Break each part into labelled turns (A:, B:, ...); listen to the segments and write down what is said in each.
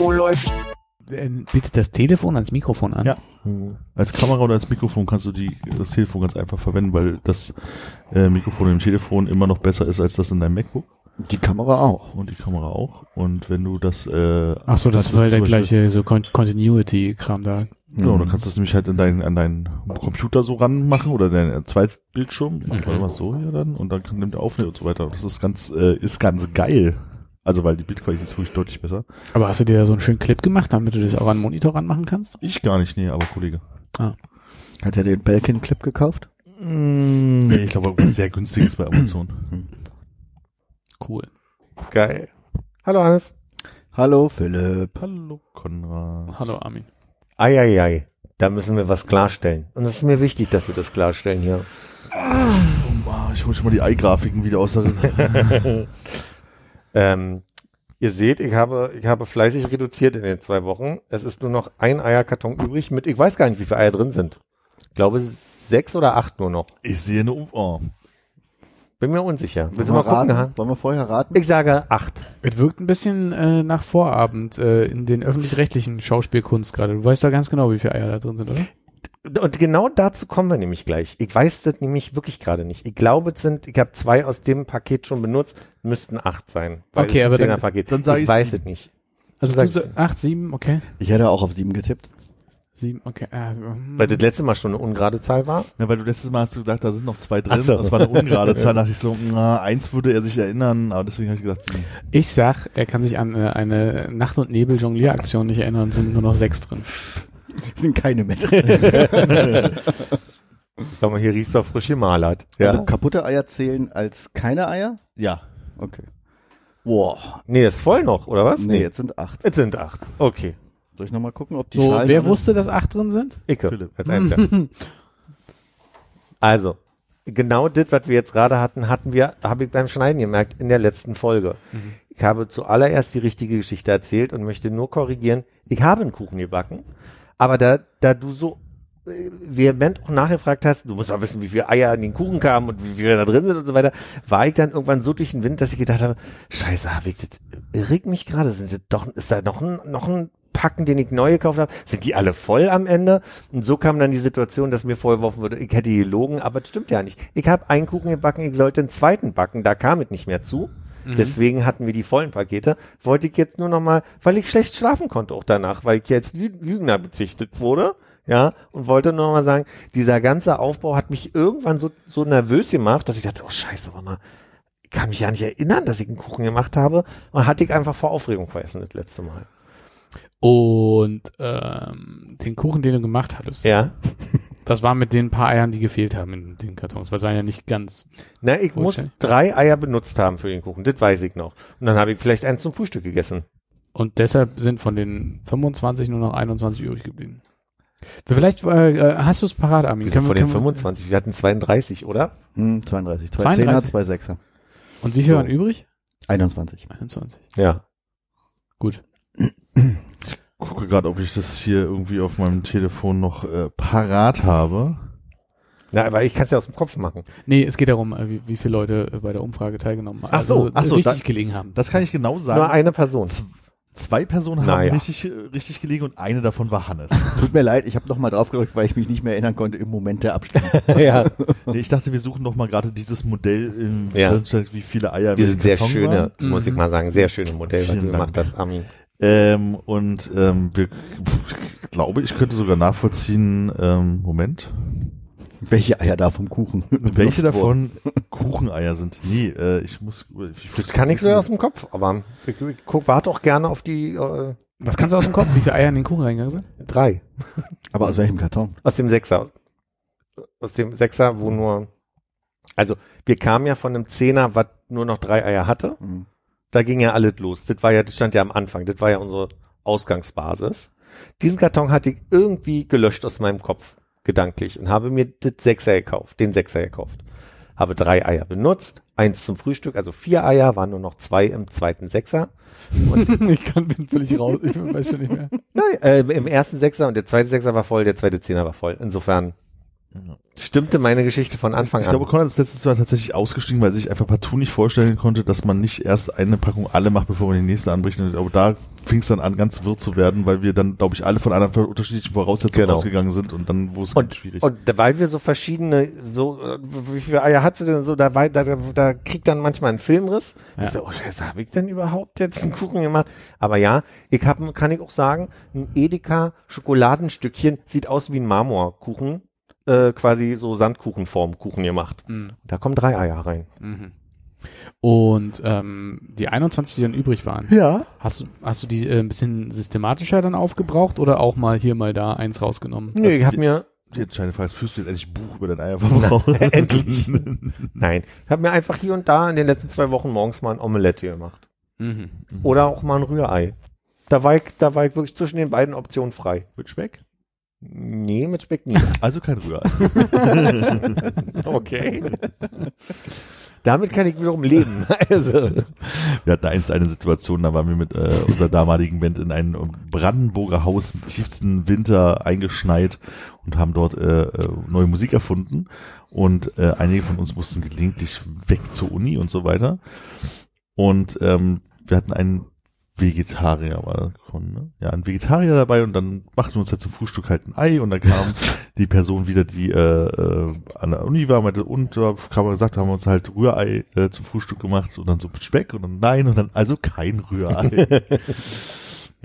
A: Oh, läuft.
B: Äh, Bietet das Telefon ans Mikrofon an?
C: Ja. Als Kamera oder als Mikrofon kannst du die, das Telefon ganz einfach verwenden, weil das äh, Mikrofon im Telefon immer noch besser ist als das in deinem MacBook
D: Die Kamera auch.
C: und die Kamera auch. Und wenn du das, äh,
B: Ach so, das war
C: es
B: der gleiche so Con Continuity-Kram da.
C: Genau, dann kannst du das nämlich halt in deinen, an deinen Computer so ranmachen oder deinen Zweitbildschirm. Ich mache mal so hier dann und dann kann, nimmt er auf und so weiter. Das ist ganz, äh, ist ganz geil. Also weil die Bildqualität ist wirklich deutlich besser.
B: Aber hast du dir da so einen schönen Clip gemacht, damit du das auch an den Monitor ranmachen kannst?
C: Ich gar nicht, nee, aber Kollege.
D: Hat er den Belkin-Clip gekauft?
C: Mm, nee, ich glaube, sehr günstiges bei Amazon.
B: Cool.
E: Geil. Hallo Hannes.
D: Hallo Philipp.
C: Hallo Konrad.
B: Hallo Armin.
E: Eieiei. Da müssen wir was klarstellen. Und es ist mir wichtig, dass wir das klarstellen hier.
C: Oh, ich hole schon mal die Ei-Grafiken wieder aus der
E: Ähm, ihr seht, ich habe, ich habe fleißig reduziert in den zwei Wochen. Es ist nur noch ein Eierkarton übrig mit, ich weiß gar nicht, wie viele Eier drin sind. Ich glaube sechs oder acht nur noch.
C: Ich sehe eine um oh.
E: Bin mir unsicher. Willst du
D: Wollen
E: mal
D: wir
E: gucken?
D: raten? Wollen wir vorher raten?
E: Ich sage acht.
B: Es wirkt ein bisschen äh, nach Vorabend äh, in den öffentlich-rechtlichen Schauspielkunst gerade. Du weißt da ganz genau, wie viele Eier da drin sind, oder?
E: Und genau dazu kommen wir nämlich gleich. Ich weiß das nämlich wirklich gerade nicht. Ich glaube, es sind, ich habe zwei aus dem Paket schon benutzt, müssten acht sein. Weil
B: Okay,
E: es ein
B: aber dann-
E: Zehnerpaket.
C: dann sag
E: ich
C: ich
E: weiß es nicht.
B: Also du so, acht, sieben, okay.
D: Ich hätte auch auf sieben getippt.
B: Sieben, okay. Also, hm.
E: Weil das letzte Mal schon eine ungerade Zahl war.
C: Ja, weil du letztes Mal hast du gedacht, da sind noch zwei drin.
E: So.
C: Das war eine ungerade Zahl. Da dachte ich so, na, eins würde er sich erinnern, aber deswegen habe ich gesagt, sieben.
B: Ich sag, er kann sich an äh, eine Nacht- und Nebel-Jonglieraktion nicht erinnern, sind nur noch sechs drin.
D: Sind keine mehr drin.
E: Sag mal, hier riecht's doch frisch gemalert. Ja.
D: Also kaputte Eier zählen als keine Eier?
C: Ja.
D: Okay. Boah.
E: nee, ist voll noch, oder was?
D: Nee, jetzt sind acht.
E: Jetzt sind acht. Okay.
D: Soll ich nochmal gucken, ob die
B: So,
D: Schalen
B: wer wusste, dass acht drin sind?
E: Icke.
C: Philipp.
E: Als Einziger. also, genau das, was wir jetzt gerade hatten, hatten wir, habe ich beim Schneiden gemerkt, in der letzten Folge. Ich habe zuallererst die richtige Geschichte erzählt und möchte nur korrigieren. Ich habe einen Kuchen gebacken, aber da, da du so äh, vehement auch nachgefragt hast, du musst mal wissen, wie viele Eier in den Kuchen kamen und wie viele da drin sind und so weiter, war ich dann irgendwann so durch den Wind, dass ich gedacht habe, scheiße, hab ich das, regt mich gerade, sind das doch, ist da noch ein, noch ein Packen, den ich neu gekauft habe, sind die alle voll am Ende? Und so kam dann die Situation, dass mir vorgeworfen wurde, ich hätte gelogen, aber das stimmt ja nicht. Ich habe einen Kuchen gebacken, ich sollte einen zweiten backen, da kam es nicht mehr zu. Deswegen hatten wir die vollen Pakete. Wollte ich jetzt nur noch mal, weil ich schlecht schlafen konnte auch danach, weil ich jetzt Lü Lügner bezichtet wurde, ja, und wollte nur noch mal sagen, dieser ganze Aufbau hat mich irgendwann so, so nervös gemacht, dass ich dachte, oh scheiße, warte mal, ich kann mich ja nicht erinnern, dass ich einen Kuchen gemacht habe und hatte ich einfach vor Aufregung vergessen das letzte Mal.
B: Und ähm, den Kuchen, den du gemacht hattest,
E: Ja.
B: das war mit den paar Eiern, die gefehlt haben in den Kartons. Was waren ja nicht ganz.
E: Na, ich muss drei Eier benutzt haben für den Kuchen, das weiß ich noch. Und dann habe ich vielleicht eins zum Frühstück gegessen.
B: Und deshalb sind von den 25 nur noch 21 übrig geblieben. Vielleicht äh, äh, hast du es parat, Armin.
E: Wir sind vor den
B: können wir-
E: 25, wir hatten 32, oder?
D: Hm, 32. Zwei
B: 32.
D: Zehner, zwei Sechser.
B: Und wie viel
E: So.
B: waren übrig?
D: 21.
B: 21.
E: Ja.
B: Gut.
C: Gucke gerade, ob ich das hier irgendwie auf meinem Telefon noch äh, parat habe.
E: Na, aber ich kann es ja aus dem Kopf machen.
B: Nee, es geht darum, äh, wie, wie viele Leute äh, bei der Umfrage teilgenommen haben.
E: Ach so,
B: also,
C: ach so,
B: richtig
C: da-
B: gelegen haben.
C: Das kann ich genau sagen.
E: Nur eine Person.
C: Zwei Personen haben
E: Naja.
C: richtig, äh, richtig gelegen und eine davon war Hannes.
D: Tut mir leid, ich habe nochmal drauf gedrückt, weil ich mich nicht mehr erinnern konnte im Moment der Abstimmung.
E: ja.
C: nee, ich dachte, wir suchen noch mal gerade dieses Modell, in,
E: Ja.
C: wie viele Eier
E: Dieses
C: im
E: sehr
C: Karton
E: schöne,
C: waren.
E: muss ich mal sagen, sehr schöne Modell, was du gemacht hast, Armin.
C: Ähm, und ähm, wir, ich glaube, ich könnte sogar nachvollziehen, ähm, Moment,
D: Welche Eier da vom Kuchen?
C: welche davon Kucheneier sind. Nee, äh, ich muss... Ich,
E: Das kann ich so aus dem Kopf, aber ich, ich guck, warte auch gerne auf die äh,
B: Was kannst du aus dem Kopf? Wie viele Eier in den Kuchen reingegangen sind?
E: drei.
D: Aber aus welchem Karton?
E: Aus dem Sechser. Aus dem Sechser, wo nur, also wir kamen ja von einem Zehner, was nur noch drei Eier hatte.
D: Hm.
E: Da ging ja alles los. Das war ja, das stand ja am Anfang. Das war ja unsere Ausgangsbasis. Diesen Karton hatte ich irgendwie gelöscht aus meinem Kopf, gedanklich, und habe mir das Sechser gekauft, den Sechser gekauft. Habe drei Eier benutzt, eins zum Frühstück, also vier Eier, waren nur noch zwei im zweiten Sechser.
B: ich kann, bin völlig raus, ich weiß schon nicht mehr.
E: Nein, äh, im ersten Sechser und der zweite Sechser war voll, der zweite Zehner war voll. Insofern stimmte meine Geschichte von Anfang
C: Ich
E: an.
C: glaube, Konrad ist letztes Jahr tatsächlich ausgestiegen, weil sich einfach partout nicht vorstellen konnte, dass man nicht erst eine Packung alle macht, bevor man die nächste anbricht. Ich glaube, da fing es dann an, ganz wirr zu werden, weil wir dann, glaube ich, alle von einer unterschiedlichen Voraussetzungen
E: Genau.
C: ausgegangen sind und dann wurde es
E: und,
C: ganz schwierig.
E: und weil wir so verschiedene, so, äh, wie viele Eier hat sie denn so, da, da, da, da kriegt dann manchmal einen Filmriss.
B: Ja.
E: Ich so, oh scheiße, habe ich denn überhaupt jetzt einen Kuchen gemacht? Aber ja, ich habe, kann ich auch sagen, ein Edeka Schokoladenstückchen sieht aus wie ein Marmorkuchen, äh, quasi so Sandkuchenform Kuchen gemacht.
B: Mhm.
E: Da kommen drei Eier rein.
B: Mhm. Und ähm, die 21, die dann übrig waren,
E: Ja.
B: hast, du- hast du die äh, ein bisschen systematischer dann aufgebraucht oder auch mal hier, mal da eins rausgenommen?
E: Nö, ich habe mir,
C: die entscheidende Frage führst du jetzt endlich Buch über deinen Eierverbrauch?
E: Endlich. nein, ich habe mir einfach hier und da in den letzten zwei Wochen morgens mal ein Omelette gemacht.
B: Mhm.
E: Oder auch mal ein Rührei. Da war ich, da war ich wirklich zwischen den beiden Optionen frei.
C: Mit Speck?
E: Nee, mit Speck nie.
C: Also kein Rührei.
E: Okay. Damit kann ich wiederum leben. Also.
C: Wir hatten einst eine Situation, da waren wir mit äh, unserer damaligen Band in ein Brandenburger Haus im tiefsten Winter eingeschneit und haben dort äh, äh, neue Musik erfunden. Und äh, einige von uns mussten gelegentlich weg zur Uni und so weiter. Und ähm, wir hatten einen Vegetarier, war schon, ne? Ja, ein Vegetarier dabei und dann machten wir uns halt zum Frühstück halt ein Ei und dann kam die Person wieder, die äh, äh, an der Uni war, meinte, und da kam man gesagt, haben wir uns halt Rührei äh, zum Frühstück gemacht und dann so mit Speck und dann nein und dann also kein Rührei.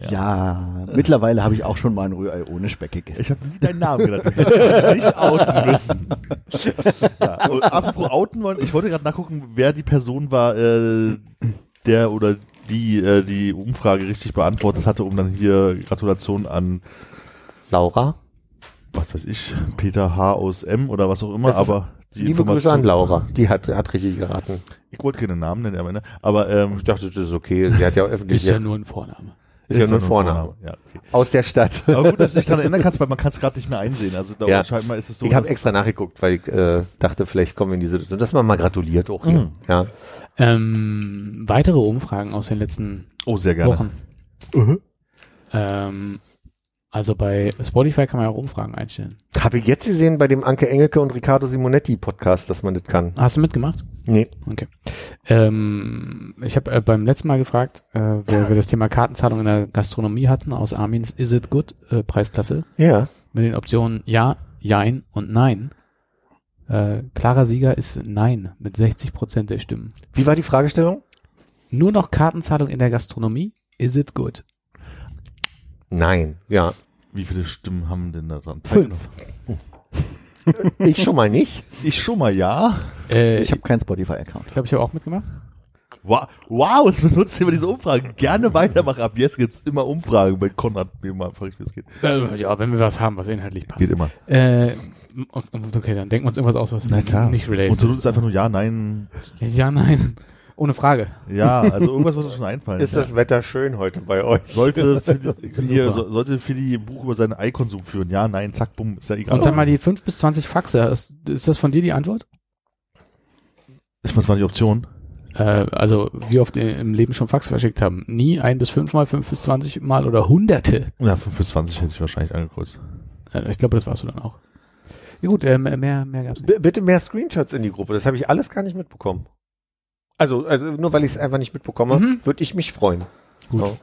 D: Ja, mittlerweile habe ich auch schon mal ein Rührei ohne Speck gegessen.
C: Ich habe nie deinen Namen hättest mich nicht outen müssen. Ja, und apropos outen wollen, ich wollte gerade nachgucken, wer die Person war, äh, der oder die äh, die Umfrage richtig beantwortet hatte, um dann hier Gratulation an,
E: Laura?
C: was weiß ich, Peter H. aus M. oder was auch immer,
E: Das
C: aber die
E: Liebe Grüße an Laura. Die hat, hat richtig geraten.
C: Ich wollte keine Namen nennen, aber, ne? aber ähm,
E: Ich dachte, das ist okay. Sie hat ja öffentlich.
B: Ist ja nur ein Vorname.
E: Ist ja nur ein Vorname.
C: Ja, okay.
E: Aus der Stadt.
C: Aber gut, dass du dich daran erinnern kannst, weil man kann es gerade nicht mehr einsehen. Also da
E: Ja.
C: scheinbar ist es so.
E: ich habe extra nachgeguckt, weil ich äh, dachte, vielleicht kommen wir in diese Situation, dass man mal gratuliert auch hier.
C: Mhm.
E: Ja.
B: Ähm, weitere Umfragen aus den letzten
C: Oh, sehr gerne.
B: Wochen. Ähm, also bei Spotify kann man ja auch Umfragen einstellen.
E: Habe ich jetzt gesehen bei dem Anke Engelke und Riccardo Simonetti Podcast, dass man das kann.
B: Hast du mitgemacht?
E: Nee.
B: Okay. Ähm, ich habe äh, beim letzten Mal gefragt, äh, wer wir das Thema Kartenzahlung in der Gastronomie hatten, aus Armins Is It Good äh, Preisklasse,
E: Ja.
B: mit den Optionen Ja, Jein und Nein. Äh, klarer Sieger ist Nein mit 60 Prozent der Stimmen.
E: Wie war die Fragestellung?
B: Nur noch Kartenzahlung in der Gastronomie? Is it good?
E: Nein. Ja.
C: Wie viele Stimmen haben denn da dran?
B: Fünf.
E: Ich schon mal nicht.
C: Ich schon mal ja.
B: Äh,
D: Ich
B: ich
D: habe keinen Spotify-Account.
B: glaube, ich habe auch mitgemacht.
C: Wow, wow, es benutzt immer diese Umfragen. Gerne weitermachen. Ab jetzt gibt's immer Umfragen bei Konrad. Ich, wie es geht.
B: Ja, wenn wir was haben, was inhaltlich passt.
C: Geht immer.
B: Äh, okay, dann denken wir uns irgendwas aus, was nicht related
C: Und so ist
B: ist.
C: es einfach nur ja, nein.
B: Ja, nein. Ohne Frage.
C: Ja, also irgendwas muss uns schon einfallen.
E: Ist das Wetter schön heute bei euch?
C: sollte Philly, hier, so, sollte Philly ein Buch über seinen Eikonsum führen? Ja, nein, zack, bumm, ist ja egal.
B: Und sag mal, die 5 bis 20 Faxe, ist, ist das von dir die Antwort?
C: ist was war die Option?
B: Äh, also, wie oft im Leben schon Fax verschickt haben? Nie ein bis fünf Mal, fünf bis 20 Mal oder hunderte?
C: Ja, 5 bis 20 hätte ich wahrscheinlich angekreuzt.
B: Äh, ich glaube, das warst du dann auch. Ja gut, äh, mehr, mehr gab's nicht.
E: B bitte mehr Screenshots in die Gruppe. Das habe ich alles gar nicht mitbekommen. Also, also nur weil ich es einfach nicht mitbekomme,
B: Mhm.
E: würde ich mich freuen.
B: Gut.
E: So.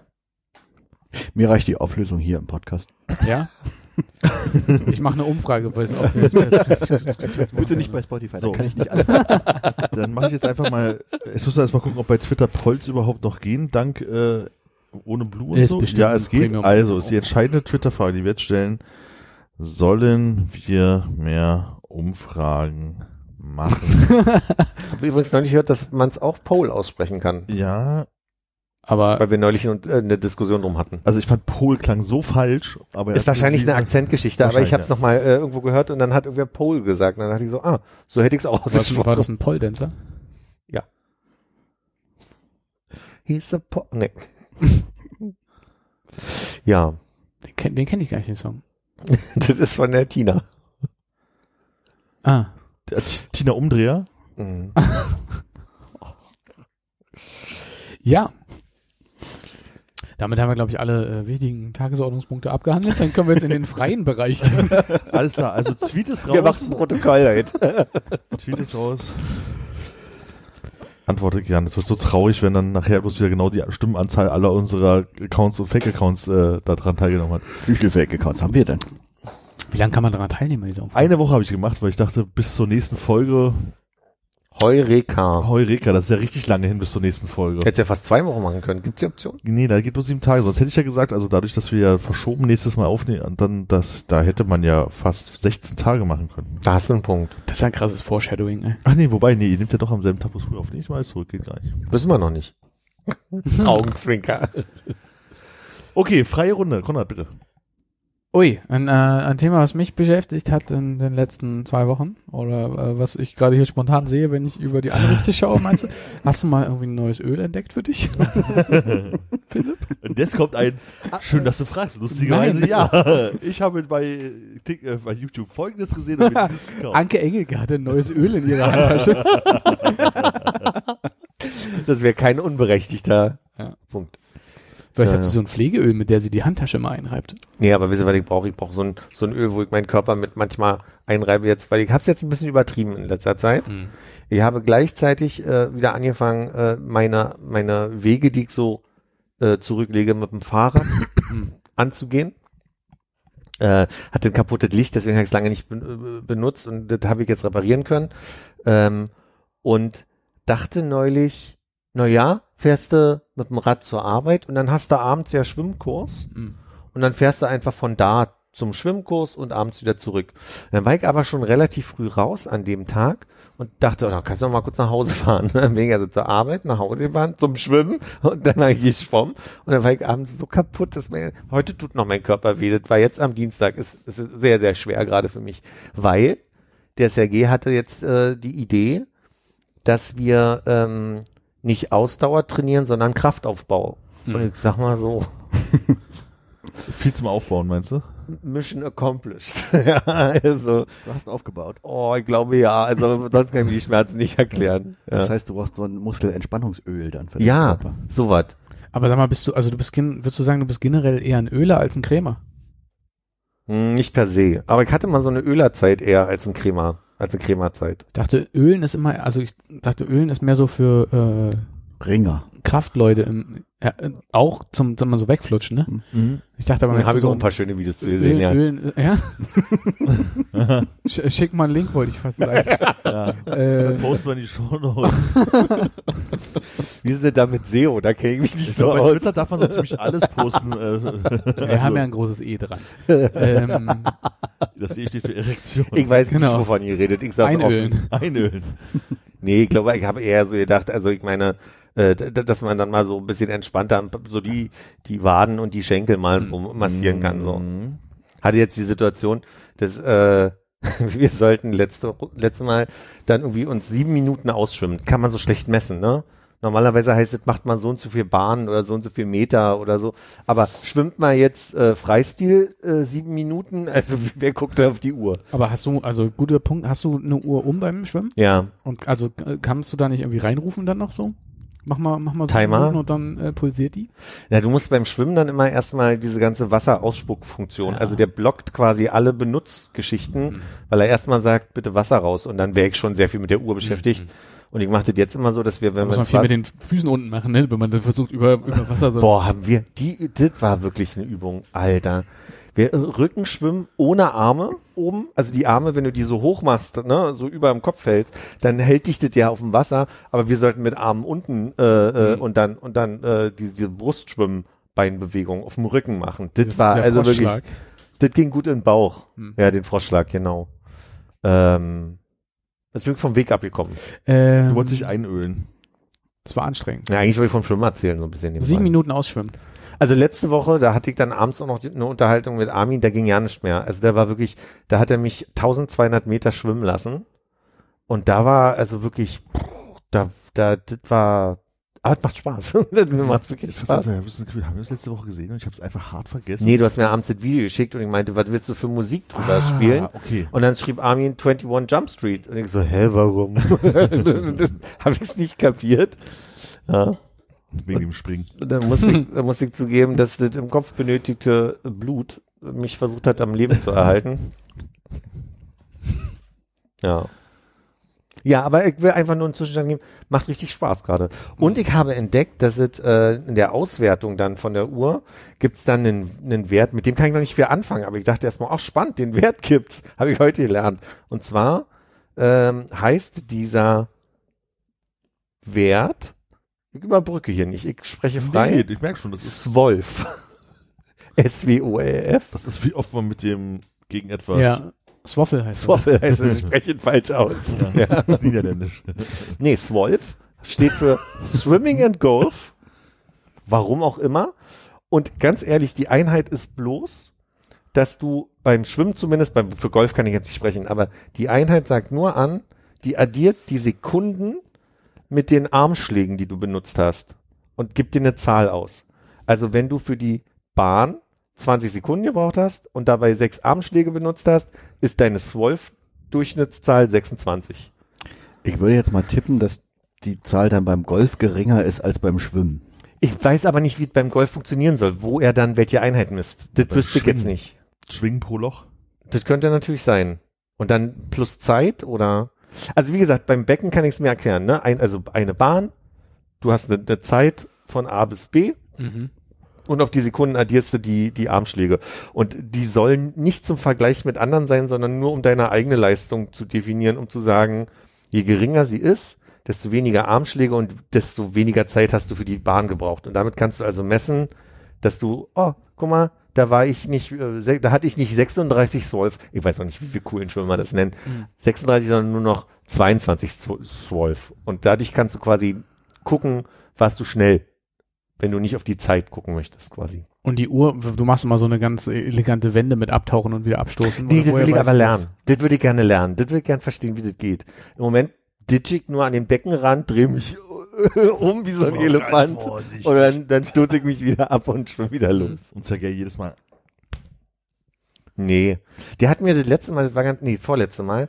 D: Mir reicht die Auflösung hier im Podcast.
B: Ja? ich mache eine Umfrage, ob wir das
D: Bitte nicht bei Spotify,
C: So.
D: da kann ich nicht alles.
C: Dann mache ich jetzt einfach mal, jetzt müssen wir erst mal gucken, ob bei Twitter Polls überhaupt noch gehen, dank äh, ohne Blue und
B: Ist
C: so. Ja, es geht.
B: Premium.
C: Also, ist die entscheidende Twitter-Frage, die wir jetzt stellen. Sollen wir mehr Umfragen machen?
E: habe übrigens neulich gehört, dass man es auch Poll aussprechen kann,
C: ja,
B: Aber
E: weil wir neulich äh, eine Diskussion drum hatten.
C: also ich fand Pol klang so falsch, aber
E: Ist wahrscheinlich eine Akzentgeschichte, aber ich habe es
C: Wahrscheinlich,
E: nochmal äh, irgendwo gehört und dann hat irgendwer Pole gesagt. Und dann dachte ich so, ah, so hätte ich es auch
B: was, war
E: ausgesprochen.
B: das ein Polldancer?
E: He's a po nee. ja,
B: Den, den kenne ich gar nicht, den Song.
E: das ist von der Tina.
B: Ah.
C: T- Tina Umdreher.
E: Mhm.
B: Ja. Damit haben wir, glaube ich, alle äh, wichtigen Tagesordnungspunkte abgehandelt. Dann können wir jetzt in den freien Bereich gehen.
C: Alles klar, also Tweet ist
E: Wir
C: raus.
E: machen ein Protokoll heute.
C: Tweet ist raus. Antworte gerne. Es wird so traurig, wenn dann nachher bloß wieder genau die Stimmenanzahl aller unserer Accounts und Fake-Accounts äh, daran teilgenommen hat.
D: Wie viele Fake-Accounts haben wir denn?
B: Wie lange kann man daran teilnehmen bei dieser Umfrage?
C: Eine Woche habe ich gemacht, weil ich dachte, bis zur nächsten Folge,
E: Heureka.
C: Heureka, das ist ja richtig lange hin bis zur nächsten Folge.
E: Hättest ja fast zwei Wochen machen können. Gibt's die Option?
C: Nee, da geht nur sieben Tage. Sonst hätte ich ja gesagt, also dadurch, dass wir ja verschoben nächstes Mal aufnehmen, und dann das, da hätte man ja fast 16 Tage machen können.
E: Da hast du einen Punkt.
B: Das ist ja ein krasses Foreshadowing, ey.
C: Ach nee, wobei, nee, ihr nehmt ja doch am selben Tag, wo es früher auf. Nee, ich weiß, zurück, geht gar nicht.
E: Wissen wir noch nicht. Augenzwinker.
C: Okay, freie Runde. Konrad, bitte.
B: Ui, ein, äh, ein Thema, was mich beschäftigt hat in den letzten zwei Wochen oder äh, was ich gerade hier spontan sehe, wenn ich über die Anrichte schaue, meinst du, hast du mal irgendwie ein neues Öl entdeckt für dich?
C: Und jetzt kommt ein, schön, dass du fragst. Lustigerweise,
B: Nein.
C: ja. Ich habe bei, äh, bei YouTube Folgendes gesehen und mir dieses gekauft.
B: Anke Engelke hat ein neues Öl in ihrer Handtasche.
E: Das wäre kein unberechtigter
B: Ja.
E: Punkt.
B: Vielleicht
E: Ja,
B: hat sie
E: ja.
B: so ein Pflegeöl, mit der sie die Handtasche mal einreibt.
E: Nee, aber wisst ihr, was ich brauche? Ich brauche so ein, so ein Öl, wo ich meinen Körper mit manchmal einreibe jetzt, weil ich habe es jetzt ein bisschen übertrieben in letzter Zeit. Ich habe gleichzeitig äh, wieder angefangen, äh, meine, meine Wege, die ich so äh, zurücklege, mit dem Fahrrad anzugehen. Äh, hatte ein kaputtes Licht, deswegen habe ich es lange nicht ben- äh, benutzt und das habe ich jetzt reparieren können. Ähm, und dachte neulich, na ja, fährst du mit dem Rad zur Arbeit und dann hast du abends ja Schwimmkurs
B: Mhm.
E: und dann fährst du einfach von da zum Schwimmkurs und abends wieder zurück. Dann war ich aber schon relativ früh raus an dem Tag und dachte, oh, dann kannst du noch mal kurz nach Hause fahren. Dann bin ich also zur Arbeit, nach Hause gefahren, zum Schwimmen und dann habe ich geschwommen und dann war ich abends so kaputt, dass mir, heute tut noch mein Körper weh. Das war jetzt am Dienstag, ist, ist sehr, sehr schwer gerade für mich, weil der Sergei hatte jetzt äh, die Idee, dass wir ähm, nicht Ausdauer trainieren, sondern Kraftaufbau. Und ich sag mal so,
C: Viel zum Aufbauen, meinst du?
E: Mission accomplished. ja, also,
D: Du hast aufgebaut.
E: oh, ich glaube ja. Also sonst kann ich mir die Schmerzen nicht erklären.
D: Das
E: Ja,
D: heißt, du brauchst so ein Muskelentspannungsöl dann für den
E: ja
D: Körper.
E: sowas.
B: Aber sag mal, bist du, also du bist, würdest du sagen, du bist generell eher ein Öler als ein Cremer?
E: Hm, Nicht per se. Aber ich hatte mal so eine Ölerzeit eher als ein Crema, als eine Cremazeit.
B: Ich dachte, Ölen ist immer, also ich dachte, Ölen ist mehr so für äh,
D: Ringer.
B: Kraftleute im, ja, äh, auch zum, zum mal so wegflutschen, ne?
D: Mhm.
B: Ich dachte aber,
E: Dann habe ich
B: so
E: auch
B: ein
E: paar schöne Videos zu sehen,
B: Ölen,
E: ja.
B: Ölen, äh, ja? Sch- Schick mal einen Link, wollte ich fast sagen.
C: Ja.
B: äh,
C: Posten wir in die Show Notes.
E: Wie sind denn da mit SEO? Da kenne ich mich nicht
C: Ich
E: so
C: glaube, bei
E: aus.
C: Twitter darf man so ziemlich alles posten. Äh,
B: wir haben ja ein großes E dran. ähm,
C: das E steht für Erektion.
E: Ich weiß
B: Genau.
E: nicht, wovon ihr redet. Ich sag's offen.
B: einölen.
C: Einölen.
E: Nee, ich glaube, ich habe eher so gedacht, also ich meine, äh, dass man dann mal so ein bisschen entspannter so die, die Waden und die Schenkel mal so massieren kann. So.
C: Mhm.
E: Hatte jetzt die Situation, dass äh, wir sollten letzte, letzte Mal dann irgendwie uns sieben Minuten ausschwimmen. Kann man so schlecht messen, ne? Normalerweise heißt es, macht man so und so viel Bahnen oder so und so viel Meter oder so. Aber schwimmt mal jetzt äh, Freistil äh, sieben Minuten? Also wer guckt da auf die Uhr?
B: aber hast du, also guter Punkt, hast du eine Uhr um beim Schwimmen?
E: Ja,
B: Und also äh, kannst du da nicht irgendwie reinrufen dann noch so? Mach mal, mach mal so
E: Timer.
B: Und dann äh, pulsiert die.
E: Ja, du musst beim Schwimmen dann immer erstmal diese ganze Wasserausspruckfunktion. Also der blockt quasi alle Benutzgeschichten,
B: Mhm.
E: weil er erstmal sagt, bitte Wasser raus. Und dann wäre ich schon sehr viel mit der Uhr beschäftigt.
B: Mhm.
E: Und ich mache das jetzt immer so, dass wir, wenn
B: Muss
E: wir
B: man
E: uns
B: viel mit den Füßen unten machen, ne? wenn man dann versucht über, über Wasser so.
E: Boah, haben wir, die, das war wirklich eine Übung, Alter. Wir äh, Rückenschwimmen ohne Arme oben, also die Arme, wenn du die so hoch machst, ne, so über dem Kopf hältst, dann hält dich das ja auf dem Wasser, aber wir sollten mit Armen unten äh, äh,
B: Mhm.
E: und dann und dann äh, die, diese Brustschwimmbeinbewegung auf dem Rücken machen. Das
B: Dieser-
E: war also wirklich, das ging gut in den Bauch.
B: Hm.
E: Ja, den Froschschlag, genau. Ähm, das bin ich vom Weg abgekommen.
B: Ähm,
C: Du wolltest dich einölen.
B: das war anstrengend.
E: Ja, eigentlich wollte ich vom Schwimmen erzählen, so ein bisschen.
B: Sieben Minuten ausschwimmen.
E: Also letzte Woche, da hatte ich dann abends auch noch eine Unterhaltung mit Armin, da ging ja nicht mehr. Also der war wirklich, da hat er mich 1200 Meter schwimmen lassen. Und da war also wirklich, da, da, das war, Aber es macht Spaß. mir macht's wirklich
C: Ich
E: Spaß.
C: das Gefühl, haben wir das letzte Woche gesehen und ich habe es einfach hart vergessen.
E: Nee, du hast mir abends das Video geschickt und ich meinte, was willst du für Musik drüber
C: Ah,
E: spielen?
C: okay.
E: Und dann schrieb Armin 21 Jump Street. Und ich so, hä, warum? Habe ich es nicht kapiert. Ja.
C: Wegen dem Springen.
E: Dann musste ich, dann musste ich zugeben, dass das im Kopf benötigte Blut mich versucht hat, am Leben zu erhalten. Ja. Ja, aber ich will einfach nur einen Zwischenstand geben. Macht richtig Spaß gerade. Und ich habe entdeckt, dass es äh, in der Auswertung dann von der Uhr gibt's dann einen, einen Wert, mit dem kann ich noch nicht viel anfangen, aber ich dachte erstmal, ach spannend, den Wert gibt's. Habe ich heute gelernt. Und zwar ähm, heißt dieser Wert, ich überbrücke hier nicht, ich spreche frei.
C: Nee, ich merke schon, das ist,
E: Swolf. S-W-O-L-F.
C: das ist wie oft man mit dem gegen etwas
B: Ja. Swaffel heißt das.
E: Swaffel heißt es, ich spreche ihn falsch aus. Ja.
C: das ist niederländisch.
E: Nee, Swolf steht für Swimming and Golf. Warum auch immer. Und ganz ehrlich, die Einheit ist bloß, dass du beim Schwimmen zumindest, beim, für Golf kann ich jetzt nicht sprechen, aber die Einheit sagt nur an, die addiert die Sekunden mit den Armschlägen, die du benutzt hast und gibt dir eine Zahl aus. Also wenn du für die Bahn 20 Sekunden gebraucht hast und dabei sechs Armschläge benutzt hast, ist deine Swolf-Durchschnittszahl 26.
D: Ich würde jetzt mal tippen, dass die Zahl dann beim Golf geringer ist als beim Schwimmen.
E: Ich weiß aber nicht, wie es beim Golf funktionieren soll, wo er dann welche Einheit misst. Das
C: Beim
E: wüsste ich jetzt nicht.
C: Schwingen pro Loch.
E: Das könnte natürlich sein. Und dann plus Zeit oder. Also wie gesagt, beim Becken kann ich es mir erklären. Ne? Ein, also eine Bahn, du hast eine, eine Zeit von A bis B
B: Mhm.
E: und auf die Sekunden addierst du die, die Armschläge. Und die sollen nicht zum Vergleich mit anderen sein, sondern nur um deine eigene Leistung zu definieren, um zu sagen, je geringer sie ist, desto weniger Armschläge und desto weniger Zeit hast du für die Bahn gebraucht. Und damit kannst du also messen, dass du, oh, guck mal, da war ich nicht, äh, da hatte ich nicht 36 Swolf, ich weiß auch nicht, wie viele coolen Schwimmer das nennen, 36, sondern nur noch 22 Zwo- Swolf. Und dadurch kannst du quasi gucken, warst du schnell, wenn du nicht auf die Zeit gucken möchtest, quasi.
B: Und die Uhr, du machst immer so eine ganz elegante Wende mit abtauchen und wieder abstoßen.
E: Nee,
B: Oder
E: das will ich aber lernen. Das würde ich gerne lernen. Das will ich gerne verstehen, wie das geht. Im Moment ditch ich nur an den Beckenrand, drehe mich um wie so ein
C: Oh,
E: Elefant. Und dann, dann stoße ich mich wieder ab und schon wieder los.
C: Und Sergei jedes Mal.
E: Nee. Der hat mir das letzte Mal, das war ganz, nee, vorletzte Mal,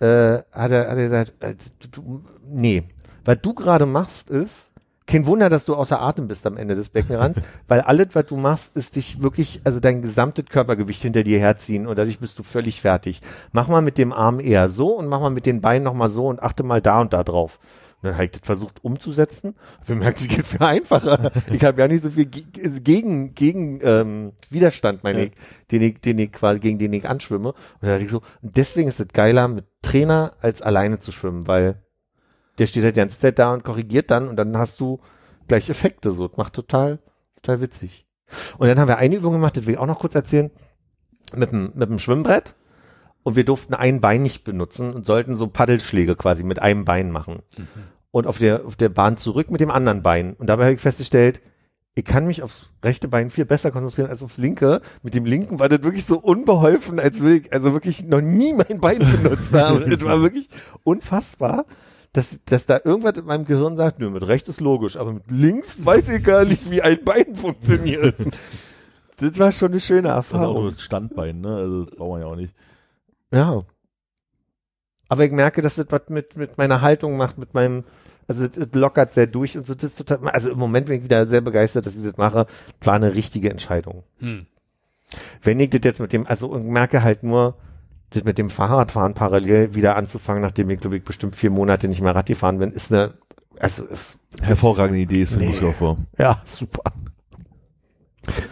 E: äh, hat er, hat er gesagt, äh, du, du, nee. Was du gerade machst ist, kein Wunder, dass du außer Atem bist am Ende des Beckenrands, weil alles, was du machst, ist dich wirklich, also dein gesamtes Körpergewicht hinter dir herziehen und dadurch bist du völlig fertig. Mach mal mit dem Arm eher so und mach mal mit den Beinen nochmal so und achte mal da und da drauf. Und dann habe ich das versucht umzusetzen. Ich merkt, es geht viel einfacher. Ich habe ja nicht so viel ge- gegen, gegen ähm, Widerstand, meine
C: Ja.
E: ich, den ich, den ich quasi, gegen den ich anschwimme. Und da dachte ich so, und deswegen ist es geiler, mit Trainer als alleine zu schwimmen, weil der steht halt die ganze Zeit da und korrigiert dann und dann hast du gleich Effekte so. Das macht total, total witzig. Und dann haben wir eine Übung gemacht, das will ich auch noch kurz erzählen, mit dem, mit dem Schwimmbrett. Und wir durften ein Bein nicht benutzen und sollten so Paddelschläge quasi mit einem Bein machen. Und auf der, auf der Bahn zurück mit dem anderen Bein. Und dabei habe ich festgestellt, ich kann mich aufs rechte Bein viel besser konzentrieren als aufs linke. Mit dem linken war das wirklich so unbeholfen, als würde ich also wirklich noch nie mein Bein benutzt haben. Das war wirklich unfassbar, dass, dass da irgendwas in meinem Gehirn sagt, nö, mit rechts ist logisch, aber mit links weiß ich gar nicht, wie ein Bein funktioniert. Das war schon eine schöne
C: Das ist auch
E: Erfahrung.
C: nur das Standbein, ne? Also das braucht man ja auch nicht.
E: Ja. Aber ich merke, dass das was mit, mit meiner Haltung macht, mit meinem, also das, das lockert sehr durch und so, das ist total, also im Moment bin ich wieder sehr begeistert, dass ich das mache. War eine richtige Entscheidung.
B: Hm.
E: Wenn ich das jetzt mit dem, also ich merke halt nur, das mit dem Fahrradfahren parallel wieder anzufangen, nachdem ich, glaube ich, bestimmt vier Monate nicht mehr Rad gefahren bin, ist eine, also ist,
C: Hervorragende Idee ist für den
E: Nee.
C: Muskelaufbau.
E: ja, super.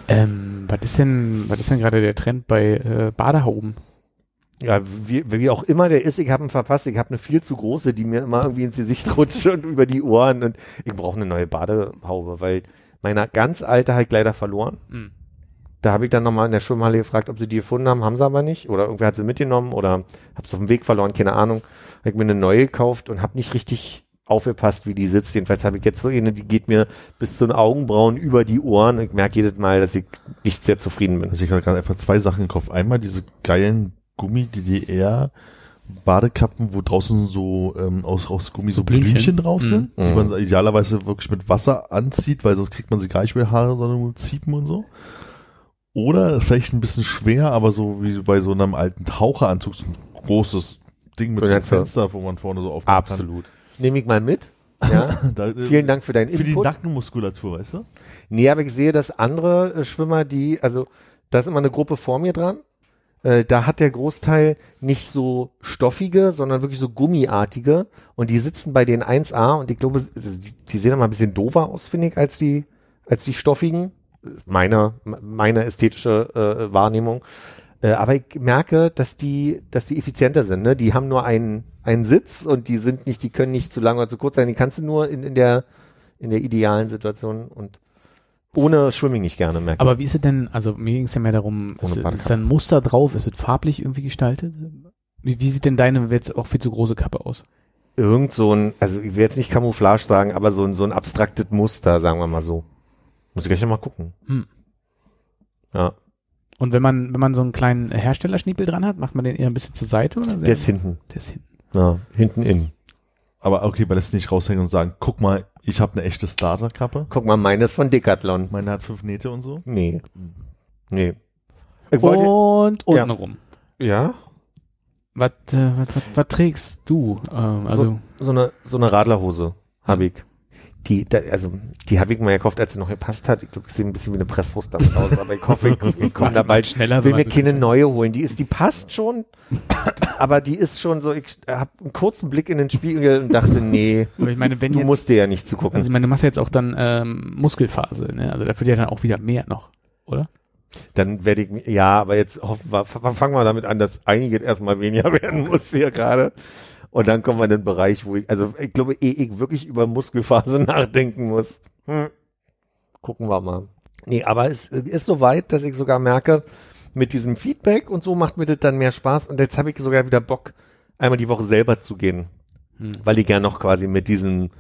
B: Ähm, was ist denn, was ist denn gerade der Trend bei äh, Badehauben?
E: Ja, wie, wie auch immer der ist, ich habe ihn verpasst. Ich habe eine viel zu große, die mir immer irgendwie ins Gesicht rutscht und über die Ohren. Und ich brauche eine neue Badehaube, weil meine ganz alte halt leider verloren.
B: Hm.
E: Da habe ich dann nochmal in der Schwimmhalle gefragt, ob sie die gefunden haben. Haben sie aber nicht. Oder irgendwer hat sie mitgenommen oder habe es auf dem Weg verloren, keine Ahnung. Habe ich mir eine neue gekauft und habe nicht richtig aufgepasst, wie die sitzt. Jedenfalls habe ich jetzt so eine, die geht mir bis zu den Augenbrauen über die Ohren. Ich merke jedes Mal, dass ich nicht sehr zufrieden bin.
C: Also ich habe gerade einfach zwei Sachen gekauft. Einmal diese geilen Gummi-DDR Badekappen, wo draußen so ähm, aus, aus Gummi so,
B: So
C: Blümchen,
B: Blümchen.
C: drauf sind, die
E: Mhm.
C: man idealerweise wirklich mit Wasser anzieht, weil sonst kriegt man sie gar nicht mehr Haare, sondern nur Ziepen und so. Oder vielleicht ein bisschen schwer, aber so wie bei so einem alten Taucheranzug, so ein großes Ding mit
E: So
C: einem Fenster, wo man vorne so auf
E: Absolut. Nehme ich mal mit. Ja.
C: Da, äh,
E: Vielen Dank für deinen
C: Für die
E: Input.
C: Nackenmuskulatur, weißt du?
E: Nee, aber ich sehe, dass andere äh, Schwimmer, die, also da ist immer eine Gruppe vor mir dran. Äh, da hat der Großteil nicht so stoffige, sondern wirklich so gummiartige. Und die sitzen bei den 1A und ich glaube, die, sehen immer ein bisschen dover aus, finde ich, als die, als die stoffigen. Meine, meine ästhetische äh, Wahrnehmung. Äh, aber ich merke, dass die, dass die effizienter sind. Ne? Die haben nur einen, einen Sitz und die sind nicht, die können nicht zu lang oder zu kurz sein. Die kannst du nur in, in der, in der idealen Situation und ohne Schwimming nicht gerne merken.
B: Aber wie ist es denn, also mir ging es ja mehr darum, ist, ist da ein Muster drauf, ist es farblich irgendwie gestaltet? Wie, wie sieht denn deine jetzt auch viel zu große Kappe aus?
E: Irgend so ein, also ich will jetzt nicht Camouflage sagen, aber so ein, so ein abstraktes Muster, sagen wir mal so. Muss ich gleich noch mal gucken.
B: Hm.
E: Ja,
B: Und wenn man, wenn man so einen kleinen Herstellerschniepel dran hat, macht man den eher ein bisschen zur Seite oder
E: der ist hinten.
B: der ist hinten.
E: Ja, hinten innen.
C: Aber okay, man lässt nicht raushängen und sagen, guck mal, ich habe eine echte Starterkappe.
E: Guck mal, meine ist von Decathlon.
C: Meine hat fünf Nähte und so.
E: Nee. Nee. Ich wollte,
B: Und
E: Ja.
B: untenrum.
E: ja,
B: Was, äh, was, was, was trägst du? Ähm, also,
E: so eine, so eine Radlerhose habe ich. Die, da, also, die habe ich mir gekauft, als sie noch gepasst hat. Ich glaube, ich sehe ein bisschen wie eine Presswurst damit aus, aber ich hoffe, ich, ich komme da bald
B: schneller.
E: will mir keine neue holen. Die ist, die passt schon, aber die ist schon so, ich habe einen kurzen Blick in den Spiegel und dachte, nee,
B: Aber ich meine, wenn
E: du
B: jetzt,
E: musst dir ja nicht zugucken.
B: also ich meine, du machst ja jetzt auch dann ähm, Muskelphase, ne? Also da wird ja dann auch wieder mehr noch, oder?
E: Dann werde ich, ja, aber jetzt hoffen wir, fangen wir damit an, dass einiges erstmal weniger werden muss hier gerade. Und dann kommen wir in den Bereich, wo ich, also ich glaube, ehe ich wirklich über Muskelphase nachdenken muss. Hm. Gucken wir mal. Nee, aber es ist so weit, dass ich sogar merke, mit diesem Feedback und so macht mir das dann mehr Spaß. Und jetzt habe ich sogar wieder Bock, einmal die Woche selber zu gehen.
B: Hm.
E: Weil ich ja noch quasi mit diesem,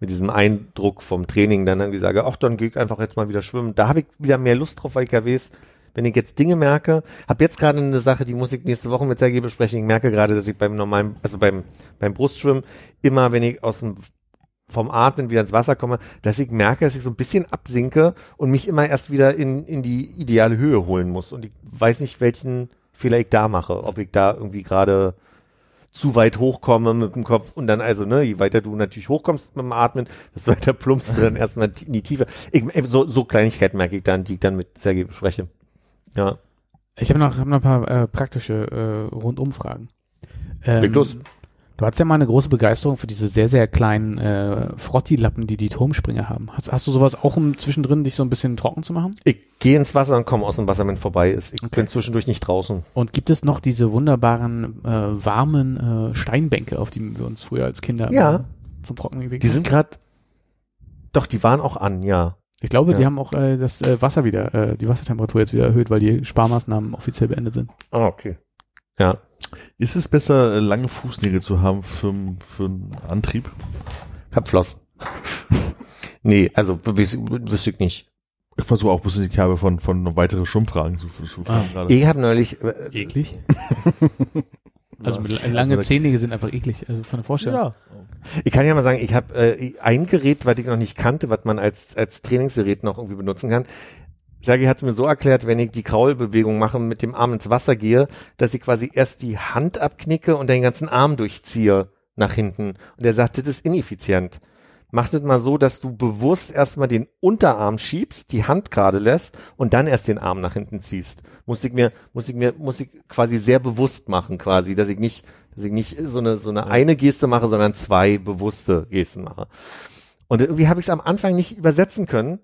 E: mit diesem Eindruck vom Training dann irgendwie sage, ach, dann gehe ich einfach jetzt mal wieder schwimmen. Da habe ich wieder mehr Lust drauf, weil ich ja weiß, wenn ich jetzt Dinge merke, habe jetzt gerade eine Sache, die muss ich nächste Woche mit Sergei besprechen. Ich merke gerade, dass ich beim normalen, also beim, beim Brustschwimmen immer, wenn ich aus dem vom Atmen wieder ins Wasser komme, dass ich merke, dass ich so ein bisschen absinke und mich immer erst wieder in, in die ideale Höhe holen muss. Und ich weiß nicht, welchen Fehler ich da mache. Ob ich da irgendwie gerade zu weit hochkomme mit dem Kopf und dann also, ne, je weiter du natürlich hochkommst mit dem Atmen, desto weiter plumpst du dann erstmal in die Tiefe. Ich, so, so Kleinigkeiten merke ich dann, die ich dann mit Sergei bespreche. Ja.
B: Ich habe noch, hab noch ein paar äh, praktische äh, Rundumfragen. Ähm,
E: Leg los.
B: Du hast ja mal eine große Begeisterung für diese sehr, sehr kleinen äh, Frotti-Lappen, die die Turmspringer haben. Hast, hast du sowas auch, um zwischendrin dich so ein bisschen trocken zu machen?
E: Ich gehe ins Wasser und komme aus dem Wasser, wenn vorbei ist. Ich
B: Okay.
E: bin zwischendurch nicht draußen.
B: Und gibt es noch diese wunderbaren, äh, warmen äh, Steinbänke, auf die wir uns früher als Kinder
E: Ja.
B: zum Trocknen gelegt
E: Die
B: haben?
E: sind gerade, doch, die waren auch an, ja.
B: Ich glaube, die
E: Ja.
B: haben auch äh, das äh, Wasser wieder, äh, die Wassertemperatur jetzt wieder erhöht, weil die Sparmaßnahmen offiziell beendet sind.
E: Ah, okay. Ja.
C: Ist es besser, äh, lange Fußnägel zu haben für, für einen Antrieb?
E: Hab Floss. nee, also wüs- wüsste ich nicht.
C: Ich versuche auch ein bisschen die Kerbe von, von weitere Schwimmfragen zu, zu
B: Ah.
C: gerade.
E: Ich habe neulich, äh,
B: Eklig. Also
C: Also
B: lange
C: da-
B: Zehennägel sind einfach eklig, also von der Vorstellung.
C: Ja.
E: Ich kann ja mal sagen, ich habe äh, ein Gerät, was ich noch nicht kannte, was man als, als Trainingsgerät noch irgendwie benutzen kann. Sergei hat es mir so erklärt, wenn ich die Kraulbewegung mache, mit dem Arm ins Wasser gehe, dass ich quasi erst die Hand abknicke und den ganzen Arm durchziehe nach hinten. Und er sagt, das ist ineffizient. Mach das mal so, dass du bewusst erstmal den Unterarm schiebst, die Hand gerade lässt und dann erst den Arm nach hinten ziehst. Muss ich mir, muss ich mir, muss ich quasi sehr bewusst machen, quasi, dass ich nicht, dass ich nicht so eine, so eine eine Geste mache, sondern zwei bewusste Gesten mache. Und irgendwie habe ich es am Anfang nicht übersetzen können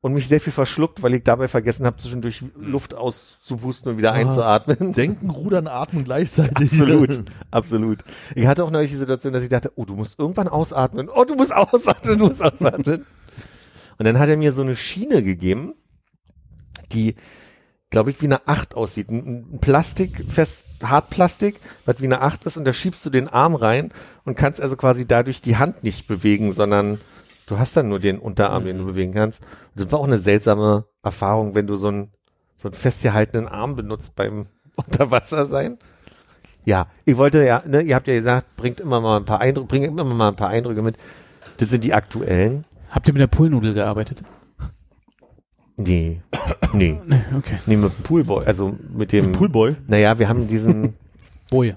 E: und mich sehr viel verschluckt, weil ich dabei vergessen habe, zwischendurch Luft auszupusten und wieder
C: Ah.
E: einzuatmen.
C: Denken, rudern, atmen gleichzeitig.
E: Absolut, absolut. Ich hatte auch neulich die Situation, dass ich dachte, oh, du musst irgendwann ausatmen. Oh, du musst ausatmen, du musst ausatmen. Und dann hat er mir so eine Schiene gegeben, die, glaube ich, wie eine Acht aussieht. Ein, Plastik, fest, Hartplastik, was wie eine Acht ist und da schiebst du den Arm rein und kannst also quasi dadurch die Hand nicht bewegen, sondern du hast dann nur den Unterarm, den du bewegen kannst. Und das war auch eine seltsame Erfahrung, wenn du so einen, so einen festgehaltenen Arm benutzt beim Unterwasser sein. Ja, ich wollte ja, ne, ihr habt ja gesagt, bringt immer mal ein paar Eindrücke, bringt immer mal ein paar Eindrücke mit. Das sind die aktuellen.
B: Habt ihr mit der Poolnudel gearbeitet?
E: Nee. Nee.
B: Nee, okay.
E: Nee, mit dem Poolboy, also mit dem.
C: Poolboy?
E: Naja, wir haben diesen
B: Boje.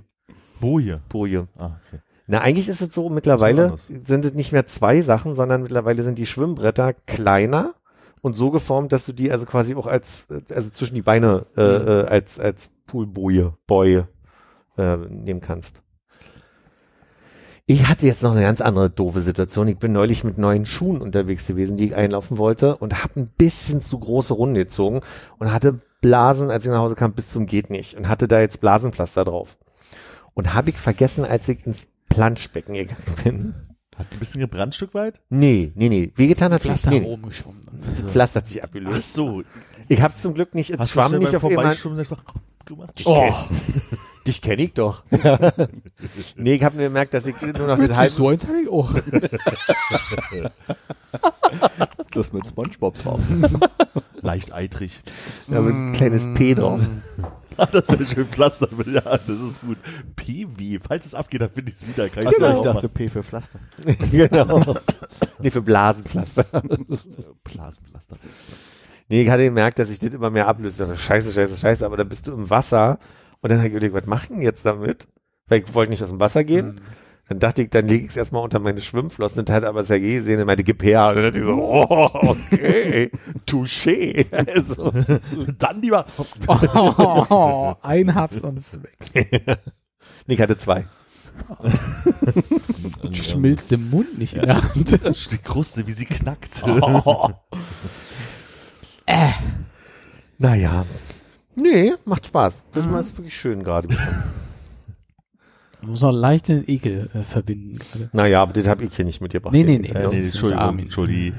C: Boje.
E: Boje.
C: Ah, okay.
E: Na, eigentlich ist es so, mittlerweile
C: ist
E: sind es nicht mehr zwei Sachen, sondern mittlerweile sind die Schwimmbretter kleiner und so geformt, dass du die also quasi auch als, also zwischen die Beine äh,
B: Mhm.
E: äh, als, als Poolboje, Boje äh, nehmen kannst. Ich hatte jetzt noch eine ganz andere doofe Situation. Ich bin neulich mit neuen Schuhen unterwegs gewesen, die ich einlaufen wollte und habe ein bisschen zu große Runde gezogen und hatte Blasen, als ich nach Hause kam, bis zum geht nicht und hatte da jetzt Blasenpflaster drauf. Und habe ich vergessen, als ich ins Planschbecken gegangen bin.
C: Hat ein bisschen gebrannt Stück weit?
E: Nee, nee, nee. Wehgetan hat sich,
B: Pflaster
E: nee,
B: oben geschwommen.
E: Pflaster hat sich
C: Ach
E: abgelöst.
C: so.
E: Ich hab's zum Glück nicht, es
C: Hast
E: schwamm nicht auf jemand.
C: Vorbeischwimmen einfach gemacht?
B: Oh,
E: Dich kenne ich doch. nee, ich habe mir gemerkt, dass ich nur noch mit halb,
B: so eins hatte ich auch.
D: Das mit Spongebob drauf.
C: Leicht eitrig.
E: ja, mit ein kleines P drauf.
C: das ist schön Pflaster. Ja, das ist gut. PW. Falls es abgeht, dann finde ich es wieder. Kann ich
D: Achso,
C: das
D: ich
C: auch
D: dachte. P für Pflaster.
E: genau. nee, für Blasenpflaster.
C: Blasenpflaster.
E: Nee, ich hatte gemerkt, dass ich das immer mehr ablöse. Ich dachte, scheiße, scheiße, scheiße, aber dann bist du im Wasser und dann habe ich überlegt, was mach ich denn jetzt damit? Weil ich wollte nicht aus dem Wasser gehen. Dann dachte ich, dann lege ich es erstmal unter meine Schwimmflossen. Dann hat aber Sergei gesehen, er meinte, gib her. Und dann dachte ich so, oh, okay, touché. Also,
C: Dann lieber.
B: Oh, ein Haps und es ist weg.
E: nee, ich hatte zwei.
B: Schmilzt im Mund nicht in der Hand.
C: Die Kruste, wie sie knackt.
E: Oh. äh. Naja. Nee, macht Spaß. Das ist wirklich schön gerade.
B: Man muss auch leicht den Ekel äh, verbinden. gerade.
E: naja, aber das habe ich hier nicht mitgebracht.
B: Nee, nee, nee.
C: Äh, nee, Entschuldigung. Entschuldigung.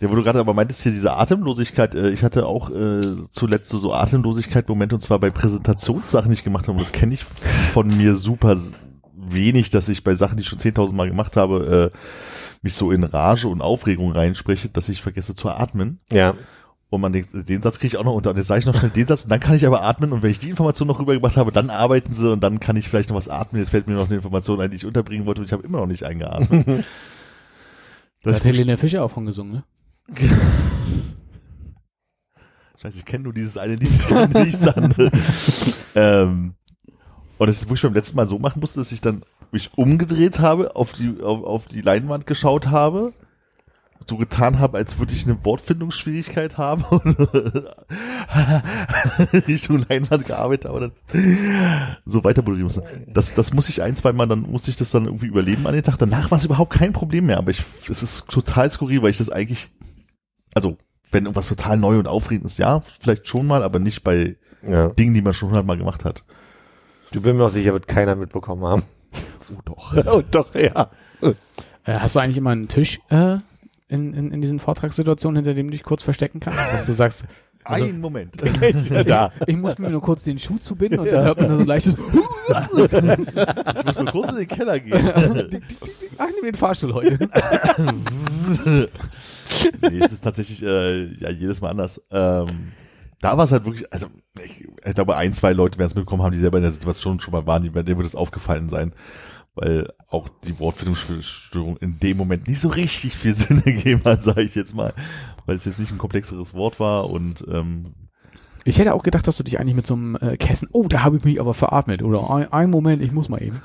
C: Ja, wo du gerade aber meintest hier diese Atemlosigkeit, äh, ich hatte auch äh, zuletzt so, so Atemlosigkeit-Momente und zwar bei Präsentationssachen, die ich gemacht habe. Und das kenne ich von mir super wenig, dass ich bei Sachen, die ich schon 10.000 Mal gemacht habe, äh, mich so in Rage und Aufregung reinspreche, dass ich vergesse zu atmen.
E: Ja.
C: Und man denkt, den Satz kriege ich auch noch unter. Und jetzt sage ich noch schnell den Satz und dann kann ich aber atmen. Und wenn ich die Information noch rübergebracht habe, dann arbeiten sie und dann kann ich vielleicht noch was atmen. Jetzt fällt mir noch eine Information ein, die ich unterbringen wollte und ich habe immer noch nicht eingeatmet.
B: Da
C: Das
B: hat Helene Fischer auch von gesungen, ne?
C: Scheiße, ich kenne nur dieses eine Lied, ich kenne nichts anderes. ähm, und das ist, wo ich beim letzten Mal so machen musste, dass ich dann mich umgedreht habe, auf die, auf, auf die Leinwand geschaut habe, so getan habe, als würde ich eine Wortfindungsschwierigkeit haben und Richtung Leinwand gearbeitet habe und dann so weiter moderieren musste. Das, das muss ich ein, zwei Mal, dann musste ich das dann irgendwie überleben an den Tag. Danach war es überhaupt kein Problem mehr, aber ich, es ist total skurril, weil ich das eigentlich, also, wenn irgendwas total neu und aufregend ist, ja, vielleicht schon mal, aber nicht bei
E: ja.
C: Dingen, die man schon hundertmal gemacht hat.
E: Du bin mir auch sicher, wird keiner mitbekommen haben.
C: Oh doch.
E: oh, doch, ja.
B: Äh, hast du eigentlich immer einen Tisch äh, in, in, in diesen Vortragssituationen, hinter dem du dich kurz verstecken kannst? Dass du sagst, also,
C: Ein Moment.
E: da.
B: ich muss mir nur kurz den Schuh zubinden und dann hört man so ein leichtes
C: Ich muss nur kurz in den Keller gehen.
B: Ach, nimm den Fahrstuhl heute.
C: nee, es ist tatsächlich äh, ja jedes Mal anders. Ähm, da war es halt wirklich, also ich, ich glaube, ein, zwei Leute werden es mitbekommen haben, die selber in der Situation schon mal waren, die, bei denen wird es aufgefallen sein. Weil auch die Wortfindungsstörung in dem Moment nicht so richtig viel Sinn ergeben hat, sage ich jetzt mal. Weil es jetzt nicht ein komplexeres Wort war und ähm,
B: Ich hätte auch gedacht, dass du dich eigentlich mit so einem äh, Kästen, oh, da habe ich mich aber veratmet. Oder ein, ein Moment, ich muss mal eben.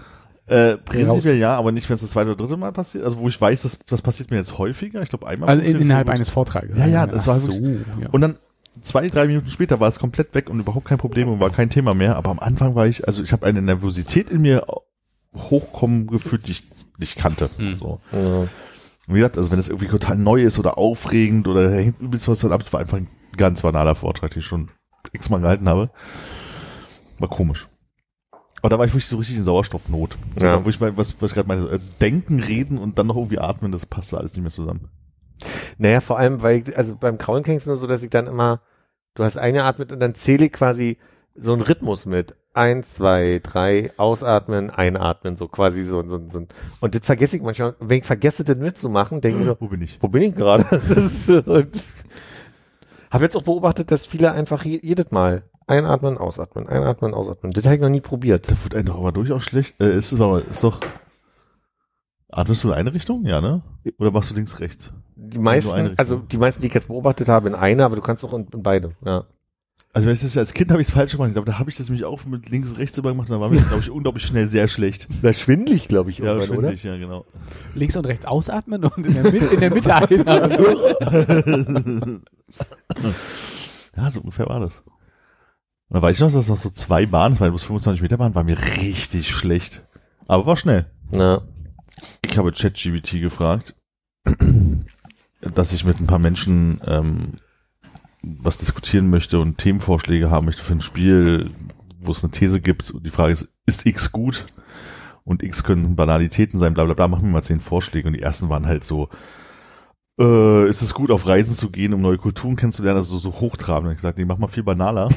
C: Äh, prinzipiell ja, aber nicht, wenn es das zweite oder dritte Mal passiert. Also wo ich weiß, das, das passiert mir jetzt häufiger. Ich glaube einmal.
B: Also
C: passiert
B: in, innerhalb
C: so
B: eines Vortrages.
C: Ja, ja, das
B: Ach
C: war
B: so. Ja.
C: Und dann zwei, drei Minuten später war es komplett weg und überhaupt kein Problem und war kein Thema mehr. Aber am Anfang war ich, also ich habe eine Nervosität in mir hochkommen gefühlt, die ich nicht kannte.
B: Hm.
C: So.
E: Ja.
C: Und wie gesagt, also wenn es irgendwie total neu ist oder aufregend oder da hängt übelst was ab, es war einfach ein ganz banaler Vortrag, den ich schon x-mal gehalten habe. War komisch. Aber da war ich wirklich so richtig in Sauerstoffnot.
E: Ja.
C: Wo ich mal, was, was ich gerade meine, äh, denken, reden und dann noch irgendwie atmen, das passte alles nicht mehr zusammen.
E: Naja, vor allem, weil, ich, also beim Kraulen kenne ich nur so, dass ich dann immer, du hast eingeatmet und dann zähle ich quasi so einen Rhythmus mit. Eins, zwei, drei, ausatmen, einatmen, so quasi so, so, so. Und das vergesse ich manchmal. Wenn ich vergesse, das mitzumachen, denke ich so,
C: Wo bin ich?
E: wo bin ich gerade? und habe jetzt auch beobachtet, dass viele einfach je- jedes Mal Einatmen, ausatmen, einatmen, ausatmen. Das habe ich noch nie probiert.
C: Da wird einem doch aber durchaus schlecht. Äh, ist, aber, ist doch. Atmest du in eine Richtung? Ja, ne? Oder machst du links, rechts?
E: Die meisten, also die meisten, die ich jetzt beobachtet habe, in eine, aber du kannst auch in, in beide. Ja.
C: Also wenn ich das als Kind habe ich es falsch gemacht. Ich glaube, da habe ich das nämlich auch mit links und rechts immer gemacht. Und dann war mir, glaube ich, unglaublich schnell sehr schlecht.
E: Na, schwindlig, glaube ich,
C: Ja,
E: irgendwann,
C: schwindelig, ja, genau.
B: Links und rechts ausatmen und in der, Mitte, in der Mitte einatmen.
C: ja, so ungefähr war das. Und dann weiß ich noch, dass es noch so zwei Bahnen, weil bloß 25 Meter Bahn, war mir richtig schlecht. Aber war schnell.
E: Na,
C: Ich habe ChatGBT gefragt, dass ich mit ein paar Menschen ähm, was diskutieren möchte und Themenvorschläge haben möchte für ein Spiel, wo es eine These gibt. Und die Frage ist, ist X gut? Und X können Banalitäten sein, bla bla bla, machen wir mal zehn Vorschläge. Und die ersten waren halt so, äh, ist es gut, auf Reisen zu gehen, um neue Kulturen kennenzulernen, also so hochtrabend. Und ich gesagt, nee, mach mal viel banaler.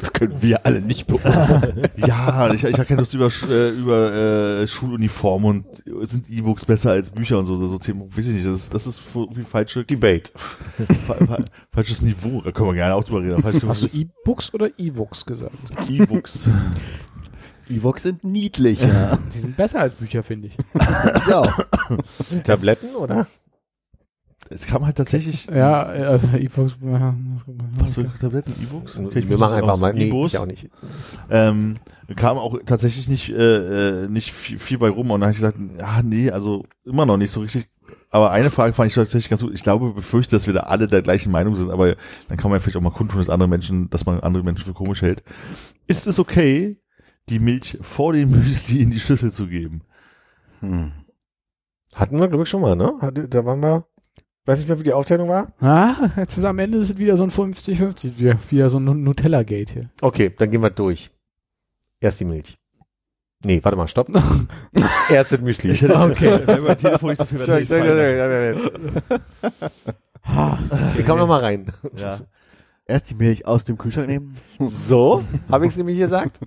D: Das können wir alle nicht beurteilen.
C: Ja, ich, ich habe keine Lust über, äh, über äh, Schuluniform und sind E-Books besser als Bücher und so, so, so Themen. Weiß ich nicht, das ist, das ist irgendwie falsche,
E: Debate.
C: fa fa falsches Niveau. Da können wir gerne auch drüber reden. Falsches
B: Hast du E-Books oder E-Books gesagt?
C: E-Books?
D: E-Vox sind niedlich, ja.
B: Die sind besser als Bücher, finde ich.
D: ja.
E: Tabletten, oder?
C: Es kam halt tatsächlich,
B: Ja, also E-Books. ja,
C: was für Tabletten? E-Books? Mich
E: Wir machen einfach mal, nee,
C: E-Books?
E: ich auch nicht.
C: Ähm, kam auch tatsächlich nicht, äh, äh, nicht viel, viel bei rum und dann habe ich gesagt, ja, nee, also immer noch nicht so richtig. Aber eine Frage fand ich tatsächlich ganz gut. Ich glaube, befürchte, dass wir da alle der gleichen Meinung sind, aber dann kann man ja vielleicht auch mal kundtun, dass andere Menschen, dass man andere Menschen für komisch hält. Ist es okay, die Milch vor dem Müsli in die Schüssel zu geben?
D: Hm.
E: Hatten wir, glaube ich, schon mal, ne? Hatte- Da waren wir, weiß nicht mehr, wie die Aufteilung war.
B: Ah, jetzt ist am Ende ist es wieder so ein 50-50, wieder, wieder so ein Nutella-Gate hier.
E: Okay, dann gehen wir durch. Erst die Milch. Nee, warte mal, stopp. Erst das Müsli.
C: Ich hätte, okay. wenn mein Telefon nicht so viel.
E: Wir kommen noch mal rein.
C: Ja.
D: Erst die Milch aus dem Kühlschrank nehmen.
E: So, habe ich es nämlich gesagt.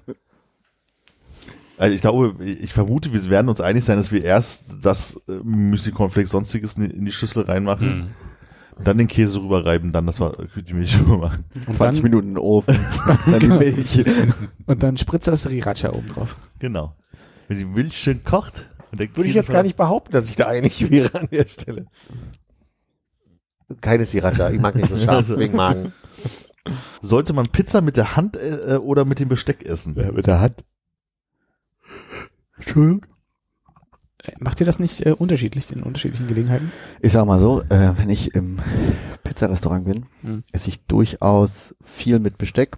C: Also ich glaube, ich vermute, wir werden uns einig sein, dass wir erst das äh, Müsli Cornflakes sonstiges in die Schüssel reinmachen, dann den Käse rüberreiben, dann das war die Milch rüber machen.
B: Und
D: 20
B: dann,
D: Minuten in den Ofen. dann die Milch.
B: und dann spritzt das Sriracha oben drauf.
C: Genau. Wenn die Milch schön kocht und der
E: Würde ich jetzt gar nicht behaupten, dass ich da einig wäre an der Stelle. Keine Sriracha, ich mag nicht so scharf, wegen Magen.
C: Sollte man Pizza mit der Hand äh, oder mit dem Besteck essen?
E: mit der Hand.
C: Entschuldigung.
B: Äh, Macht ihr das nicht äh, unterschiedlich in unterschiedlichen Gelegenheiten?
D: Ich sag mal so, äh, wenn ich im Pizzarestaurant bin,
B: Hm.
D: esse ich durchaus viel mit Besteck.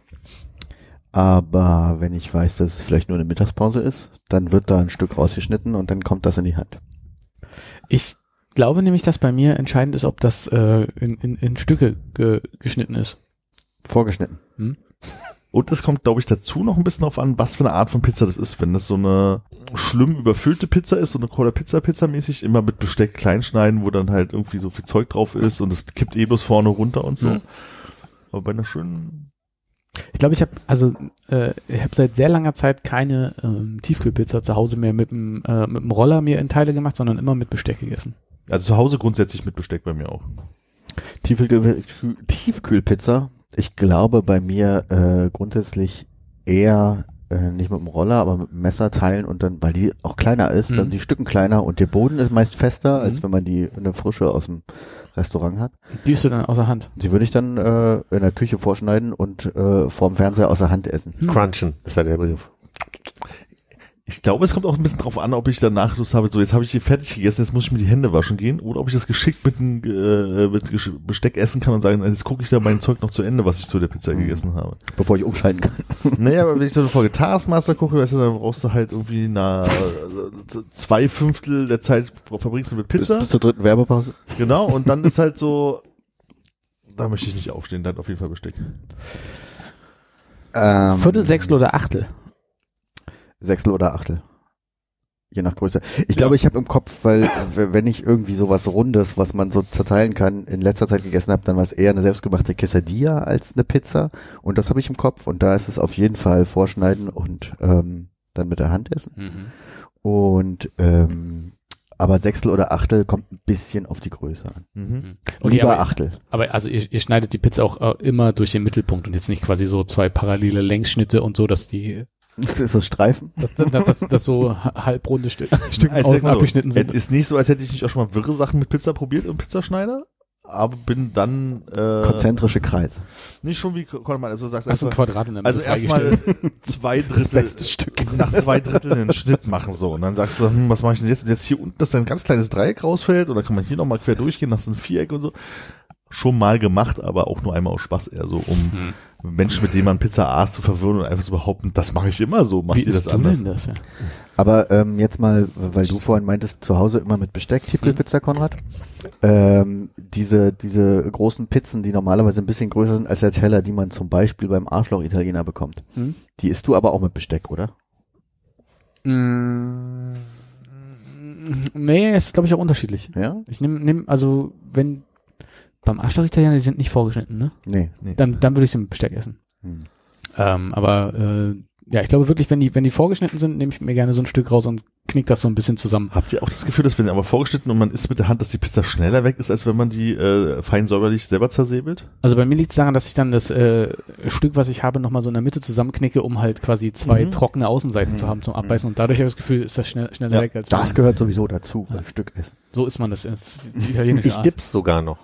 D: Aber wenn ich weiß, dass es vielleicht nur eine Mittagspause ist, dann wird da ein Stück rausgeschnitten und dann kommt das in die Hand.
B: Ich glaube nämlich, dass bei mir entscheidend ist, ob das äh, in, in, in Stücke ge geschnitten ist.
D: Vorgeschnitten.
C: Und es kommt, glaube ich, dazu noch ein bisschen drauf an, was für eine Art von Pizza das ist. Wenn das so eine schlimm überfüllte Pizza ist, so eine Cola Pizza Pizza mäßig, immer mit Besteck klein schneiden, wo dann halt irgendwie so viel Zeug drauf ist und es kippt eh bloß vorne runter und so.
B: Mhm.
C: Aber bei einer schönen,
B: Ich glaube, ich habe also äh, ich habe seit sehr langer Zeit keine ähm, Tiefkühlpizza zu Hause mehr mit dem äh, mit dem Roller mir in Teile gemacht, sondern immer mit Besteck gegessen.
C: also zu Hause grundsätzlich mit Besteck bei mir auch.
D: Tiefkühl Tiefkühlpizza. Ich glaube bei mir äh, grundsätzlich eher äh, nicht mit dem Roller, aber mit dem Messer teilen und dann, weil die auch kleiner ist,
B: Mhm.
D: dann sind die Stücken kleiner und der Boden ist meist fester, als
B: Mhm.
D: wenn man die in der Frische aus dem Restaurant hat.
B: Die ist du dann außer Hand.
D: Die würde ich dann äh, in der Küche vorschneiden und äh, vorm Fernseher außer Hand essen.
B: Hm.
E: Crunchen ist da der Begriff.
C: Ich glaube, es kommt auch ein bisschen drauf an, ob ich danach Lust habe, so jetzt habe ich hier fertig gegessen, jetzt muss ich mir die Hände waschen gehen, oder ob ich das geschickt mit dem äh, mit Besteck essen kann und sagen, jetzt gucke ich da mein Zeug noch zu Ende, was ich zu der Pizza
D: Mhm.
C: gegessen habe.
D: Bevor ich umschalten kann.
C: Naja, aber wenn ich so eine Folge Taskmaster gucke, weißt du, dann brauchst du halt irgendwie na, äh, zwei Fünftel der Zeit verbringst du mit
D: Bis,
C: Pizza.
D: bis zur dritten Werbepause.
C: Genau, und dann ist halt so, da möchte ich nicht aufstehen, dann auf jeden Fall Besteck.
D: Ähm,
B: Viertel, Sechstel oder Achtel.
D: Sechstel oder Achtel. Je nach Größe. Ich glaube, ich habe im Kopf, weil wenn ich irgendwie sowas Rundes, was man so zerteilen kann, in letzter Zeit gegessen habe, dann war es eher eine selbstgemachte Quesadilla als eine Pizza. Und das habe ich im Kopf. Und da ist es auf jeden Fall vorschneiden und ähm, dann mit der Hand essen. Und ähm, Aber Sechstel oder Achtel kommt ein bisschen auf die Größe an.
C: Mhm.
B: Okay,
D: Lieber
B: aber,
D: Achtel.
B: aber also ihr, ihr schneidet die Pizza auch äh, immer durch den Mittelpunkt und jetzt nicht quasi so zwei parallele Längsschnitte und so, dass die,
D: Das ist so Streifen.
B: dass, dass, dass, dass so ha- halbrunde Stück,
C: Also,
B: außen
C: mal so,
B: abgeschnitten sind.
C: Es ist nicht so, als hätte ich nicht auch schon mal wirre Sachen mit Pizza probiert im Pizzaschneider, aber bin dann äh,
D: Konzentrische Kreise.
C: nicht schon wie konnte man also du sagst
B: Hast du ein
C: erstmal,
B: Quadrat in der Mitte
C: also erstmal zwei Drittel
D: beste Stück.
C: nach zwei Drittel einen Schnitt machen so und dann sagst du hm, was mache ich denn jetzt und jetzt hier unten dass da ein ganz kleines Dreieck rausfällt oder kann man hier nochmal quer durchgehen das ist ein Viereck und so schon mal gemacht aber auch nur einmal aus Spaß eher so um
B: Hm.
C: Menschen mit denen man Pizza aß zu verwirren und einfach zu behaupten das mache ich immer so macht
B: Wie
C: ihr das
B: du
C: anders
B: denn das? Ja?
D: Aber ähm, jetzt mal, weil du vorhin meintest, zu Hause immer mit Besteck, Tiefkühlpizza, Konrad. Ähm, diese, diese großen Pizzen, die normalerweise ein bisschen größer sind als der Teller, die man zum Beispiel beim Arschloch-Italiener bekommt.
B: Hm?
D: Die isst du aber auch mit Besteck, oder?
B: Mm, Nee, ist glaube ich auch unterschiedlich.
D: Ja?
B: Ich nehme, nehm, also wenn beim Arschloch-Italiener, die sind nicht vorgeschnitten, ne?
D: Nee.
B: Dann, dann würde ich sie mit Besteck essen.
D: Hm.
B: Ähm, aber äh, ja, ich glaube wirklich, wenn die, wenn die vorgeschnitten sind, nehme ich mir gerne so ein Stück raus und knick das so ein bisschen zusammen.
C: Habt ihr auch das Gefühl, dass wenn aber vorgeschnitten und man isst mit der Hand, dass die Pizza schneller weg ist, als wenn man die äh, fein säuberlich selber zersäbelt?
B: Also bei mir liegt es daran, dass ich dann das äh, Stück, was ich habe, nochmal so in der Mitte zusammenknicke, um halt quasi zwei
C: Mhm.
B: trockene Außenseiten
D: Mhm.
B: zu haben zum Abbeißen. Und dadurch habe ich das Gefühl, ist das schnell, schneller
C: Ja,
B: weg als
D: Das gehört sowieso dazu,
B: Ja.
D: beim Stück essen.
B: So ist man das. das ist die italienische
E: Ich
B: Art.
E: dipp's sogar noch.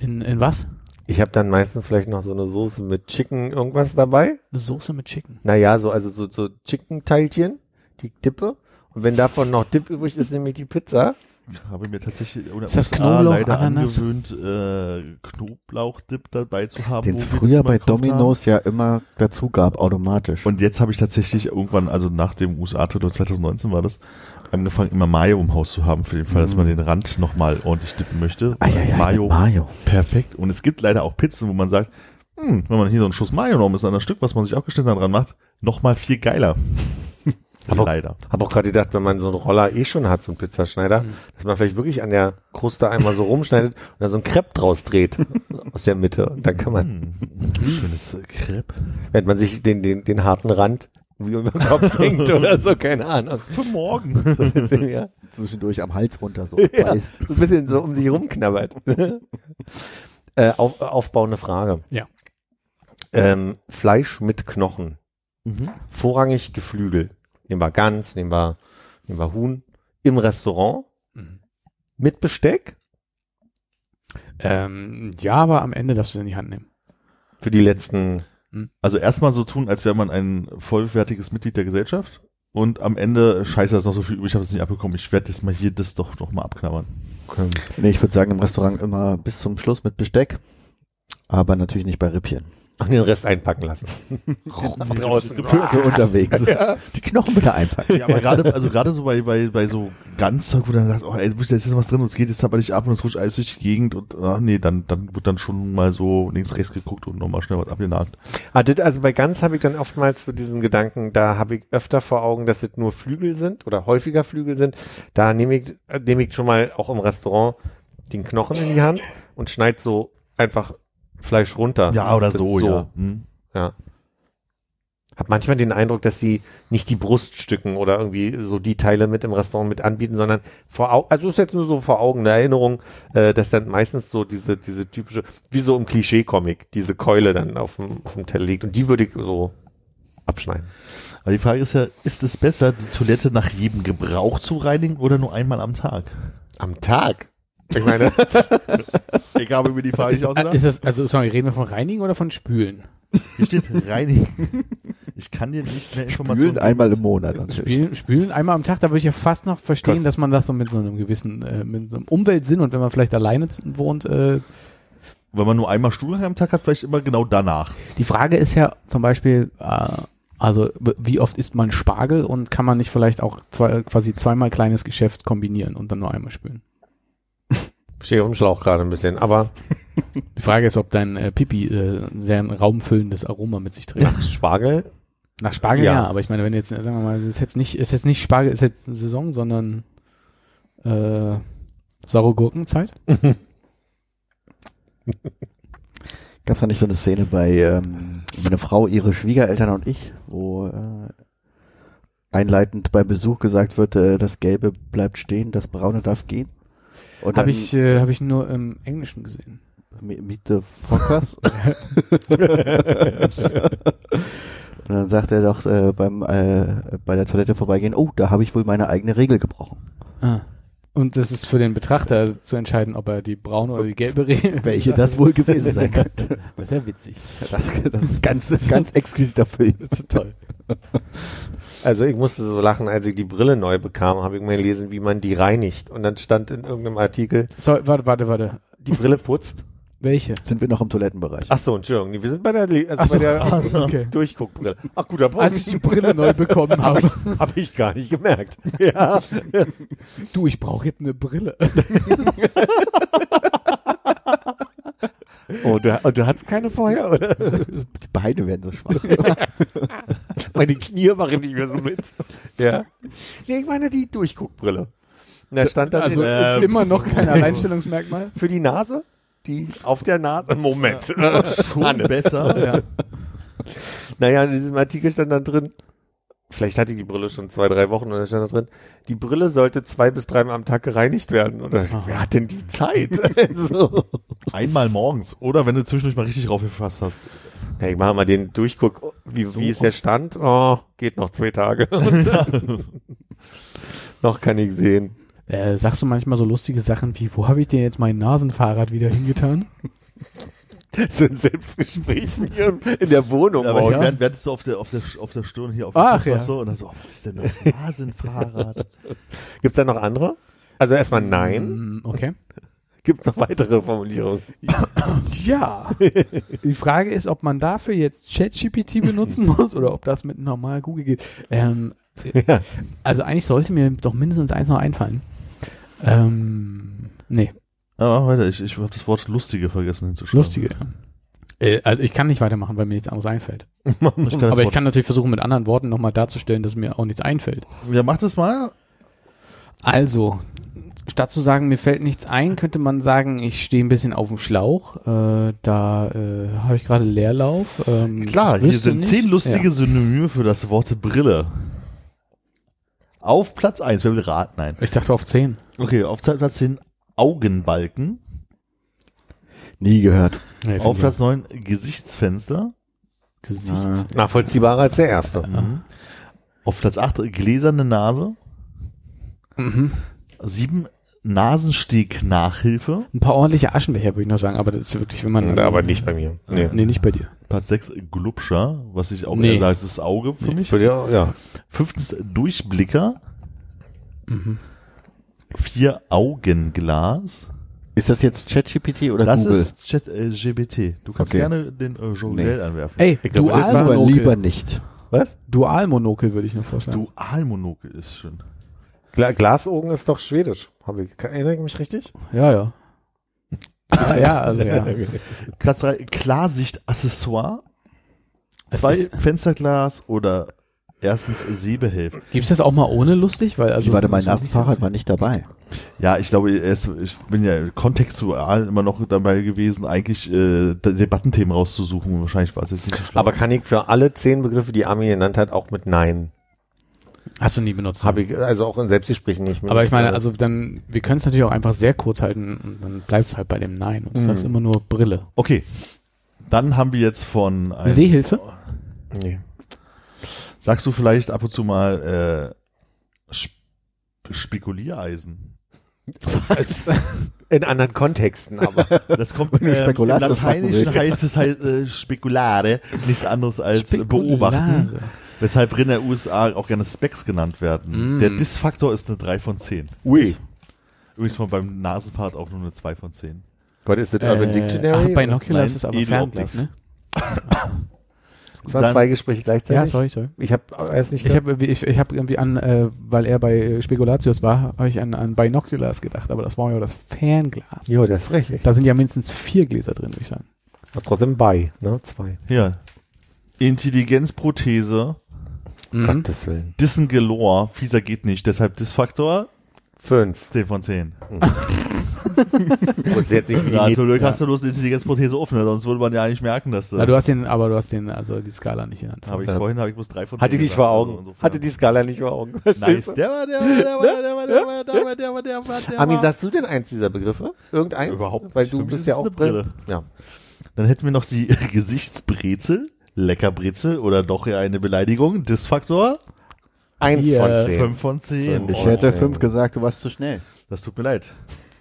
B: In, in was?
E: Ich habe dann meistens vielleicht noch so eine Soße mit Chicken irgendwas dabei.
B: Eine Soße mit Chicken.
E: Naja, so, also so, so Chicken-Teilchen, die dippe. Und wenn davon noch Dip übrig ist, nämlich die Pizza.
C: Habe mir tatsächlich in der
B: Ist das Knoblauch,
C: leider
B: Ananas?
C: angewöhnt, äh, Knoblauchdip dabei zu haben.
D: Den es früher bei Domino's ja immer dazu gab, automatisch.
C: Haben. Und jetzt habe ich tatsächlich irgendwann, also nach dem USA-Trip 2019 war das, angefangen immer Mayo im Haus zu haben, für den Fall, dass man den Rand nochmal ordentlich dippen möchte.
D: ah, ja, ja,
C: Mayo,
D: Mayo.
C: perfekt. Und es gibt leider auch Pizzen, wo man sagt, hm, wenn man hier so einen Schuss Mayo noch mit so einem Stück, was man sich aufgeschnitten hat, dran macht, nochmal viel geiler.
E: Aber-
C: leider.
E: Hab auch gerade gedacht, wenn man so einen Roller eh schon hat, so einen Pizzaschneider,
B: Mhm.
E: dass man vielleicht wirklich an der Kruste einmal so rumschneidet und dann so ein Crepe draus dreht aus der Mitte. Und dann kann man,
C: Hm, schönes Crepe.
E: wenn man sich den, den, den harten Rand wie über den Kopf hängt oder so, keine Ahnung.
C: Guten Morgen.
E: ja.
D: Zwischendurch am Hals runter so
E: Ja.
D: beißt.
E: So ein bisschen so um sich rumknabbert. äh, auf, aufbauende Frage.
B: Ja.
E: Ähm, Fleisch mit Knochen.
C: Mhm.
E: Vorrangig Geflügel. Nehmen wir Gans, nehmen wir, nehmen wir Huhn. Im Restaurant.
B: Mhm.
E: Mit Besteck.
B: Ähm, ja, aber am Ende darfst du es in die Hand nehmen.
E: Für die letzten.
C: Also erstmal so tun, als wäre man ein vollwertiges Mitglied der Gesellschaft und am Ende scheiße, da ist noch so viel übrig, ich habe das nicht abbekommen. Ich werde das mal hier das doch noch mal abknabbern.
D: Nee, ich würde sagen, im Restaurant immer bis zum Schluss mit Besteck. Aber natürlich nicht bei Rippchen.
E: Und den Rest einpacken lassen. draußen.
D: Für, für unterwegs. Die Knochen bitte einpacken.
C: Ja, aber gerade, also gerade so bei, bei, bei so Ganzzeug, wo du dann sagst, oh, ey, da ist jetzt noch was drin und es geht jetzt aber nicht ab und es rutscht alles durch die Gegend und, ach nee, dann, dann wird dann schon mal so links, rechts geguckt und nochmal schnell was abgenagt.
E: Ah, das, also bei Gans habe ich dann oftmals so diesen Gedanken, da habe ich öfter vor Augen, dass das nur Flügel sind oder häufiger Flügel sind. Da nehme ich, äh, nehme ich schon mal auch im Restaurant den Knochen in die Hand und schneid so einfach Fleisch runter.
C: Ja, oder
E: Das
C: so, ja. Hm.
E: ja. Hab manchmal den Eindruck, dass sie nicht die Bruststücken oder irgendwie so die Teile mit im Restaurant mit anbieten, sondern vor Augen, also ist jetzt nur so vor Augen eine Erinnerung, äh, dass dann meistens so diese, diese typische, wie so im Klischee-Comic, diese Keule dann auf dem, auf dem Teller liegt und die würde ich so abschneiden.
C: Aber die Frage ist ja, ist es besser, die Toilette nach jedem Gebrauch zu reinigen oder nur einmal am Tag?
E: Am Tag? Ich meine,
C: Ich habe mir die Frage
B: Ist, ist das, also sorry, reden wir von Reinigen oder von Spülen?
C: Hier steht reinigen. Ich kann dir nicht mehr Informationen
D: Spülen einmal im Monat. natürlich.
B: Spülen, spülen einmal am Tag, da würde ich ja fast noch verstehen,
E: Kost-
B: dass man das so mit so einem gewissen, äh, mit so einem Umweltsinn und wenn man vielleicht alleine wohnt, äh,
C: Wenn man nur einmal Stuhlgang am Tag hat, vielleicht immer genau danach.
B: die Frage ist ja zum Beispiel, äh, also wie oft isst man Spargel und kann man nicht vielleicht auch zwei, quasi zweimal kleines Geschäft kombinieren und dann nur einmal spülen?
E: Stehe auf dem Schlauch gerade ein bisschen, aber
B: Die Frage ist, ob dein äh, Pipi äh, sehr ein raumfüllendes Aroma mit sich trägt.
E: nach Spargel,
B: Nach Spargel ja.
E: Ja.
B: aber ich meine, wenn jetzt, äh, sagen wir mal, ist jetzt nicht, ist jetzt nicht Spargel, ist jetzt Saison, sondern äh, saure Gurkenzeit.
D: Gab es da nicht so eine Szene bei ähm, meine Frau, ihre Schwiegereltern und ich, wo äh, einleitend beim Besuch gesagt wird, äh, das Gelbe bleibt stehen, das Braune darf gehen.
B: Habe ich, äh, hab ich nur im Englischen gesehen.
D: Meet the Fockers. Und dann sagt er doch äh, beim äh, bei der Toilette vorbeigehen, oh, da habe ich wohl meine eigene Regel gebrochen.
B: Ah. Und das ist für den Betrachter zu entscheiden, ob er die braune oder die gelbe Regel.
D: Welche das wohl gewesen sein könnte.
B: Das ist ja witzig.
D: Das, das ist ganz, ganz exquisiter Film.
B: Das ist toll.
E: Also ich musste so lachen, als ich die Brille neu bekam, habe ich mal gelesen, wie man die reinigt. Und dann stand in irgendeinem Artikel,
B: So, warte, warte, warte.
E: die Brille putzt.
B: Welche?
D: Sind wir noch im Toilettenbereich?
E: Ach so, Entschuldigung, wir sind bei der, also
B: Ach so,
E: bei der
B: ach so, okay.
E: Durchguckbrille. Ach gut, da
B: Als ich die Brille neu bekommen habe.
E: habe ich gar nicht gemerkt. Ja.
B: Du, ich brauche jetzt eine Brille.
E: Oh, du, oh, du hattest keine vorher, oder?
D: Die Beine werden so schwach.
E: Meine Knie machen nicht mehr so mit. Ja. Nee, ich meine die Durchguckbrille. Und da stand dann
B: Also
E: in,
B: ist immer noch kein Alleinstellungsmerkmal.
E: für die Nase, die auf der Nase. Moment.
C: Schon
E: Hannes.
C: besser.
B: Ja.
E: Naja, in diesem Artikel stand dann drin, vielleicht hatte ich die Brille schon zwei, drei Wochen und da stand da drin, die Brille sollte zwei bis dreimal am Tag gereinigt werden. Oder wer hat denn die Zeit? so.
C: Einmal morgens. Oder wenn du zwischendurch mal richtig raufgefasst hast.
E: Ja, ich mache mal den Durchguck. Wie,
C: So.
E: wie ist der Stand? Oh, geht noch zwei Tage. Noch kann ich sehen.
B: Äh, sagst du manchmal so lustige Sachen wie, wo habe ich dir jetzt mein Nasenfahrrad wieder hingetan?
E: So ein Selbstgespräch hier in der Wohnung.
C: Aber
E: morgens.
C: ich während, während du auf der, auf der, auf der Stirn hier auf
B: Ach,
C: Tisch
B: ja.
C: so und dann so, oh, was ist denn das Nasenfahrrad?
E: Gibt's da noch andere? Also erstmal nein.
B: Mm, Okay.
E: Gibt's noch weitere Formulierungen?
B: Ja. Die Frage ist, ob man dafür jetzt ChatGPT benutzen muss oder ob das mit normal Google geht. Ähm,
E: Ja.
B: also eigentlich sollte mir doch mindestens eins noch einfallen. Ähm, nee,
C: Ah, weiter, ich, ich habe das Wort lustige vergessen hinzuschreiben.
B: lustige. ja. Äh, also ich kann nicht weitermachen, weil mir nichts anderes einfällt.
C: Ich
B: Aber ich kann natürlich versuchen, mit anderen Worten nochmal darzustellen, dass mir auch nichts einfällt.
C: ja, mach das mal.
B: Also, statt zu sagen, mir fällt nichts ein, könnte man sagen, ich stehe ein bisschen auf dem Schlauch. Äh, da äh, habe ich gerade Leerlauf. Ähm,
C: Klar,
B: ich
C: hier sind
B: nicht.
C: zehn lustige
B: Ja.
C: Synonyme für das Wort Brille. Auf Platz eins, wer will raten? Nein.
B: Ich dachte auf zehn.
C: Okay, auf Platz 10 Augenbalken.
D: Nie gehört.
B: Nee,
C: Auf Platz 9 Gesichtsfenster.
B: ich. Gesichts.
E: Nachvollziehbarer als der erste.
C: Mhm. Auf Platz 8 gläserne Nase.
B: Mhm.
C: 7 Nasensteg-Nachhilfe.
B: Ein paar ordentliche Aschenbecher würde ich noch sagen, aber das ist wirklich, wenn man. also-
E: aber nicht bei mir. Nee.
B: Nee, nicht bei dir.
C: Platz 6 Glubscher, was ich auch
B: Nee.
C: eher sage, das ist das Auge für mich.
E: Für dir, ja.
C: Fünftens Durchblicker.
B: Mhm.
C: 4 Augenglas.
D: Ist das jetzt ChatGPT oder
C: Das
D: Google?
C: ist Chat äh, GBT. Du kannst
D: Okay.
C: gerne den äh, Journal anwerfen.
B: Ey,
E: das
B: Dualmonokel.
D: lieber nicht.
E: Was?
B: Dualmonokel würde ich nur vorschlagen.
C: Dualmonokel ist schön.
E: Gla Glasaugen ist doch schwedisch. Habe ich, erinnere ich mich richtig?
B: Ja, ja. ja, ja, also ja.
C: Platz 3 Klarsicht-Accessoire.
B: Es
C: Zwei Fensterglas oder erstens Sehbehelf.
B: Gibt's das auch mal ohne lustig? Weil, also,
D: Also, Warte, mein Nasenfahrrad war nicht dabei.
C: Ja, ich glaube, es, ich bin ja kontextual immer noch dabei gewesen, eigentlich äh, De- Debattenthemen rauszusuchen. Wahrscheinlich war es jetzt nicht so schlau.
E: Aber kann ich für alle zehn Begriffe, die Armin genannt hat, auch mit Nein?
B: Hast du nie benutzt.
E: Habe ich, also auch in Selbstgesprächen nicht.
B: Aber ich meine, also dann, wir können es natürlich auch einfach sehr kurz halten und dann bleibt es halt bei dem Nein. Und du
E: Mhm.
B: sagst immer nur Brille.
C: okay. Dann haben wir jetzt von einem,
B: Sehhilfe?
E: Nee.
C: Sagst du vielleicht ab und zu mal äh, Sp Spekuliereisen.
E: In anderen Kontexten, aber.
C: Das kommt
D: Wenn du
C: ähm, im Lateinischen heißt es halt äh, Spekulare, nichts anderes als
B: Spekulare.
C: beobachten. Weshalb in der USA auch gerne Specs genannt werden.
B: Mm.
C: Der Dis-Faktor ist eine 3 von 10.
E: Ui.
C: Übrigens von beim Nasenfahrt auch nur eine 2 von 10.
E: Was ist das Urban
B: Äh,
E: Dictionary?
B: ach, Binoculars
C: Nein,
B: ist aber. Fernglas, ne?
E: das waren
C: dann-
E: zwei Gespräche gleichzeitig.
B: Ja, sorry, sorry.
E: Ich habe erst nicht.
B: Ich habe ich, ich hab irgendwie an, äh, weil er bei äh, Spekulatius war, habe ich an, an Binoculars gedacht, aber das war ja das Fernglas.
E: Jo, das ist richtig.
B: Da sind ja mindestens vier Gläser drin, würde ich sagen.
E: Ist trotzdem bei, ne? Zwei.
C: Hier. Intelligenzprothese,
B: Mhm.
E: Gottes Willen.
C: Dissen galore, fieser geht nicht, deshalb Dis-Faktor
E: Fünf.
C: 10 von 10.
E: Muss jetzt nicht wie die
C: Ja, zum Glück hast du bloß eine Intelligenzprothese offen, ne? sonst würde man ja eigentlich merken, dass du.
B: Ja, du hast den, aber du hast den, also die Skala nicht in der Hand.
C: Habe ich
E: Ja.
C: vorhin habe ich bloß drei von
E: Hatte
C: zehn
E: dich
C: gesagt,
E: vor
C: also
E: Augen.
C: insofern.
E: Hatte die Skala nicht vor Augen.
C: Nice.
E: Du?
C: Der war, der war, der war, der war, der war, der war, der war, der war, der war,
E: Armin,
C: der war.
E: sagst du denn eins dieser Begriffe? Irgendeins?
C: Überhaupt
E: Weil
C: nicht.
E: du
C: Für mich
E: bist
C: ist
E: ja auch
C: eine Brille.
E: Ja.
C: Dann hätten wir noch die Gesichtsbrezel, Leckerbrezel oder doch eher eine Beleidigung, Disfaktor,
E: Eins von zehn.
C: 5 von 10.
D: Ich hätte fünf gesagt, du warst zu schnell.
C: Das tut mir leid.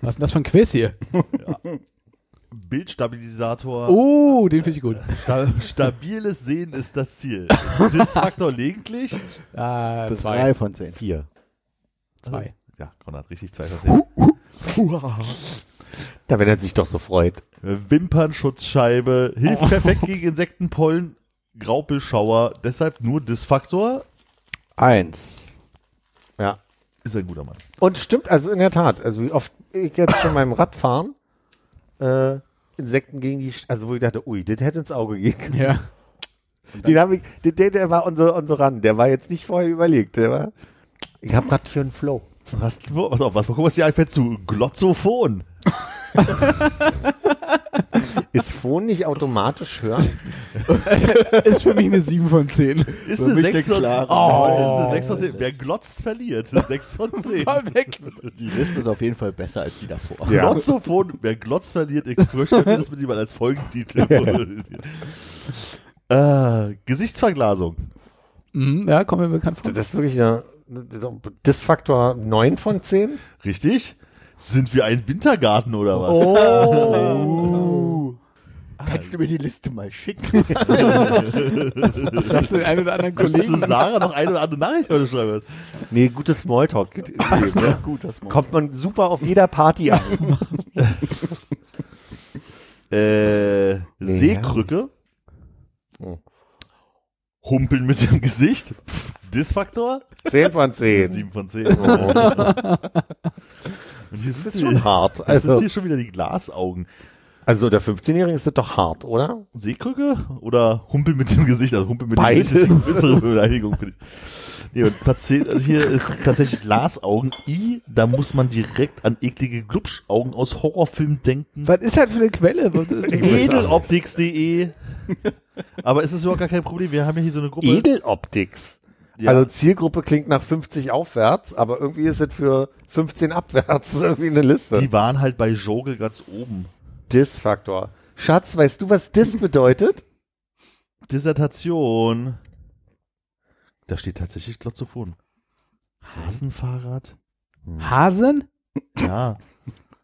B: Was ist denn das für ein Quiz hier?
C: Bildstabilisator,
B: Oh, den finde ich gut.
C: sta stabiles Sehen ist das Ziel. Disfaktor gelegentlich.
B: Ah,
D: Das
B: zwei.
D: drei von zehn.
E: Vier.
B: Zwei.
C: Ja, Konrad, richtig, zwei von zehn.
E: Da, wenn er sich doch so freut.
C: Wimpernschutzscheibe, hilft perfekt gegen Insektenpollen, Graupelschauer, deshalb nur Disfaktor,
D: Eins.
E: Ja.
C: Ist ein guter Mann.
E: Und stimmt, also in der Tat, also wie oft ich jetzt schon beim Radfahren äh, Insekten gegen die, also wo ich dachte, ui, das hätte ins Auge gehen können.
B: Ja.
E: Den hab ich, der, der, der war unser, unser ran, der war jetzt nicht vorher überlegt, der war, ich hab grad für einen Flow.
C: Was, wo, pass auf, was, guck, was dir einfällt zu Glotzophon.
E: Ist Phone nicht automatisch hören?
B: Ist für mich eine 7 von 10.
C: Ist
D: Für
C: eine
D: mich
C: 6
D: der
C: von,
D: klare
C: oh. ist eine 6 von 10. Wer glotzt, verliert. 6 von 10.
B: weg.
D: Die Liste ist auf jeden Fall besser als die davor.
E: Ja.
C: Glotzophon, wer glotzt, verliert. Ich fürchte, das mit jemand als Folgentitel. äh, Gesichtsverglasung.
B: Mhm, ja, kommt mir bekannt vor.
E: Das ist wirklich eine, Disfaktor 9 von 10?
C: Richtig? Sind wir ein Wintergarten oder was?
B: Oh.
D: Kannst du mir die Liste mal schicken?
B: Hast du den einen oder anderen
C: Könntest du
B: Kollegen?
C: Sarah noch eine oder andere Nachricht heute schreiben?
E: Nee, gutes Smalltalk. geht, ne?
D: Gut, das mal.
E: Kommt man super auf jeder Party an.
C: Äh,
E: Nee,
C: Seekrücke.
E: Oh.
C: Humpeln mit dem Gesicht. Disfaktor.
E: 10 von 10.
C: 7 von 10. Und hier sind,
E: Das ist schon hart.
C: das sind
E: Also,
C: hier schon wieder die Glasaugen.
E: also der 15-Jährige ist das doch hart, oder?
C: Seekrücke oder Humpel mit dem Gesicht? Also Humpel mit
E: Beides.
C: dem Gesicht ist die bessere Beleidigung, finde ich. Nee, und Platz 10, also hier ist tatsächlich Glasaugen. I, da muss man direkt an eklige Glubschaugen aus Horrorfilmen denken.
B: Was ist das für eine Quelle?
C: Edeloptics.de. Aber es ist überhaupt gar kein Problem. Wir haben ja hier so eine Gruppe.
E: Edeloptics.
C: Ja.
E: Also Zielgruppe klingt nach 50 aufwärts, aber irgendwie ist es für 15 abwärts irgendwie eine Liste.
C: die waren halt bei Jogel ganz oben.
E: Dis-Faktor. Schatz, weißt du, was Dis bedeutet?
C: Dissertation. Da steht tatsächlich Glotzophon. Hasenfahrrad? Hm.
B: Hasen?
C: Ja.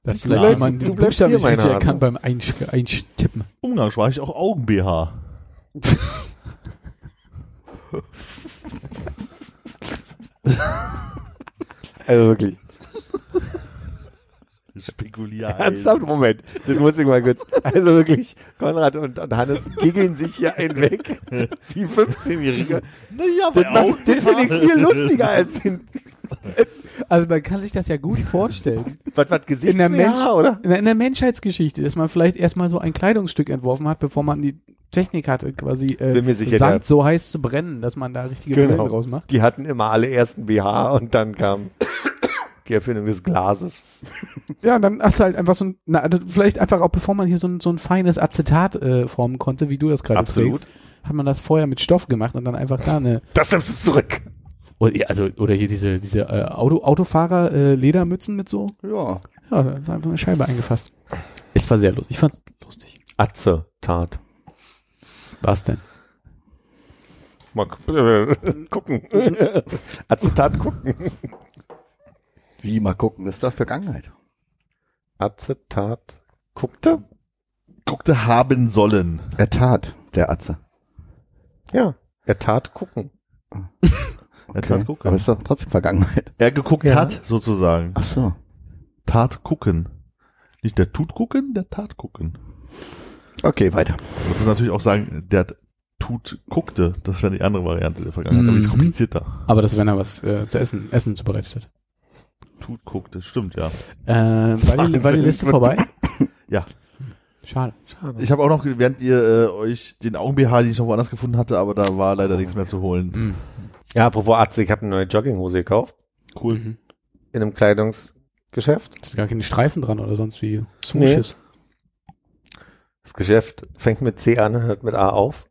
B: Da hat
E: Du
B: vielleicht
E: bleibst-
B: jemand
E: bleibst
B: Buchstaben
E: hier,
B: nicht richtig erkannt beim Einsch Einstippen.
C: Umgangssprachlich auch Augen-BH.
E: Also wirklich.
C: Spekulier.
E: Ernsthaft, Moment. Das muss ich mal kurz. Also wirklich, Konrad und, und Hannes giggeln sich hier einen weg. Wie 15-Jährige.
C: Naja,
E: Das, macht- das finde ich viel lustiger als den,
B: Also man kann sich das ja gut vorstellen.
E: was, was Gesicht
B: In der, Mensch
E: oder?
B: in der- in der Menschheitsgeschichte, dass man vielleicht erstmal so ein Kleidungsstück entworfen hat, bevor man die Technik hatte, quasi äh,
E: Bin mir sicher,
B: Sand so heiß zu brennen, dass man da richtige
E: Genau.
B: Brillen draus macht.
E: Die hatten immer alle ersten BH und dann kam die Erfindung des Glases.
B: Ja, und dann hast du halt einfach so ein, na, also vielleicht einfach auch bevor man hier so ein, so ein feines Acetat äh, formen konnte, wie du das gerade
C: Absolut.
B: trägst, hat man das vorher mit Stoff gemacht und dann einfach da eine,
E: Das nimmst du zurück.
B: oder, also, oder hier diese, diese äh, Auto, Autofahrer äh, Ledermützen mit so,
D: Ja.
B: ja, da ist einfach eine Scheibe eingefasst. Es war sehr lustig. Ich fand's lustig.
E: Atze, Tat.
B: Was denn?
E: Mal äh, gucken. Acetat gucken.
D: Wie, mal gucken, das ist doch Vergangenheit.
E: Acetat guckte?
C: Guckte haben sollen.
D: Er tat, der Atze.
E: Ja. Er tat gucken.
C: Er tat gucken.
D: Aber es ist doch trotzdem Vergangenheit.
C: Er geguckt
E: Ja.
C: hat, sozusagen.
D: Ach so.
C: Tat gucken. Nicht der tut gucken, der tat gucken.
D: Okay, weiter.
C: Man muss natürlich auch sagen, der tut guckte. Das wäre die andere Variante der Vergangenheit. Aber die ist
B: Mhm.
C: komplizierter.
B: Aber das, wenn er was äh, zu essen, Essen zubereitet hat.
C: Tut guckte, stimmt, ja.
B: Äh, war, die, war die Liste vorbei?
C: Ja.
B: Schade.
E: Schade.
C: Ich habe auch noch, während ihr äh, euch den Augen-BH, den ich noch woanders gefunden hatte, aber da war leider nichts mehr zu holen.
B: Mhm.
E: Ja, apropos Atze, ich habe eine neue Jogginghose gekauft.
C: Cool.
B: Mhm.
E: In einem Kleidungs... Geschäft.
B: Da sind gar keine Streifen dran oder sonst wie. Swooshes.
E: Das Geschäft fängt mit C an und hört mit A auf.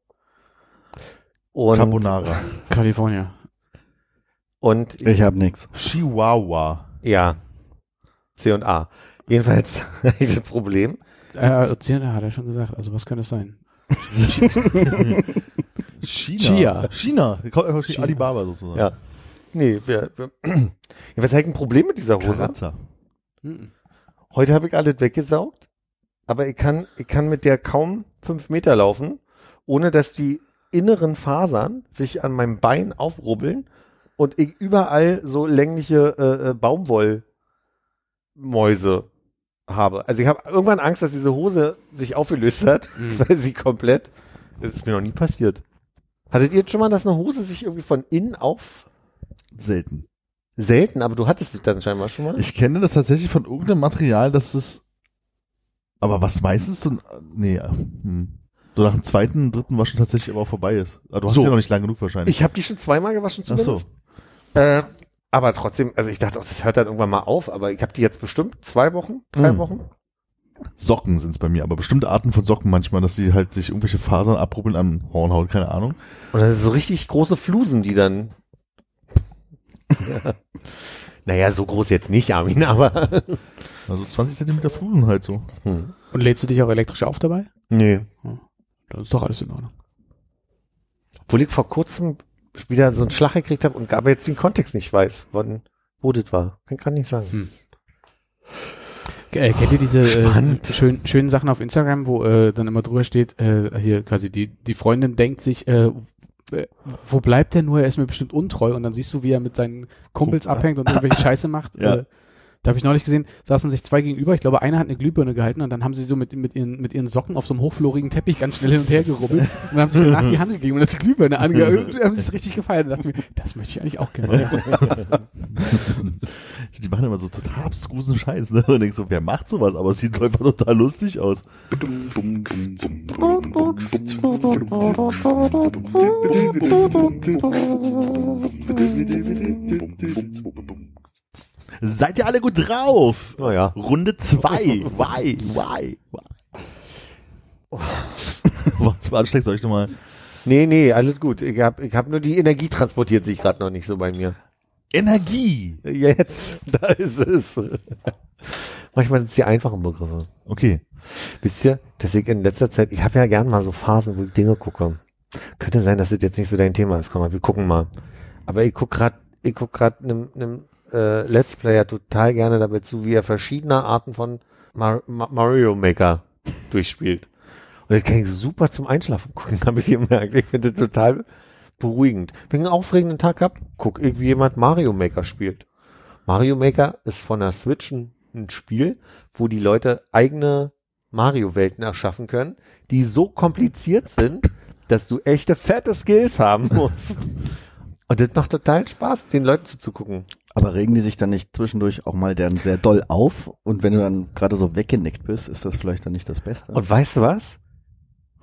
E: Und,
C: Carbonara.
B: California.
E: und
D: Ich habe nix.
C: Chihuahua.
E: ja, C und A. Jedenfalls ist das Problem.
B: Äh, Zirne hat er schon gesagt. Also was könnte es sein?
C: China.
B: Chia.
C: China. China.
B: China.
C: Alibaba sozusagen.
E: Ja. Nee, wir, wir jedenfalls habe ich ein Problem mit dieser Hose.
C: Karazza.
B: Hm.
E: Heute habe ich alles weggesaugt, aber ich kann, ich kann mit der kaum fünf Meter laufen, ohne dass die inneren Fasern sich an meinem Bein aufrubbeln und ich überall so längliche äh, äh, Baumwollmäuse habe. Also ich habe irgendwann Angst, dass diese Hose sich aufgelöst hat, weil sie komplett. Das ist mir noch nie passiert. Hattet ihr jetzt schon mal, dass eine Hose sich irgendwie von innen auf
C: Selten.
E: selten, aber du hattest es dann scheinbar schon mal?
C: Ich kenne das tatsächlich von irgendeinem Material, das ist, aber was meistens so, nee, hm. so nach dem zweiten, dritten Waschen tatsächlich aber auch vorbei ist. Aber du hast
E: So.
C: ja noch nicht lang genug wahrscheinlich.
E: Ich habe die schon zweimal gewaschen
C: Ach so.
E: zumindest. Äh, aber trotzdem, also ich dachte auch, das hört dann irgendwann mal auf, aber ich habe die jetzt bestimmt zwei Wochen, drei
C: Mm.
E: Wochen.
C: Socken sind es bei mir, aber bestimmte Arten von Socken manchmal, dass sie halt sich irgendwelche Fasern abrubbeln an Hornhaut, keine Ahnung.
E: Sind so richtig große Flusen, die dann. naja, so groß jetzt nicht, Armin, aber.
C: Also 20 Zentimeter Flusen halt so.
E: hm.
B: Und lädst du dich auch elektrisch auf dabei?
E: Nee.
B: Dann ist doch alles in Ordnung.
E: Obwohl ich vor kurzem wieder so einen Schlag gekriegt habe und aber jetzt den Kontext nicht weiß, wann, wo das war. Kann ich nicht sagen.
B: Äh, kennt ihr diese äh, schön, schönen Sachen auf Instagram, wo äh, dann immer drüber steht, äh, hier quasi die, die Freundin denkt sich, äh, wo bleibt der nur? Er ist mir bestimmt untreu. Und dann siehst du, wie er mit seinen Kumpels abhängt und irgendwelche Scheiße macht.
C: Ja.
B: Äh, da habe ich neulich gesehen, saßen sich zwei gegenüber. Ich glaube, einer hat eine Glühbirne gehalten und dann haben sie so mit, mit, ihren, mit ihren Socken auf so einem hochflorigen Teppich ganz schnell hin und her gerubbelt und haben sich danach die Hand gegeben und das Glühbirne ange und haben sich richtig gefeiert. Und dachte mir, das möchte ich eigentlich auch gerne. machen.
C: Die machen immer so total abstrusen Scheiß, ne? Und denkst so, wer macht sowas? Aber es sieht einfach total lustig aus. Seid ihr alle gut drauf?
E: Naja.
C: Runde zwei. Why? Why? Why? Was war anstrengend? Soll ich nochmal?
E: Nee, nee, alles gut. Ich hab, ich hab nur die Energie transportiert sich gerade noch nicht so bei mir.
C: Energie.
E: Jetzt, da ist es. Manchmal sind es die einfachen Begriffe.
C: Okay.
E: Wisst ihr, dass ich in letzter Zeit, ich habe ja gern mal so Phasen, wo ich Dinge gucke. Könnte sein, dass das jetzt nicht so dein Thema ist. Komm mal, wir gucken mal. Aber ich guck grad, ich guck grad einem, einem äh, Let's Player total gerne dabei zu, wie er verschiedene Arten von Mar Ma Mario Maker durchspielt. Und das kann ich super zum Einschlafen gucken, habe ich gemerkt. Ich finde das total beruhigend. Wenn ich einen aufregenden Tag hab, guck ich, wie jemand Mario Maker spielt. Mario Maker ist von der Switch ein, ein Spiel, wo die Leute eigene Mario-Welten erschaffen können, die so kompliziert sind, dass du echte fette Skills haben musst. Und das macht total Spaß, den Leuten zuzugucken.
D: Aber regen die sich dann nicht zwischendurch auch mal dann sehr doll auf? Und wenn du dann gerade so weggenickt bist, ist das vielleicht dann nicht das Beste?
E: Und weißt du was?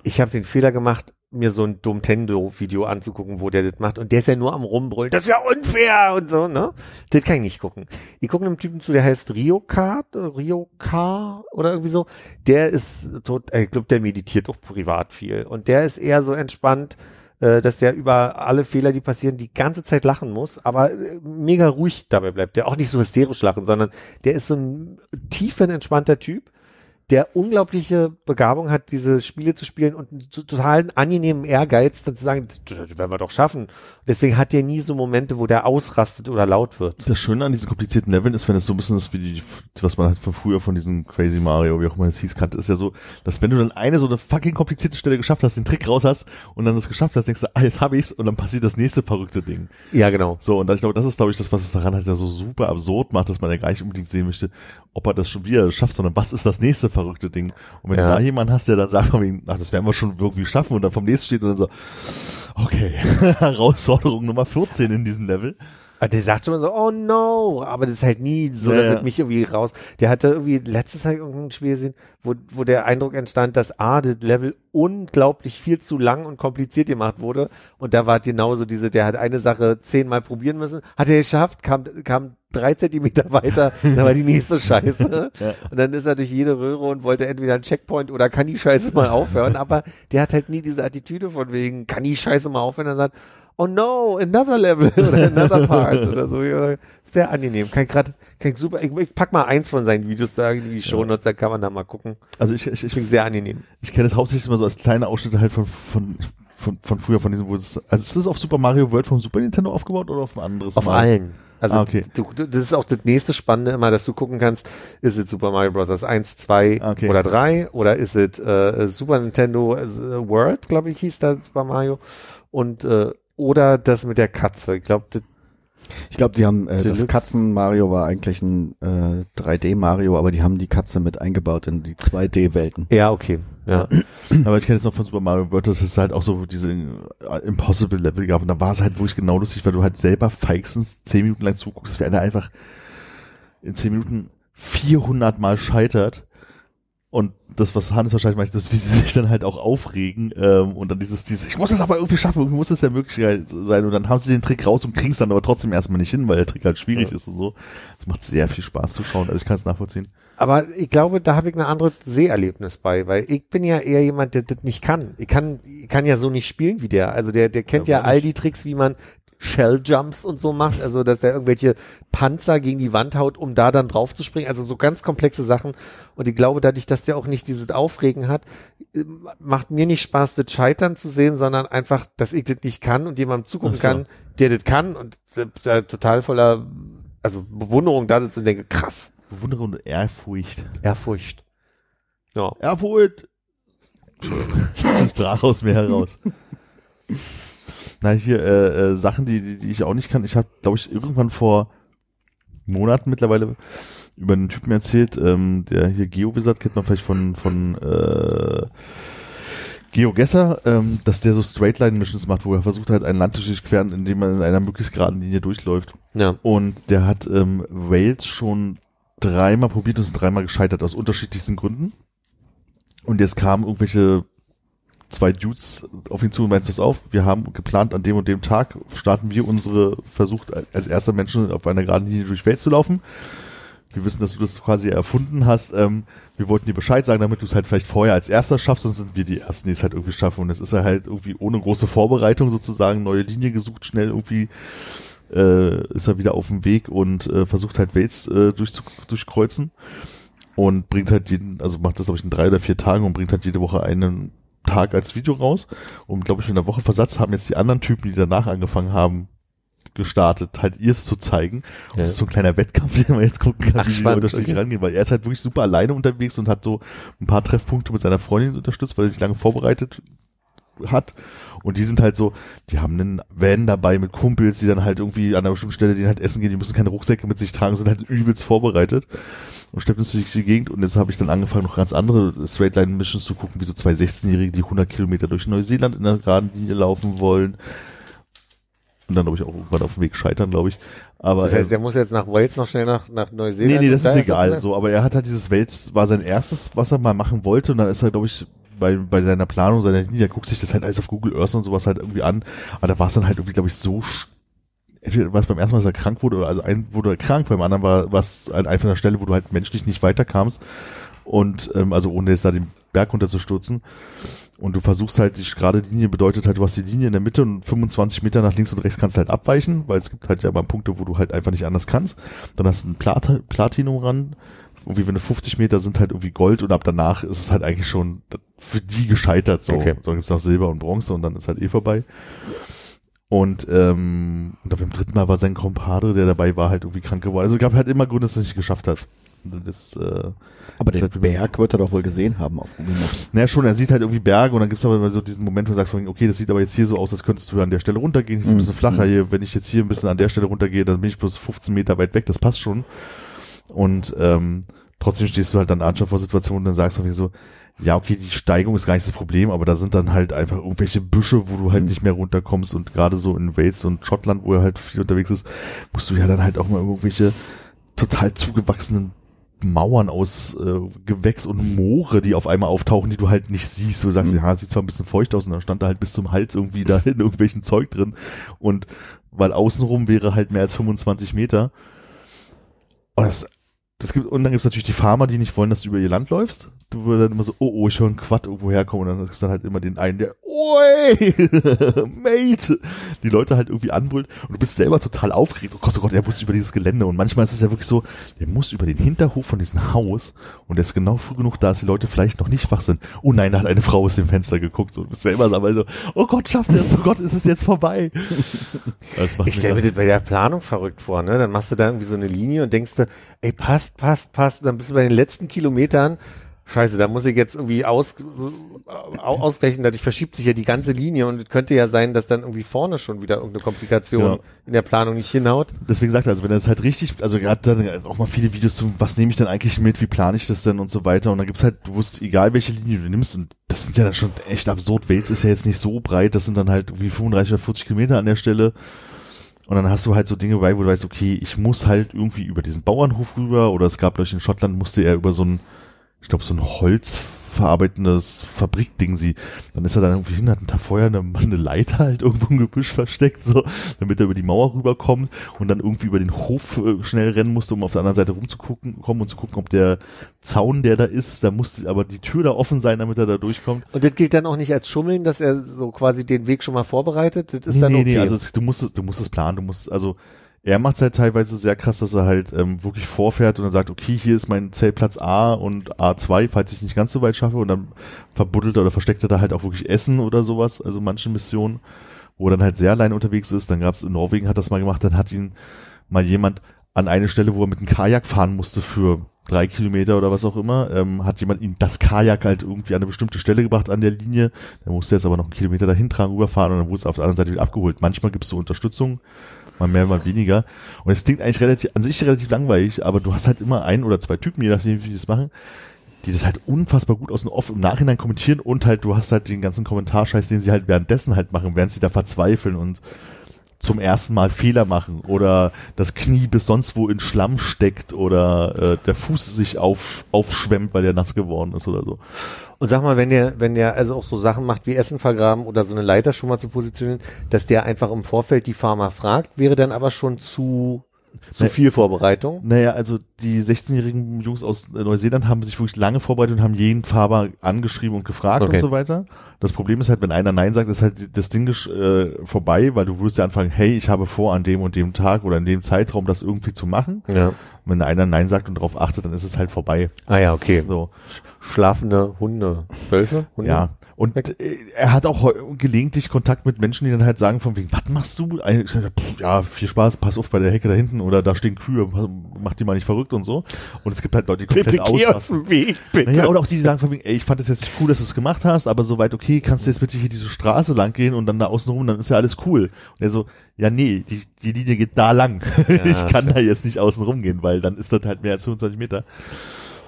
E: Ich habe den Fehler gemacht, mir so ein Domtendo-Video anzugucken, wo der das macht. Und der ist ja nur am Rumbrüllen. Das ist ja unfair und so, ne? Das kann ich nicht gucken. Ich gucke einem Typen zu, der heißt Ryoka, Ryoka oder irgendwie so. Der ist tot, äh, ich glaube, der meditiert auch privat viel. Und der ist eher so entspannt, äh, dass der über alle Fehler, die passieren, die ganze Zeit lachen muss, aber äh, mega ruhig dabei bleibt. Der auch nicht so hysterisch lachen, sondern der ist so ein tiefenentspannter Typ der unglaubliche Begabung hat, diese Spiele zu spielen und einen to- totalen angenehmen Ehrgeiz, dann zu sagen, das werden wir doch schaffen. Deswegen hat der nie so Momente, wo der ausrastet oder laut wird.
C: Das Schöne an diesen komplizierten Leveln ist, wenn es so ein bisschen ist wie die, was man halt von früher von diesem Crazy Mario, wie auch immer es hieß, kannte, ist ja so, dass wenn du dann eine so eine fucking komplizierte Stelle geschafft hast, den Trick raus hast und dann das geschafft hast, denkst du, ah, jetzt hab ich's und dann passiert das nächste verrückte Ding.
E: Ja, genau.
C: So, und ich glaube, das ist, glaube ich, das, was es daran halt ja so super absurd macht, dass man ja gar nicht unbedingt sehen möchte, ob er das schon wieder schafft, sondern was ist das nächste verrückte Ding? Und wenn
E: Ja.
C: du da jemanden hast, der dann sagt ach, das werden wir schon irgendwie schaffen und dann vom nächsten steht und dann so, okay, Herausforderung Nummer 14 in diesem Level.
E: Aber der sagt schon mal so, oh no, aber das ist halt nie so, dass
C: ja.
E: es mich irgendwie raus. Der hatte irgendwie letzte Zeit irgendein Spiel gesehen, wo, wo der Eindruck entstand, dass A, das Level unglaublich viel zu lang und kompliziert gemacht wurde. Und da war genauso diese, der hat eine Sache zehnmal probieren müssen, hat er geschafft, kam, kam drei Zentimeter weiter, dann war die nächste Scheiße.
C: Ja.
E: Und dann ist er durch jede Röhre und wollte entweder einen Checkpoint oder kann die Scheiße mal aufhören. Aber der hat halt nie diese Attitüde von wegen, kann die Scheiße mal aufhören. Und dann sagt, oh no, another level oder another part oder so. Sehr angenehm. Kann ich grad, kann ich super, ich, ich pack mal eins von seinen Videos da in die Show Notes, da kann man da mal gucken.
C: Also ich, ich, ich,
E: Finde sehr angenehm.
C: ich kenne es hauptsächlich immer so als kleine Ausschnitte halt von, von, von, von früher, von diesem, wo es, also ist es auf Super Mario World vom Super Nintendo aufgebaut oder auf ein anderes
E: Auf
C: Mario?
E: allen. Also
C: Ah, okay.
E: du, du, das ist auch das nächste Spannende immer, dass du gucken kannst, ist es Super Mario Bros. 1, 2
C: Ah, okay.
E: oder 3 oder ist es äh, Super Nintendo äh, World, glaube ich, hieß da Super Mario und äh, oder das mit der Katze. Ich glaube, das
D: Ich glaube, die haben äh, das. Katzen-Mario war eigentlich ein äh, 3D-Mario, aber die haben die Katze mit eingebaut in die 2D-Welten.
E: ja okay, ja.
C: Aber ich kenne es noch von Super Mario World, dass es halt auch so diese äh, Impossible Level gab. Und da war es halt wirklich genau lustig, weil du halt selber feixens zehn Minuten lang zuguckst, wie einer einfach in zehn Minuten 400 Mal scheitert. Und das, was Hannes wahrscheinlich meint, ist, wie sie sich dann halt auch aufregen ähm, und dann dieses, dieses, ich muss das aber irgendwie schaffen, irgendwie muss das ja möglich sein. Und dann haben sie den Trick raus und kriegen es dann aber trotzdem erstmal nicht hin, weil der Trick halt schwierig
E: Ja.
C: ist und so. Das macht sehr viel Spaß zu schauen. Also ich kann es nachvollziehen.
E: Aber ich glaube, da habe ich ein anderes Seherlebnis bei, weil ich bin ja eher jemand, der das nicht kann. Ich kann, ich kann ja so nicht spielen wie der. Also der, der kennt
C: Ja,
E: ja, all die Tricks, wie man Shell Jumps und so macht, also dass er irgendwelche Panzer gegen die Wand haut, um da dann drauf zu springen, also so ganz komplexe Sachen. Und ich glaube, dadurch, dass der auch nicht dieses Aufregen hat, äh, macht mir nicht Spaß, das Scheitern zu sehen, sondern einfach, dass ich das nicht kann und jemandem zugucken
C: so.
E: kann, der das kann und äh, da total voller, also Bewunderung da sitzt und denke, krass,
C: Bewunderung und Ehrfurcht.
E: Ehrfurcht. Ja.
C: Erfurt! Das brach aus mir heraus. Na, hier, äh, äh, Sachen, die, die, die ich auch nicht kann. Ich habe, glaube ich, irgendwann vor Monaten mittlerweile über einen Typen erzählt, ähm, der hier GeoWizard kennt man vielleicht von, von äh, GeoGesser, ähm, dass der so Straightline-Missions macht, wo er versucht halt ein Land zu durchqueren, indem man in einer möglichst geraden Linie durchläuft.
E: Ja.
C: Und der hat ähm, Wales schon dreimal probiert und ist dreimal gescheitert aus unterschiedlichsten Gründen. Und jetzt kamen irgendwelche zwei Dudes auf ihn zu und meinten, pass auf, wir haben geplant, an dem und dem Tag starten wir unsere Versuch, als erster Menschen auf einer geraden Linie durch Welt zu laufen. Wir wissen, dass du das quasi erfunden hast. Ähm, wir wollten dir Bescheid sagen, damit du es halt vielleicht vorher als erster schaffst, sonst sind wir die Ersten, die es halt irgendwie schaffen. Und es ist er halt irgendwie ohne große Vorbereitung sozusagen, neue Linie gesucht, schnell irgendwie äh, ist er wieder auf dem Weg und äh, versucht halt Wales äh, durch, durchkreuzen und bringt halt jeden, also macht das glaube ich in drei oder vier Tagen und bringt halt jede Woche einen Tag als Video raus und glaube ich in einer Woche Versatz haben jetzt die anderen Typen, die danach angefangen haben, gestartet, halt ihrs zu zeigen. Und
E: Ja.
C: das ist so ein kleiner Wettkampf, den man jetzt gucken kann,
E: Ach,
C: wie die unterschiedlich
E: okay.
C: rangehen, weil er ist halt wirklich super alleine unterwegs und hat so ein paar Treffpunkte mit seiner Freundin unterstützt, weil er sich lange vorbereitet hat. Und die sind halt so, die haben einen Van dabei mit Kumpels, die dann halt irgendwie an einer bestimmten Stelle denen halt essen gehen, die müssen keine Rucksäcke mit sich tragen, sind halt übelst vorbereitet und schleppt uns durch die Gegend. Und jetzt habe ich dann angefangen, noch ganz andere Straightline-Missions zu gucken, wie so zwei 16-Jährige, die 100 Kilometer durch Neuseeland in einer geraden Linie laufen wollen. Und dann, glaube ich, auch irgendwann auf dem Weg scheitern, glaube ich. Aber
E: Das heißt,
C: äh,
E: der muss jetzt nach Wales noch schnell nach, nach Neuseeland.
C: Nee, nee, das
E: und da
C: ist egal.
E: er-
C: So, aber er hat halt dieses Welt, war sein erstes, was er mal machen wollte, und dann ist er, glaube ich, bei, bei seiner Planung, seiner Linie, guckt sich das halt alles auf Google Earth und sowas halt irgendwie an. Aber da war es dann halt irgendwie, glaube ich, so entweder war es beim ersten Mal, dass er krank wurde, oder also ein wurde er krank, beim anderen war was an einfach einer Stelle, wo du halt menschlich nicht weiterkamst. Und ähm, also ohne jetzt da den Berg runterzustürzen. Und du versuchst halt, die gerade Linie bedeutet halt, du hast die Linie in der Mitte und 25 Meter nach links und rechts kannst du halt abweichen, weil es gibt halt ja mal Punkte, wo du halt einfach nicht anders kannst. Dann hast du ein Plat Platinum ran. Irgendwie, wenn du 50 Meter sind halt irgendwie Gold und ab danach ist es halt eigentlich schon für die gescheitert so.
E: Okay.
C: So gibt's noch Silber und Bronze und dann ist halt eh vorbei. Und ähm, und beim dritten Mal war sein Kompadre, der dabei war, halt irgendwie krank geworden. Also es gab halt immer Gründe, dass er es nicht geschafft hat. Das, äh,
D: Aber den
C: hat-
D: Berg wird er doch wohl gesehen haben auf Google Maps.
C: naja, schon, er sieht halt irgendwie Berge und dann gibt's aber immer so diesen Moment, wo er sagt, okay, das sieht aber jetzt hier so aus, als könntest du an der Stelle runtergehen, ist ein
D: Mhm.
C: bisschen flacher hier, wenn ich jetzt hier ein bisschen an der Stelle runtergehe, dann bin ich bloß 15 Meter weit weg, das passt schon. Und ähm, trotzdem stehst du halt dann an vor Situationen und dann sagst du irgendwie so, ja, okay, die Steigung ist gar nicht das Problem, aber da sind dann halt einfach irgendwelche Büsche, wo du halt
D: Mhm.
C: nicht mehr runterkommst und gerade so in Wales und Schottland, wo er halt viel unterwegs ist, musst du ja dann halt auch mal irgendwelche total zugewachsenen Mauern aus äh, Gewächs und Moore, die auf einmal auftauchen, die du halt nicht siehst. Du sagst,
D: Mhm.
C: ja, sieht zwar ein bisschen feucht aus und dann stand da halt bis zum Hals irgendwie da in irgendwelchen Zeug drin und weil außenrum wäre halt mehr als 25 Meter Oh, das, das gibt, und dann gibt's natürlich die Farmer, die nicht wollen, dass du über ihr Land läufst. Du würdest dann immer so, oh, oh, ich höre einen Quad irgendwo herkommen. Und dann gibt's dann halt immer den einen, der, oi, Mate, die Leute halt irgendwie anbrüllt. Und du bist selber total aufgeregt. Oh Gott, oh Gott, der muss über dieses Gelände. Und manchmal ist es ja wirklich so, der muss über den Hinterhof von diesem Haus. Und der ist genau früh genug da, dass die Leute vielleicht noch nicht wach sind. Oh nein, da hat eine Frau aus dem Fenster geguckt. So, du bist selber dabei so, oh Gott, schafft er es, oh Gott, ist es jetzt vorbei.
E: Ich stelle mir das bei der Planung verrückt vor, ne? Dann machst du da irgendwie so eine Linie und denkst du, ey, passt, passt, passt. Und dann bist du bei den letzten Kilometern, scheiße, da muss ich jetzt irgendwie aus, au- ausgleichen, dadurch verschiebt sich ja die ganze Linie und es könnte ja sein, dass dann irgendwie vorne schon wieder irgendeine Komplikation
C: Ja.
E: in der Planung nicht hinhaut.
C: deswegen sagt er, also wenn er das halt richtig, also gerade dann auch mal viele Videos zu, was nehme ich denn eigentlich mit, wie plane ich das denn und so weiter. Und dann gibt's halt, du wusst, egal welche Linie du nimmst, und das sind ja dann schon echt absurd. Wales ist ja jetzt nicht so breit, das sind dann halt irgendwie 35 oder 40 Kilometer an der Stelle. Und dann hast du halt so Dinge bei, wo du weißt, okay, ich muss halt irgendwie über diesen Bauernhof rüber, oder es gab, glaube ich, in Schottland musste er über so ein, ich glaube, so ein holzverarbeitendes Fabrikding sie. Dann ist er dann irgendwie hin, hat einen Tag vorher eine, eine Leiter halt irgendwo im Gebüsch versteckt, so, damit er über die Mauer rüberkommt und dann irgendwie über den Hof äh, schnell rennen musste, um auf der anderen Seite rumzugucken, kommen und zu gucken, ob der Zaun, der da ist, da musste aber die Tür da offen sein, damit er da durchkommt.
E: Und das gilt dann auch nicht als Schummeln, dass er so quasi den Weg schon mal vorbereitet. Das ist dann
C: nee,
E: okay.
C: nee, also es, du musst es, du musst es planen, du musst, also er macht es halt teilweise sehr krass, dass er halt ähm, wirklich vorfährt und dann sagt, okay, hier ist mein Zeltplatz A und A2, falls ich nicht ganz so weit schaffe und dann verbuddelt er oder versteckt er da halt auch wirklich Essen oder sowas, also manche Missionen, wo er dann halt sehr allein unterwegs ist, dann gab's in Norwegen hat das mal gemacht, dann hat ihn mal jemand an eine Stelle, wo er mit einem Kajak fahren musste für drei Kilometer oder was auch immer, ähm, hat jemand ihn das Kajak halt irgendwie an eine bestimmte Stelle gebracht an der Linie. Dann musste er es aber noch einen Kilometer dahin tragen, rüberfahren und dann wurde es auf der anderen Seite wieder abgeholt. Manchmal gibt es so Unterstützung, mal mehr, mal weniger. Und es klingt eigentlich relativ, an sich relativ langweilig, aber du hast halt immer ein oder zwei Typen, je nachdem, wie die das machen, die das halt unfassbar gut aus dem Off im Nachhinein kommentieren und halt du hast halt den ganzen Kommentarscheiß, den sie halt währenddessen halt machen, während sie da verzweifeln und zum ersten Mal Fehler machen oder das Knie bis sonst wo in Schlamm steckt oder äh, der Fuß sich auf, aufschwemmt, weil der nass geworden ist oder so.
E: Und sag mal, wenn der, wenn der also auch so Sachen macht wie Essen vergraben oder so eine Leiter schon mal zu positionieren, dass der einfach im Vorfeld die Farmer fragt, wäre dann aber schon zu, zu viel Vorbereitung.
C: Naja, also die 16-jährigen Jungs aus äh, Neuseeland haben sich wirklich lange vorbereitet und haben jeden Farmer angeschrieben und gefragt
E: Okay.
C: und so weiter. Das Problem ist halt, wenn einer Nein sagt, ist halt das Ding äh, vorbei, weil du würdest ja anfangen, hey, ich habe vor, an dem und dem Tag oder in dem Zeitraum das irgendwie zu machen.
E: Ja.
C: Und wenn einer Nein sagt und darauf achtet, dann ist es halt vorbei.
E: Ah ja, okay.
C: So.
E: Schlafende Hunde. Wölfe? Hunde?
C: Ja. Und äh, er hat auch gelegentlich Kontakt mit Menschen, die dann halt sagen von wegen, was machst du? Ja, viel Spaß, pass auf bei der Hecke da hinten oder da stehen Kühe, mach die mal nicht verrückt und so. Und es gibt halt Leute, die komplett
E: Bitte geh aus
C: ausrasten.
E: dem Weg, bitte.
C: Naja, oder auch die, die sagen von wegen, ey, ich fand es jetzt nicht cool, dass du es gemacht hast, aber soweit okay, kannst du jetzt bitte hier diese Straße lang gehen und dann da außen rum, dann ist ja alles cool. Und er so, ja nee, die, die Linie geht da lang. ich kann da jetzt nicht außen rum gehen, weil dann ist das halt mehr als 25 Meter.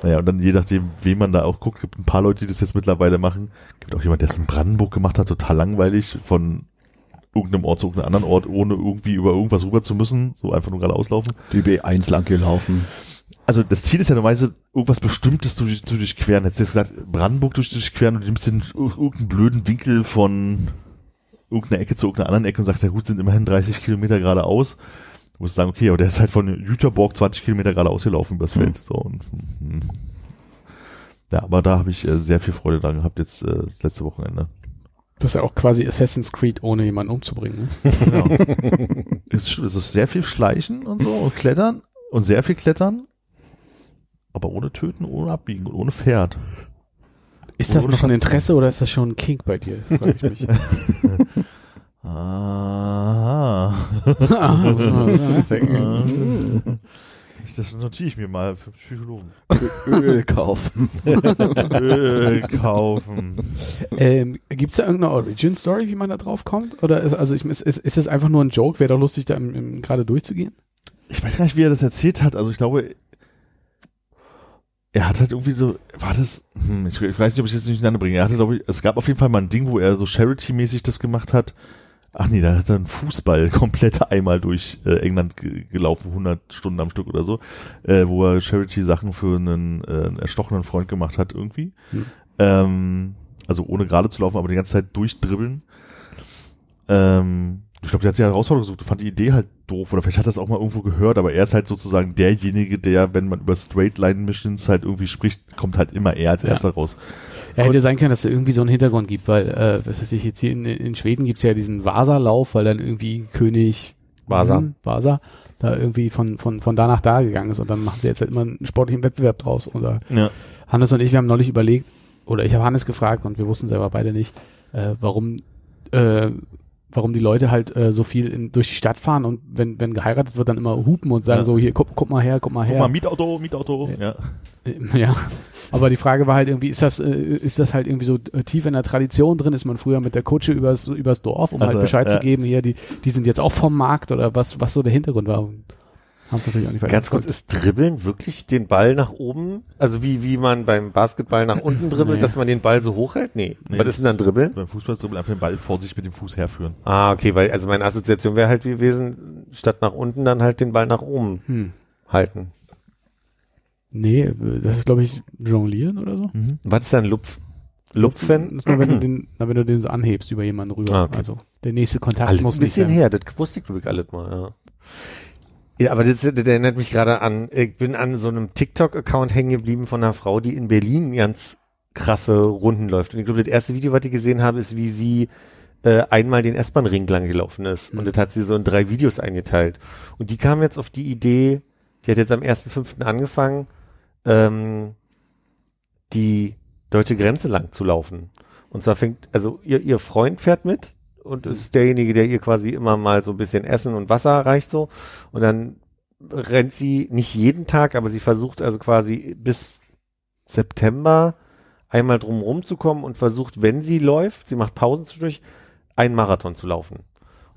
C: Naja, und dann je nachdem, wem man da auch guckt, gibt ein paar Leute, die das jetzt mittlerweile machen. Gibt auch jemand, der es in Brandenburg gemacht hat, total langweilig, von irgendeinem Ort zu irgendeinem anderen Ort, ohne irgendwie über irgendwas rüber zu müssen, so einfach nur gerade auslaufen.
D: Die B1 lang gelaufen.
C: Also das Ziel ist ja normalerweise, irgendwas Bestimmtes zu, zu durchqueren. Hättest du jetzt gesagt, Brandenburg durch, durchqueren und du nimmst den ir- irgendeinen blöden Winkel von irgendeiner Ecke zu irgendeiner anderen Ecke und sagst, ja gut, sind immerhin 30 Kilometer geradeaus. Du musst sagen, okay, aber der ist halt von Jüterborg 20 Kilometer geradeaus gelaufen übers Feld. So, und, hm. Ja, aber da habe ich äh, sehr viel Freude dran gehabt jetzt äh, das letzte Wochenende.
B: Das ist ja auch quasi Assassin's Creed, ohne jemanden umzubringen. Ne?
C: Genau. es, ist, es ist sehr viel Schleichen und so und Klettern und sehr viel Klettern, aber ohne Töten, ohne Abbiegen und ohne Pferd.
B: Ist das
C: Ohne
B: noch ein Interesse oder ist das schon ein Kink bei dir? Frag ich mich.
C: Ah.
B: Ah, nachdenken.
C: Das notiere ich mir mal für Psychologen.
D: Öl kaufen.
C: Öl kaufen.
B: ähm, Gibt es da irgendeine Origin-Story, wie man da drauf kommt? Oder ist, also ich, ist, ist, ist es einfach nur ein Joke? Wäre doch lustig, da im, im, gerade durchzugehen?
C: Ich weiß gar nicht, wie er das erzählt hat. Also ich glaube, er hat halt irgendwie so, war das, hm, ich, ich weiß nicht, ob ich das durcheinander bringe. Er hatte, glaube ich, es gab auf jeden Fall mal ein Ding, wo er so Charity-mäßig das gemacht hat. Ach nee, da hat er einen Fußball komplett einmal durch äh, England ge gelaufen, 100 Stunden am Stück oder so, äh, wo er Charity-Sachen für einen, äh, einen erstochenen Freund gemacht hat irgendwie.
B: Hm.
C: Ähm, also ohne gerade zu laufen, aber die ganze Zeit durchdribbeln. Ähm, ich glaube, der hat sich eine Herausforderung gesucht und fand die Idee halt doof. Oder vielleicht hat er das auch mal irgendwo gehört, aber er ist halt sozusagen derjenige, der, wenn man über Straight Line Missions halt irgendwie spricht, kommt halt immer er als
B: Ja.
C: erster raus.
B: Ja, hätte sein können, dass es irgendwie so einen Hintergrund gibt, weil, äh, was weiß ich, jetzt hier in, in Schweden gibt's ja diesen Vasa-Lauf, weil dann irgendwie König
E: Vasa.
B: hm, Vasa da irgendwie von, von, von da nach da gegangen ist und dann machen sie jetzt halt immer einen sportlichen Wettbewerb draus. Oder
C: Ja.
B: Hannes und ich, wir haben neulich überlegt, oder ich habe Hannes gefragt und wir wussten selber beide nicht, äh, warum, äh, warum die Leute halt äh, so viel in, durch die Stadt fahren und wenn, wenn geheiratet wird, dann immer hupen und sagen
C: Ja.
B: so, hier, guck, guck mal her, guck mal
C: Guck
B: her.
C: mal, Mietauto, Mietauto. Ja.
B: Äh, Ja, aber die Frage war halt irgendwie, ist das, äh, ist das halt irgendwie so äh, tief in der Tradition drin? Ist man früher mit der Kutsche übers, übers Dorf, um
C: Also,
B: halt Bescheid
C: ja.
B: zu geben, hier, die, die sind jetzt auch vom Markt oder was, was so der Hintergrund war? Haben es natürlich auch nicht
E: Ganz kurz, ist Dribbeln wirklich den Ball nach oben? Also wie, wie man beim Basketball nach unten dribbelt,
B: Nee.
E: dass man den Ball so hochhält? Nee.
C: Nee,
E: Was ist denn dann Dribbeln?
C: Beim Fußballdribbeln einfach den Ball vor sich mit dem Fuß herführen.
E: Ah, okay, weil, also meine Assoziation wäre halt gewesen, statt nach unten dann halt den Ball nach oben
B: Hm.
E: halten.
B: Nee, das ist, glaube ich, Jonglieren oder so.
E: Was ist dann Lupf?
B: Das
E: Lupfen?
B: ist nur, wenn du den, na, wenn du den so anhebst über jemanden rüber.
E: Ah, okay.
B: Also, der nächste Kontakt
E: Alles
B: muss
E: ein
B: nicht
E: bisschen
B: sein.
E: her, das wusste ich glaube ich alles mal, ja. Ja, aber das, das erinnert mich gerade an, ich bin an so einem TikTok-Account hängen geblieben von einer Frau, die in Berlin ganz krasse Runden läuft. Und ich glaube, das erste Video, was ich gesehen habe, ist, wie sie äh, einmal den S-Bahn-Ring lang gelaufen ist. Und
B: Mhm.
E: das hat sie so in drei Videos eingeteilt. Und die kam jetzt auf die Idee, die hat jetzt am 1.5. angefangen, ähm, die deutsche Grenze lang zu laufen. Und zwar fängt, also ihr, ihr Freund fährt mit und ist derjenige, der ihr quasi immer mal so ein bisschen Essen und Wasser reicht so. Und dann rennt sie nicht jeden Tag, aber sie versucht also quasi bis September einmal drumherum zu kommen und versucht, wenn sie läuft, sie macht Pausen zwischendurch, einen Marathon zu laufen.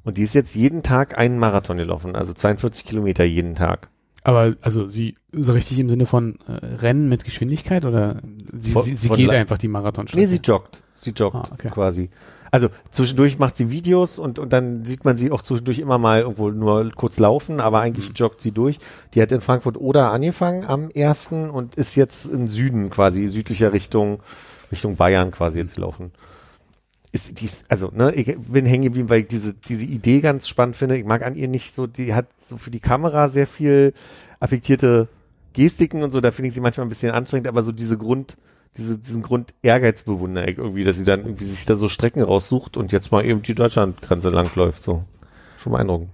E: Und die ist jetzt jeden Tag einen Marathon gelaufen, also 42 Kilometer jeden Tag.
B: Aber, also, sie, so richtig im Sinne von äh, Rennen mit Geschwindigkeit oder sie,
E: Von-
B: sie, sie geht einfach die Marathonstrecke?
E: Nee, sie joggt. Sie joggt
B: Ah, okay.
E: quasi. Also zwischendurch macht sie Videos und, und dann sieht man sie auch zwischendurch immer mal irgendwo nur kurz laufen, aber eigentlich
B: Mhm.
E: joggt sie durch. Die hat in Frankfurt Oder angefangen am ersten und ist jetzt im Süden quasi, südlicher Richtung, Richtung Bayern quasi
B: Mhm.
E: jetzt gelaufen. Ist, die ist, also, ne, ich bin hängen geblieben, weil ich diese, diese Idee ganz spannend finde. Ich mag an ihr nicht so, die hat so für die Kamera sehr viel affektierte Gestiken und so, da finde ich sie manchmal ein bisschen anstrengend, aber so diese Grund, diese, diesen Grund Ehrgeiz bewundere ich irgendwie, dass sie dann irgendwie sich da so Strecken raussucht und jetzt mal eben die Deutschlandgrenze langläuft, so. Schon beeindruckend.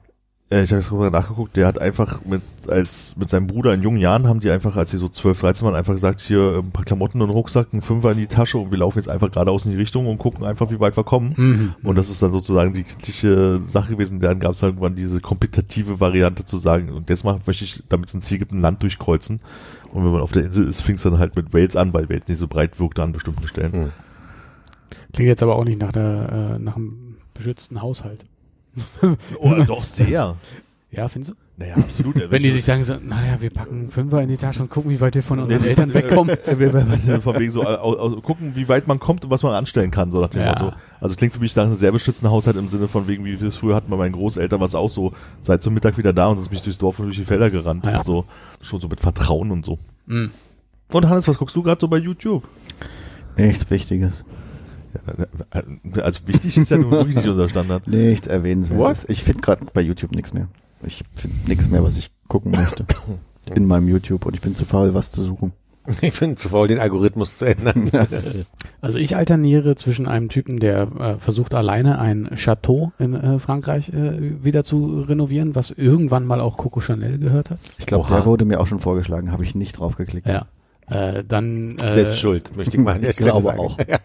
C: Äh, ich habe jetzt drüber nachgeguckt, der hat einfach mit, als, mit seinem Bruder in jungen Jahren haben die einfach, als sie so 12, 13 waren, einfach gesagt, hier ein paar Klamotten und einen Rucksack, ein Fünfer in die Tasche und wir laufen jetzt einfach geradeaus in die Richtung und gucken einfach, wie weit wir kommen.
B: Mhm.
C: Und das ist dann sozusagen die kritische Sache gewesen. Dann gab es halt irgendwann diese kompetitive Variante zu sagen, und jetzt mal möchte ich, damit es ein Ziel gibt, ein Land durchkreuzen. Und wenn man auf der Insel ist, fing es dann halt mit Wales an, weil Wales nicht so breit wirkte an bestimmten Stellen.
E: Hm.
B: Klingt jetzt aber auch nicht nach der, äh, nach einem beschützten Haushalt.
C: Oh, doch sehr.
B: Ja, findest du?
C: Naja, absolut.
B: Wenn die sich sagen so, naja, wir packen Fünfer in die Tasche und gucken, wie weit wir von unseren Eltern wegkommen.
C: Von wegen so, au- gucken, wie weit man kommt und was man anstellen kann, so nach dem
B: Ja.
C: Motto. Also es klingt für mich nach einem sehr beschützten Haushalt im Sinne von wegen, wie wir es früher hatten bei meinen Großeltern, was auch so, seit zum Mittag wieder da und ist mich durchs Dorf und durch die Felder gerannt.
B: Ja.
C: So, schon so mit Vertrauen und so.
B: Mhm.
C: Und Hannes, was guckst du gerade so bei YouTube?
D: Nichts Wichtiges.
C: Also wichtig ist ja nun wirklich nicht unser Standard.
D: Nichts Erwähnenswertes. Ich finde gerade bei YouTube nichts mehr. Ich finde nichts mehr, was ich gucken möchte. In meinem YouTube und ich bin zu faul, was zu suchen.
E: Ich bin zu faul, den Algorithmus zu ändern.
B: Also ich alterniere zwischen einem Typen, der äh, versucht alleine ein Chateau in äh, Frankreich äh, wieder zu renovieren, was irgendwann mal auch Coco Chanel gehört hat.
D: Ich glaube, der wurde mir auch schon vorgeschlagen, habe ich nicht drauf geklickt.
B: Ja. Äh, dann äh,
E: Selbst schuld, möchte ich mal
D: Ich glaube
E: sagen.
D: auch.
E: Ja.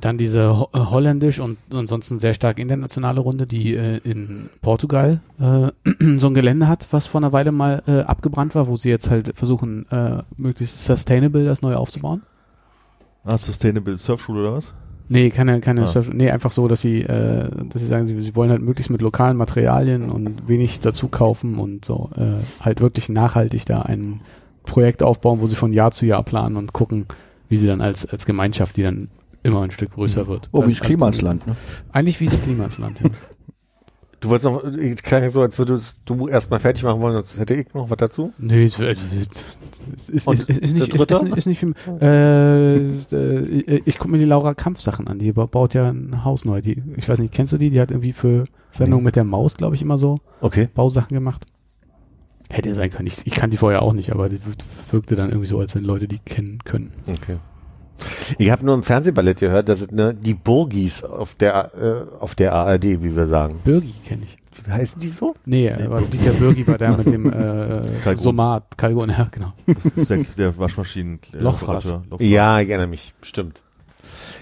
B: Dann diese ho äh, holländisch und ansonsten sehr stark internationale Runde, die äh, in Portugal äh, so ein Gelände hat, was vor einer Weile mal äh, abgebrannt war, wo sie jetzt halt versuchen, äh, möglichst sustainable das neu aufzubauen.
C: Ah, Sustainable Surfschule oder was?
B: Nee, keine, keine
C: Ah.
B: Surf nee, einfach so, dass sie, äh, dass sie sagen, sie, sie wollen halt möglichst mit lokalen Materialien und wenig dazu kaufen und so äh, halt wirklich nachhaltig da ein Projekt aufbauen, wo sie von Jahr zu Jahr planen und gucken, wie sie dann als, als Gemeinschaft, die dann immer ein Stück größer wird.
D: Oh, wie das Klima ins Land, ne?
B: Eigentlich wie das Klima ins Land, ja.
E: Du wolltest noch, ich klang so, als würdest du erstmal fertig machen wollen, sonst hätte ich noch was dazu.
B: Nee, es, es, es, ist, ist, ist, ist, nicht,
E: der
B: ist, nicht viel, äh, äh, ich gucke mir die Laura Kampf Sachen an, die ba- baut ja ein Haus neu, die, ich weiß nicht, kennst du die? Die hat irgendwie für Sendung mit der Maus, glaube ich, immer so
E: Okay.
B: Bausachen gemacht. Hätte ja sein können, ich, ich kannte die vorher auch nicht, aber die wirkte dann irgendwie so, als wenn Leute die kennen können.
E: Okay. Ich habe nur im Fernsehballett gehört, dass es ne, die Burgis auf der äh, auf der ARD, wie wir sagen.
B: Birgi kenne ich.
E: Wie heißen die so?
B: Nee, aber Dieter Birgi war der mit dem äh,
C: Kalgon.
B: Somat, Kalgon, ja, genau.
C: Das ist der, der Waschmaschinen äh.
E: Ja, ich erinnere mich, stimmt.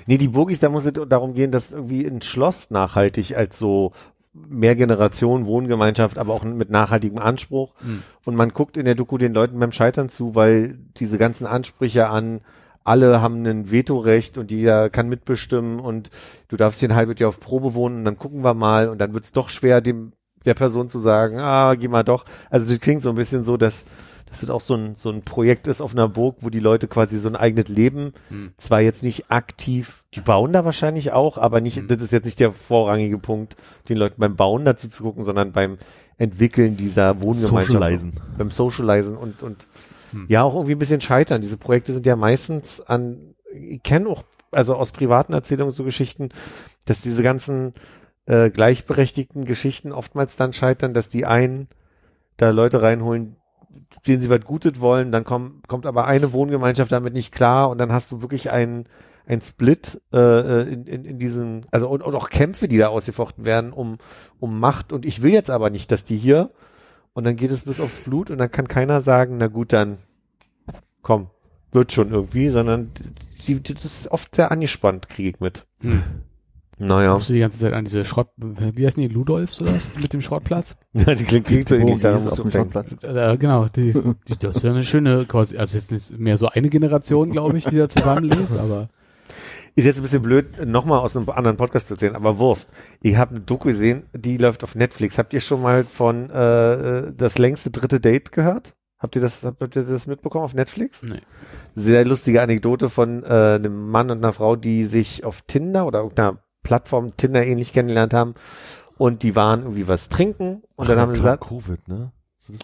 E: Nee, die Burgis, da muss es darum gehen, dass irgendwie ein Schloss nachhaltig als so Mehrgeneration Wohngemeinschaft, aber auch mit nachhaltigem Anspruch.
B: Hm.
E: Und man guckt in der Doku den Leuten beim Scheitern zu, weil diese ganzen Ansprüche an alle haben ein Vetorecht und jeder kann mitbestimmen und du darfst hier ein halbes Jahr auf Probe wohnen und dann gucken wir mal und dann wird es doch schwer, dem der Person zu sagen, ah, geh mal doch. Also das klingt so ein bisschen so, dass dass das auch so ein, so ein Projekt ist auf einer Burg, wo die Leute quasi so ein eigenes Leben,
B: Hm.
E: zwar jetzt nicht aktiv, die bauen da wahrscheinlich auch, aber nicht,
B: Hm.
E: das ist jetzt nicht der vorrangige Punkt, den Leuten beim Bauen dazu zu gucken, sondern beim Entwickeln dieser Wohngemeinschaft.
C: Socialisen.
E: Beim Socialisen und, und
B: Hm.
E: ja auch irgendwie ein bisschen scheitern. Diese Projekte sind ja meistens an, ich kenne auch, also aus privaten Erzählungen so Geschichten, dass diese ganzen äh, gleichberechtigten Geschichten oftmals dann scheitern, dass die einen da Leute reinholen, denen sie was Gutes wollen, dann kommt, kommt aber eine Wohngemeinschaft damit nicht klar und dann hast du wirklich einen, ein Split äh, in, in, in diesen, also und, und auch Kämpfe, die da ausgefochten werden um, um Macht und ich will jetzt aber nicht, dass die hier und dann geht es bis aufs Blut und dann kann keiner sagen, na gut, dann komm, wird schon irgendwie, sondern die, die, das ist oft sehr angespannt, kriege ich mit.
B: Hm.
E: Naja,
B: Musst du die ganze Zeit an diese Schrott, wie heißen die, Ludolfs oder was, mit dem Schrottplatz?
E: ja, die klingt, klingt so ähnlich, daran
D: auf dem. Schrottplatz.
B: Äh, genau, die, die, das ist ja eine schöne, quasi, also jetzt nicht mehr so eine Generation, glaube ich, die da zusammenlebt, aber
E: Ist jetzt ein bisschen blöd, nochmal aus einem anderen Podcast zu erzählen, aber Wurst. Ich habe eine Doku gesehen, die läuft auf Netflix. Habt ihr schon mal von äh, das längste dritte Date gehört? Habt ihr das, habt ihr das mitbekommen auf Netflix?
B: nee.
E: Sehr lustige Anekdote von äh, einem Mann und einer Frau, die sich auf Tinder oder irgendeiner Plattform Tinder ähnlich kennengelernt haben und die waren irgendwie was trinken und dann haben sie gesagt,
C: Covid, ne?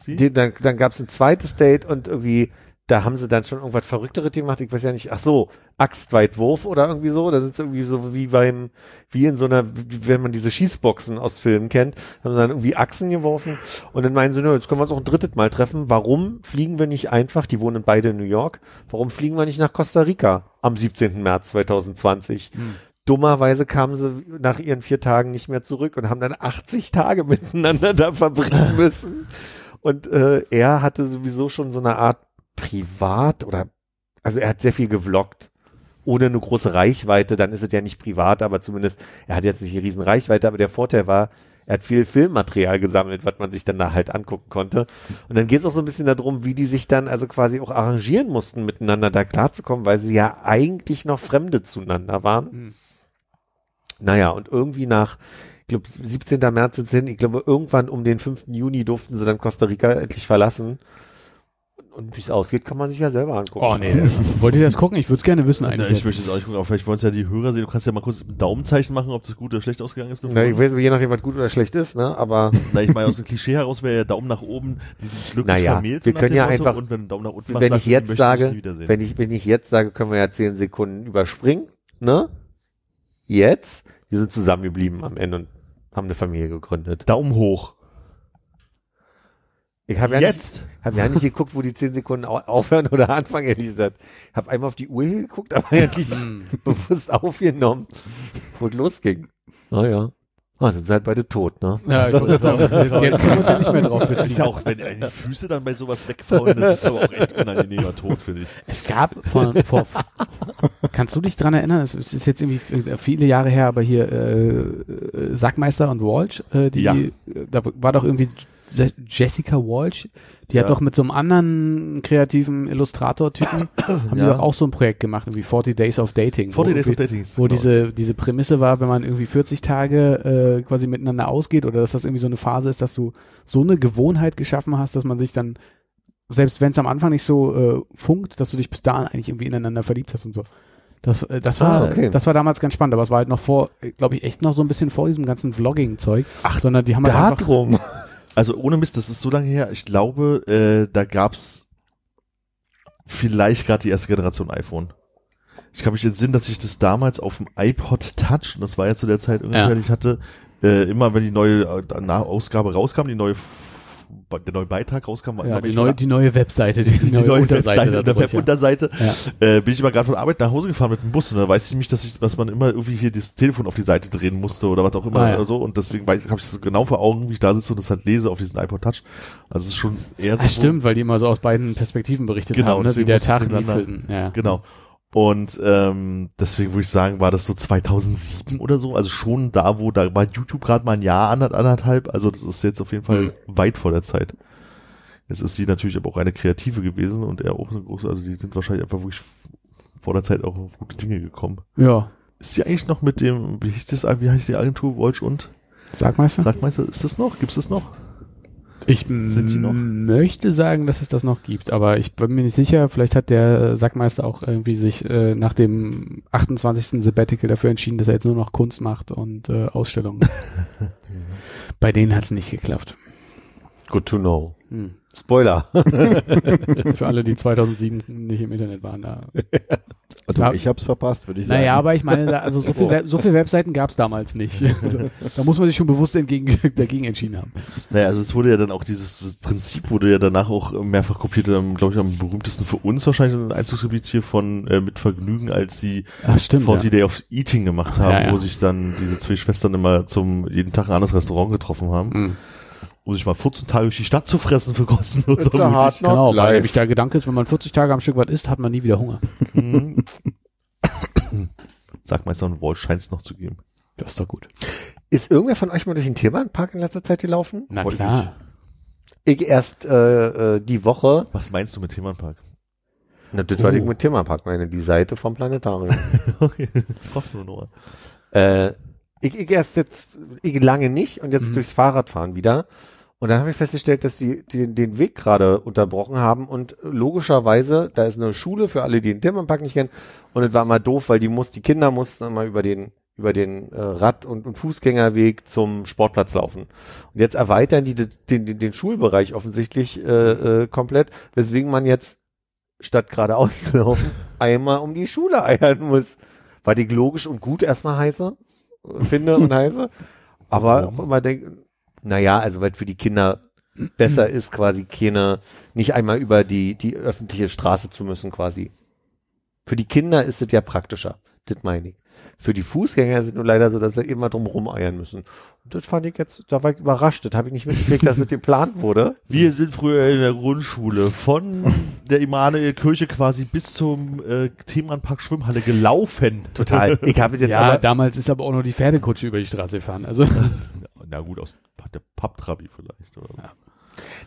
C: Die?
E: die, dann, dann gab es ein zweites Date und irgendwie, da haben sie dann schon irgendwas Verrückteres gemacht. Ich weiß ja nicht, ach so, Axtweitwurf oder irgendwie so. Da sind sie irgendwie so wie beim, wie in so einer, wenn man diese Schießboxen aus Filmen kennt, haben sie dann irgendwie Achsen geworfen und dann meinen sie, nö, jetzt können wir uns auch ein drittes Mal treffen. Warum fliegen wir nicht einfach, die wohnen beide in New York, warum fliegen wir nicht nach Costa Rica am 17. März 2020? Dummerweise kamen sie nach ihren vier Tagen nicht mehr zurück und haben dann 80 Tage miteinander da verbringen müssen. Und äh, er hatte sowieso schon so eine Art Privat oder also er hat sehr viel gevloggt. Ohne eine große Reichweite, dann ist es ja nicht privat, aber zumindest, er hat jetzt nicht eine riesen Reichweite, aber der Vorteil war, er hat viel Filmmaterial gesammelt, was man sich dann da halt angucken konnte. Und dann geht es auch so ein bisschen darum, wie die sich dann also quasi auch arrangieren mussten, miteinander da klarzukommen, weil sie ja eigentlich noch Fremde zueinander waren.
B: Hm.
E: Naja, und irgendwie nach, ich glaube, 17. März sind sie hin, ich glaube, irgendwann um den 5. Juni durften sie dann Costa Rica endlich verlassen. Und, wie es ausgeht, kann man sich ja selber angucken.
B: Oh nee, wollt ihr das gucken? Ich würde es gerne wissen
C: Na,
B: eigentlich.
C: ich
B: jetzt.
C: möchte es auch nicht gucken, aber vielleicht wollen es ja die Hörer sehen. Du kannst ja mal kurz ein Daumenzeichen machen, ob das gut oder schlecht ausgegangen ist.
E: Na, ich weiß, je nachdem, was gut oder schlecht ist, ne, aber
C: Na, ich meine, aus dem Klischee heraus wäre ja Daumen nach oben, die sind glücklich
E: Naja,
C: vermählt.
E: wir können ja
C: Motto.
E: einfach-
C: Und wenn Daumen nach unten machst,
E: wenn
C: sagst
E: ich jetzt sage,
C: wiedersehen.
E: wenn ich, wenn ich jetzt sage, können wir ja 10 Sekunden überspringen, ne? Jetzt, wir sind zusammengeblieben am Ende und haben eine Familie gegründet.
C: Daumen hoch.
E: Ich habe ja nicht,
C: Jetzt!
E: hab ja nicht geguckt, wo die 10 Sekunden au- aufhören oder anfangen, ehrlich gesagt. Ich habe einmal auf die Uhr geguckt, aber ja nicht bewusst aufgenommen, wo es losging. Naja. Ah, dann seid beide tot, ne?
B: Ja, ich wollte gerade sagen, jetzt, jetzt können wir uns ja nicht mehr drauf
C: Das ist
B: beziehen.
C: ja auch, wenn die Füße dann bei sowas wegfallen, das ist aber auch echt unangenehmer Tod, finde ich.
B: Es gab von, vor, kannst du dich dran erinnern? Es ist jetzt irgendwie viele Jahre her, aber hier äh, äh, Sackmeister und Walsh, äh, die,
C: Ja.
B: da war doch irgendwie Jessica Walsh, die hat
C: Ja.
B: doch mit so einem anderen kreativen Illustrator-Typen, haben die
C: Ja.
B: doch auch so ein Projekt gemacht, irgendwie 40 Days of Dating.
C: 40
B: wo
C: Days of Dating.
B: Wo
C: genau.
B: diese, diese Prämisse war, wenn man irgendwie 40 Tage äh, quasi miteinander ausgeht oder dass das irgendwie so eine Phase ist, dass du so eine Gewohnheit geschaffen hast, dass man sich dann, selbst wenn es am Anfang nicht so äh, funkt, dass du dich bis dahin eigentlich irgendwie ineinander verliebt hast und so. Das, äh, das
E: Ah,
B: war,
E: okay.
B: das war damals ganz spannend, aber es war halt noch vor, glaube ich, echt noch so ein bisschen vor diesem ganzen Vlogging-Zeug. Ach, sondern die haben halt einfach,
E: Darum.
C: Also ohne Mist, das ist so lange her. Ich glaube, äh, da gab's vielleicht gerade die erste Generation iPhone. Ich kann mich entsinnen, dass ich das damals auf dem iPod Touch, und das war ja zu der Zeit ungefähr,
B: Ja.
C: ich hatte, äh, immer wenn die neue äh, Ausgabe rauskam, die neue der neue Beitrag rauskam, war
B: ja, die neue, die neue Webseite, die,
C: die
B: neue,
C: neue
B: Unterseite
C: Webseite, der. Webunterseite,
B: Ja.
C: äh, bin ich immer gerade von Arbeit nach Hause gefahren mit dem Bus und da weiß ich nämlich, dass ich, dass man immer irgendwie hier das Telefon auf die Seite drehen musste oder was auch immer
B: Ah, ja.
C: oder so und deswegen habe ich das genau vor Augen, wie ich da sitze und das halt lese auf diesen iPod Touch. Also es ist schon eher so.
B: Ah, stimmt, weil die immer so aus beiden Perspektiven berichtet
C: Genau,
B: haben, ne? wie der Tag lief. Ja.
C: Genau. Und ähm, deswegen würde ich sagen, war das so 2007 oder so, also schon da, wo da war YouTube gerade mal ein Jahr, anderth- anderthalb, also das ist jetzt auf jeden Fall
B: Mhm.
C: weit vor der Zeit. Jetzt ist sie natürlich aber auch eine Kreative gewesen und er auch eine große, also die sind wahrscheinlich einfach wirklich vor der Zeit auch auf gute Dinge gekommen.
B: ja.
C: Ist die eigentlich noch mit dem, wie hieß das, wie heißt die Agentur, Wolsch und
B: Sagmeister?
C: Sagmeister, ist das noch? Gibt's das noch?
B: Ich
C: Sind die noch?
B: m- möchte sagen, dass es das noch gibt, aber ich bin mir nicht sicher. Vielleicht hat der Sackmeister auch irgendwie sich äh, nach dem 28. Sabbatical dafür entschieden, dass er jetzt nur noch Kunst macht und äh, Ausstellungen. Bei denen hat es nicht geklappt.
E: Good to know.
B: Hm.
E: Spoiler.
B: Für alle, die 2007 nicht im Internet waren. Da.
D: Also
B: Ja.
D: ich hab's verpasst, würde ich sagen.
B: Naja, aber ich meine, da, also so viel, so viel Webseiten gab es damals nicht. Also, da muss man sich schon bewusst entgegen, dagegen entschieden haben.
C: Naja, also es wurde ja dann auch dieses Prinzip wurde ja danach auch mehrfach kopiert, glaube ich, am berühmtesten für uns wahrscheinlich ein Einzugsgebiet hier von äh, mit Vergnügen, als sie
B: Ach, stimmt.
C: 40 Day of Eating gemacht haben,
B: Ja, ja.
C: wo sich dann diese zwei Schwestern immer zum jeden Tag ein anderes Restaurant getroffen haben,
B: Mhm.
C: Um sich mal 14 Tage durch die Stadt zu fressen für kostenlos.
E: A hard knock
B: Genau, weil nämlich der Gedanke ist, wenn man 40 Tage am Stück was isst, hat man nie wieder Hunger.
C: Mhm. Sagmeister und Walsh scheint es noch zu geben.
B: Das ist doch gut.
E: Ist irgendwer von euch mal durch den Tierbahnpark in letzter Zeit gelaufen?
B: Na
C: Häufig.
B: klar.
E: Ich erst äh, äh, die Woche.
C: Was meinst du mit Themenpark?
E: Na, das war
B: Oh.
E: ich mit Tierbahnpark meine, die Seite vom Planetarium.
C: okay, frag nur Noah.
E: äh, ich, ich erst jetzt, ich lange nicht und jetzt
B: Mhm.
E: durchs Fahrradfahren wieder. Und dann habe ich festgestellt, dass die, die den Weg gerade unterbrochen haben und logischerweise, da ist eine Schule für alle, die den Tierbahnpark nicht kennen und es war immer doof, weil die muss, die Kinder mussten immer über den über den äh, Rad- und, und Fußgängerweg zum Sportplatz laufen. Und jetzt erweitern die de- den, den, den Schulbereich offensichtlich äh, äh, komplett, weswegen man jetzt statt geradeaus zu laufen, einmal um die Schule eiern muss. Weil ich logisch und gut erstmal heiße, finde und heiße. Aber auch immer denke, naja, also weil für die Kinder besser ist, quasi keine, nicht einmal über die, die öffentliche Straße zu müssen, quasi. Für die Kinder ist es ja praktischer. Das meine ich. Für die Fußgänger ist es nur leider so, dass sie immer drum rumeiern müssen. Und das fand ich jetzt, da war ich überrascht. Das habe ich nicht mitgekriegt, dass das geplant wurde.
C: Wir sind früher in der Grundschule von der Immanuel Kirche quasi bis zum äh, Themenpark Schwimmhalle gelaufen.
E: Total. Ich habe es jetzt
B: ja,
E: aber,
B: damals ist aber auch noch die Pferdekutsche über die Straße gefahren. Also
C: Na gut, aus der Papptrabi vielleicht. Oder?
B: Ja.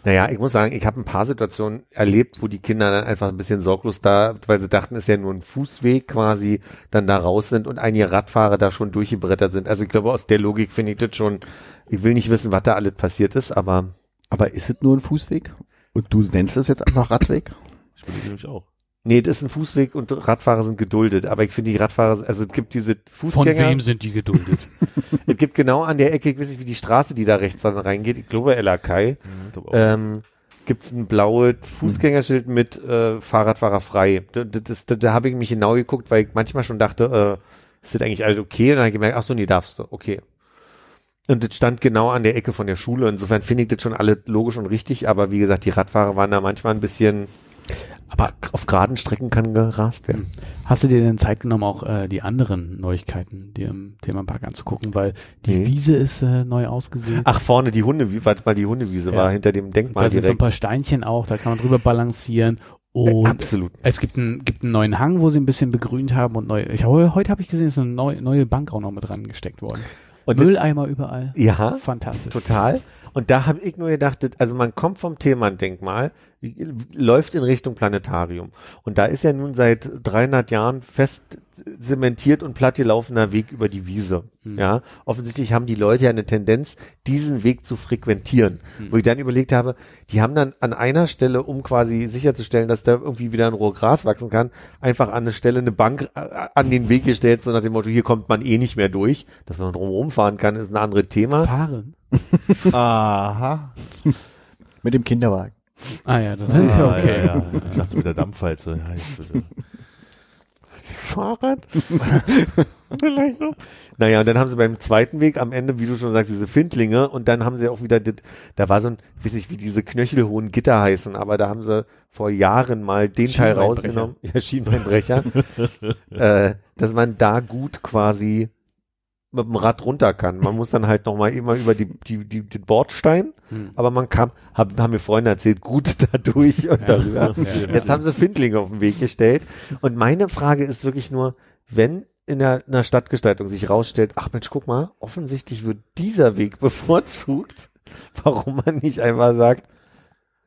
E: Naja, ich muss sagen, ich habe ein paar Situationen erlebt, wo die Kinder dann einfach ein bisschen sorglos da, weil sie dachten, es ist ja nur ein Fußweg quasi, dann da raus sind und einige Radfahrer da schon durchgebrettert sind. Also ich glaube, aus der Logik finde ich das schon, ich will nicht wissen, was da alles passiert ist, aber
D: Aber ist es nur ein Fußweg? Und du nennst es jetzt einfach Radweg?
C: Ich würde nämlich auch.
E: Nee, das ist ein Fußweg und Radfahrer sind geduldet. Aber ich finde die Radfahrer, also es gibt diese
B: von
E: Fußgänger,
B: wem sind die geduldet?
E: es gibt genau an der Ecke, ich weiß nicht, wie die Straße, die da rechts dann reingeht, ich glaube Elakai, ähm, gibt's ein blaues Fußgängerschild mit äh, Fahrradfahrer frei. Da, da, das, da, da habe ich mich genau geguckt, weil ich manchmal schon dachte, äh, ist das eigentlich alles okay? Und dann habe ich gemerkt, ach so, nee, darfst du, okay. Und das stand genau an der Ecke von der Schule. Insofern finde ich das schon alles logisch und richtig, aber wie gesagt, die Radfahrer waren da manchmal ein bisschen,
B: aber
E: auf geraden Strecken kann gerast werden.
B: hast du dir denn Zeit genommen, auch äh, die anderen Neuigkeiten dir im Themenpark anzugucken? Weil die
E: Nee.
B: Wiese ist äh, neu ausgesehen.
E: Ach, vorne die Hunde, warte mal, die Hundewiese
B: Ja.
E: war hinter dem Denkmal
B: da sind so ein paar Steinchen auch, da kann man drüber balancieren. Und
E: Absolut.
B: es gibt einen, gibt einen neuen Hang, wo sie ein bisschen begrünt haben und neu. Ich heute habe ich gesehen, ist eine neue, neue Bank auch noch mit dran gesteckt worden.
E: Und das-
B: Mülleimer überall.
E: Ja,
B: Fantastisch.
E: Total. Und da habe ich nur gedacht, das- also man kommt vom Themendenkmal, läuft in Richtung Planetarium. Und da ist ja nun seit 300 Jahren fest zementiert und platt gelaufener Weg über die Wiese. Ja, offensichtlich haben die Leute ja eine Tendenz, diesen Weg zu frequentieren. Wo ich dann überlegt habe, die haben dann an einer Stelle, um quasi sicherzustellen, dass da irgendwie wieder ein Rohr Gras wachsen kann, einfach an eine Stelle eine Bank äh, an den Weg gestellt, so nach dem Motto, hier kommt man eh nicht mehr durch. Dass man drumherum fahren kann, ist ein anderes Thema.
B: Fahren.
C: Aha.
D: Mit dem Kinderwagen.
B: Ah ja, das ist ja okay.
C: ja, ja. Ich dachte mit der Dampfwalze. Ja.
E: Fahrrad? Vielleicht noch. Naja, und dann haben sie beim zweiten Weg am Ende, wie du schon sagst, diese Findlinge und dann haben sie auch wieder, dit, da war so ein, weiß nicht, wie diese knöchelhohen Gitter heißen, aber da haben sie vor Jahren mal den Teil rausgenommen, ja, Schienbeinbrecher, äh, dass man da gut quasi mit dem Rad runter kann. Man muss dann halt nochmal immer über die, die, die, den Bordstein,
B: Hm.
E: aber man kam, hab, haben mir Freunde erzählt, gut da durch und darüber.
B: Ja.
E: Jetzt haben sie Findlinge auf den Weg gestellt. Und meine Frage ist wirklich nur, wenn in der, in der Stadtgestaltung sich rausstellt, ach Mensch, guck mal, offensichtlich wird dieser Weg bevorzugt, warum man nicht einfach sagt,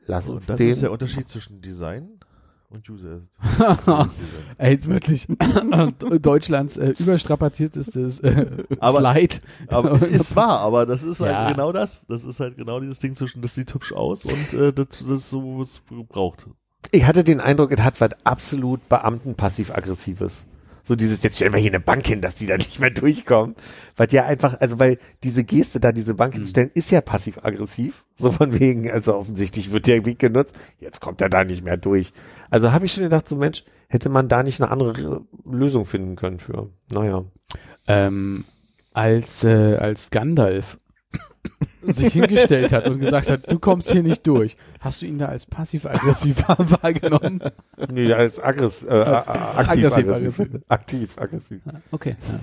E: lass uns
C: Und das
E: den.
C: ist der Unterschied zwischen Design und User.
B: Ey, jetzt wirklich Deutschlands äh, überstrapaziertestes äh,
C: Aber-
B: Slide.
C: Aber ist wahr, aber das ist halt
B: Ja.
C: genau das. Das ist halt genau dieses Ding zwischen, das sieht hübsch aus und äh, das, das ist so, was es braucht.
E: Ich hatte den Eindruck, es hat was absolut Beamten-passiv-aggressives. So dieses, jetzt stellen wir hier eine Bank hin, dass die da nicht mehr durchkommen. Weil ja einfach, also weil diese Geste da, diese Bank hinstellen, ist ja passiv-aggressiv. So von wegen, also offensichtlich wird der Weg genutzt, jetzt kommt er da nicht mehr durch. Also habe ich schon gedacht, so Mensch, hätte man da nicht eine andere Lösung finden können für. Naja.
B: ähm, als, äh, als Gandalf sich hingestellt hat und gesagt hat, du kommst hier nicht durch. Hast du ihn da als passiv-aggressiv wahrgenommen?
E: Nee, als aggress, äh,
B: Als
E: aktiv,
B: aggressiv,
E: aggressiv.
B: aggressiv.
E: Aktiv, aggressiv.
B: Okay. Ja.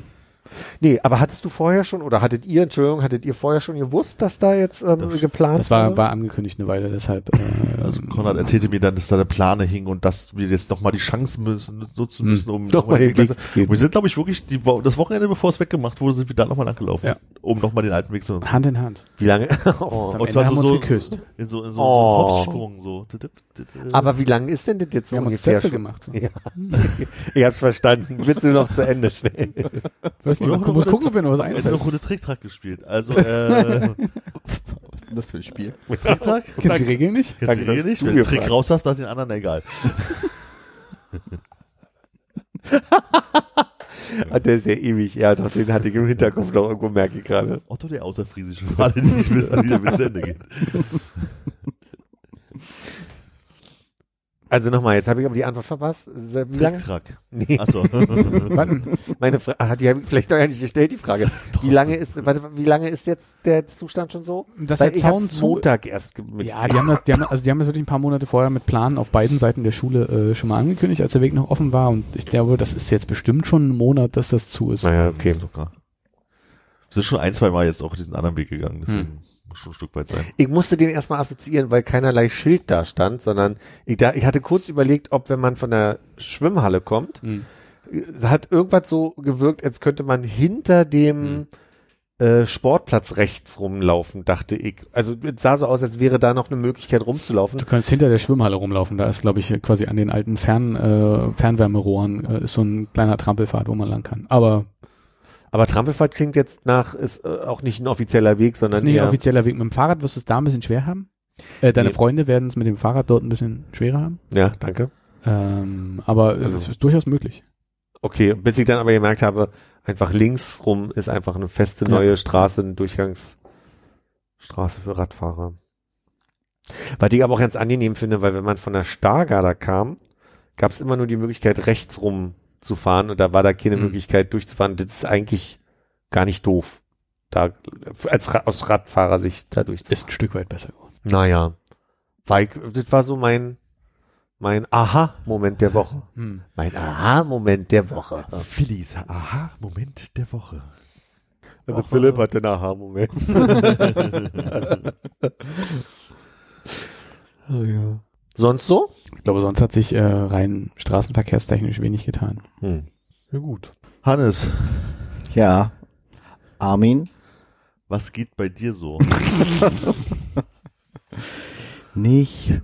E: Nee, aber hattest du vorher schon, oder hattet ihr, Entschuldigung, hattet ihr vorher schon gewusst, dass da jetzt ähm, geplant
B: Das war, war angekündigt eine Weile, deshalb. Äh,
C: Also Konrad erzählte mir dann, dass da eine Plane hing und dass wir jetzt noch mal die Chance müssen, nutzen
B: Hm.
C: müssen, um
E: Doch mal den
C: Weg
E: zu gehen.
C: Wir sind, glaube ich, wirklich die, das Wochenende, bevor es weggemacht wurde, sind wir da nochmal nachgelaufen,
B: Ja.
C: um nochmal den alten Weg zu nutzen.
B: Hand in Hand.
E: Wie lange? oh.
B: Am
C: Und
B: Ende
C: zwar
B: haben
C: so,
B: wir uns
C: so,
B: geküsst.
C: in so, in so,
E: Oh.
C: so Hopssprung, so.
E: Aber wie lange ist denn das jetzt so
B: Wir haben uns
E: ungefähr
B: Zöpfe
E: schon?
B: gemacht. So.
E: Ja. ich hab's verstanden. Willst du noch zu Ende stellen?
B: Weiß nicht, man muss gucken, ob mir noch was
C: Wir haben
B: einfällt.
C: noch Runde Tricktrack gespielt. Also, äh,
D: Was ist denn das für ein Spiel?
E: Mit
C: Tricktrack?
B: Kennst du die Regeln nicht?
C: Kennst du die
E: dass
C: nicht?
E: gefragt
C: Trick raus darf, dann den anderen egal.
E: Ah, der ist ja ewig. Ja, doch, den hatte ich im Hinterkopf noch irgendwo, merke ich gerade.
C: Otto der Außerfriesische, die nicht wissen, wie der Witz zu Ende geht.
E: Also nochmal, jetzt habe ich aber die Antwort verpasst. Wie lange?
C: Tricktrack.
E: Nee,
C: Achso.
B: Wann?
E: meine Frage, hat die hab ich vielleicht doch ja nicht gestellt, die Frage. Wie lange ist, warte, wie lange ist jetzt der Zustand schon so?
B: Dass
E: Weil
B: der Zaun zu.
E: Montag erst mit.
B: Ja, die haben das, die haben, also die haben das wirklich ein paar Monate vorher mit Planen auf beiden Seiten der Schule äh, schon mal angekündigt, als der Weg noch offen war. Und ich glaube, das ist jetzt bestimmt schon ein Monat, dass das zu ist.
E: Naja, okay.
C: Sogar. Wir sind schon ein, zwei Mal jetzt auch diesen anderen Weg gegangen, deswegen muss schon ein Stück weit sein.
E: Ich musste den erstmal assoziieren, weil keinerlei Schild da stand, sondern ich, da, ich hatte kurz überlegt, ob wenn man von der Schwimmhalle kommt,
B: Hm.
E: es hat irgendwas so gewirkt, als könnte man hinter dem äh, Sportplatz rechts rumlaufen, dachte ich. Also es sah so aus, als wäre da noch eine Möglichkeit rumzulaufen.
B: Du kannst hinter der Schwimmhalle rumlaufen. Da ist, glaube ich, quasi an den alten Fern, äh, Fernwärmerohren äh, ist so ein kleiner Trampelpfad, wo man lang kann. Aber
E: Aber Trampelfahrt klingt jetzt nach, ist äh, auch nicht ein offizieller Weg,
B: das
E: sondern
B: ist nicht ein offizieller Weg. Mit dem Fahrrad wirst du es da ein bisschen schwer haben. Äh, deine
E: Nee.
B: Freunde werden es mit dem Fahrrad dort ein bisschen schwerer haben.
E: ja, danke.
B: Ähm, aber
E: Also-
B: es ist durchaus möglich.
E: Okay, bis ich dann aber gemerkt habe, einfach links rum ist einfach eine feste
B: Ja.
E: neue Straße, eine Durchgangsstraße für Radfahrer. Was ich aber auch ganz angenehm finde, weil wenn man von der Stargarder kam, gab es immer nur die Möglichkeit, rechts rum zu fahren und da war da keine
B: Mhm.
E: Möglichkeit durchzufahren. Das ist eigentlich gar nicht doof. Da, als Ra aus Radfahrersicht da durchzufahren.
B: Ist ein Stück weit besser geworden.
E: Naja. War ich, das war so mein, mein Aha-Moment der Woche.
B: Hm.
E: Mein Aha-Moment der Woche.
C: Phillies, aha, Moment der Woche.
E: Also Philipp hat den Aha-Moment. oh, ja. Sonst so?
B: Ich glaube, sonst hat sich äh, rein straßenverkehrstechnisch wenig getan.
E: Hm. Ja, gut.
C: Hannes,
D: Ja. Armin?
C: was geht bei dir so?
D: Nicht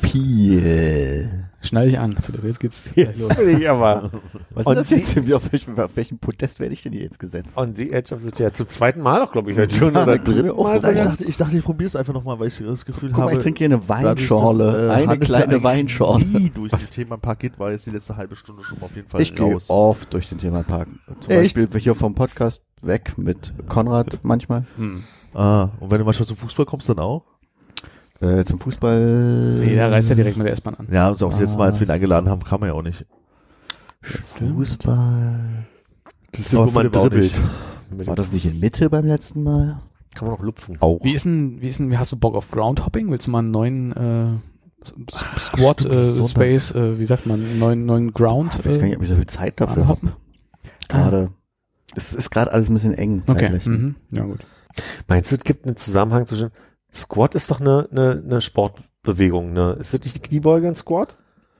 D: Viel.
B: Schnall dich an, Philipp, jetzt geht's gleich los.
E: Ich aber
D: Was
E: Und
D: ist das jetzt? Wie, auf, welchem, auf welchen Podest werde ich denn hier jetzt gesetzt?
E: on the edge of the chair. Zum zweiten Mal auch, glaube ich, heute schon.
D: Ja,
E: Oder
D: drin
E: dritten
D: auch
E: Mal.
C: Ich dachte, ich dachte, ich probiere es einfach nochmal, weil ich das Gefühl
D: Guck
C: habe.
D: mal, ich trinke hier eine Weinschorle.
C: dass, äh,
D: eine
C: Hannes
D: kleine Weinschorle.
C: nie durch den Themenpark geht, war jetzt die letzte halbe Stunde schon mal auf jeden Fall
D: Ich gehe
C: raus.
D: oft durch den Themapark. Zum
C: Echt?
D: Beispiel hier vom Podcast weg mit Konrad manchmal.
B: Hm.
C: Ah, und wenn du manchmal zum Fußball kommst, dann auch?
D: Äh, zum Fußball.
B: Nee, da reist er direkt mit der S-Bahn an.
C: Ja, und auch jetzt Mal, als wir ihn
D: Ah.
C: eingeladen haben, kam er ja auch nicht.
D: Fußball.
E: Das ist, wo man dribbelt.
D: War das nicht in Mitte beim letzten Mal?
E: Kann man auch lupfen.
C: Auch.
B: Wie ist denn, wie ist denn, wie hast du Bock auf Groundhopping? Willst du mal einen neuen äh, S- Squat
C: stimmt,
B: äh. Space, äh, wie sagt man, einen neuen, neuen Ground?
D: Ich weiß gar nicht, ob ich so viel Zeit dafür habe. Gerade. Es ist gerade alles ein bisschen eng
B: Okay.
D: zeitlich.
B: Mhm. Ja gut.
E: Meinst du, es gibt einen Zusammenhang zwischen Squat ist doch eine, eine, eine Sportbewegung, ne? Ist das nicht die Kniebeuge ein Squat?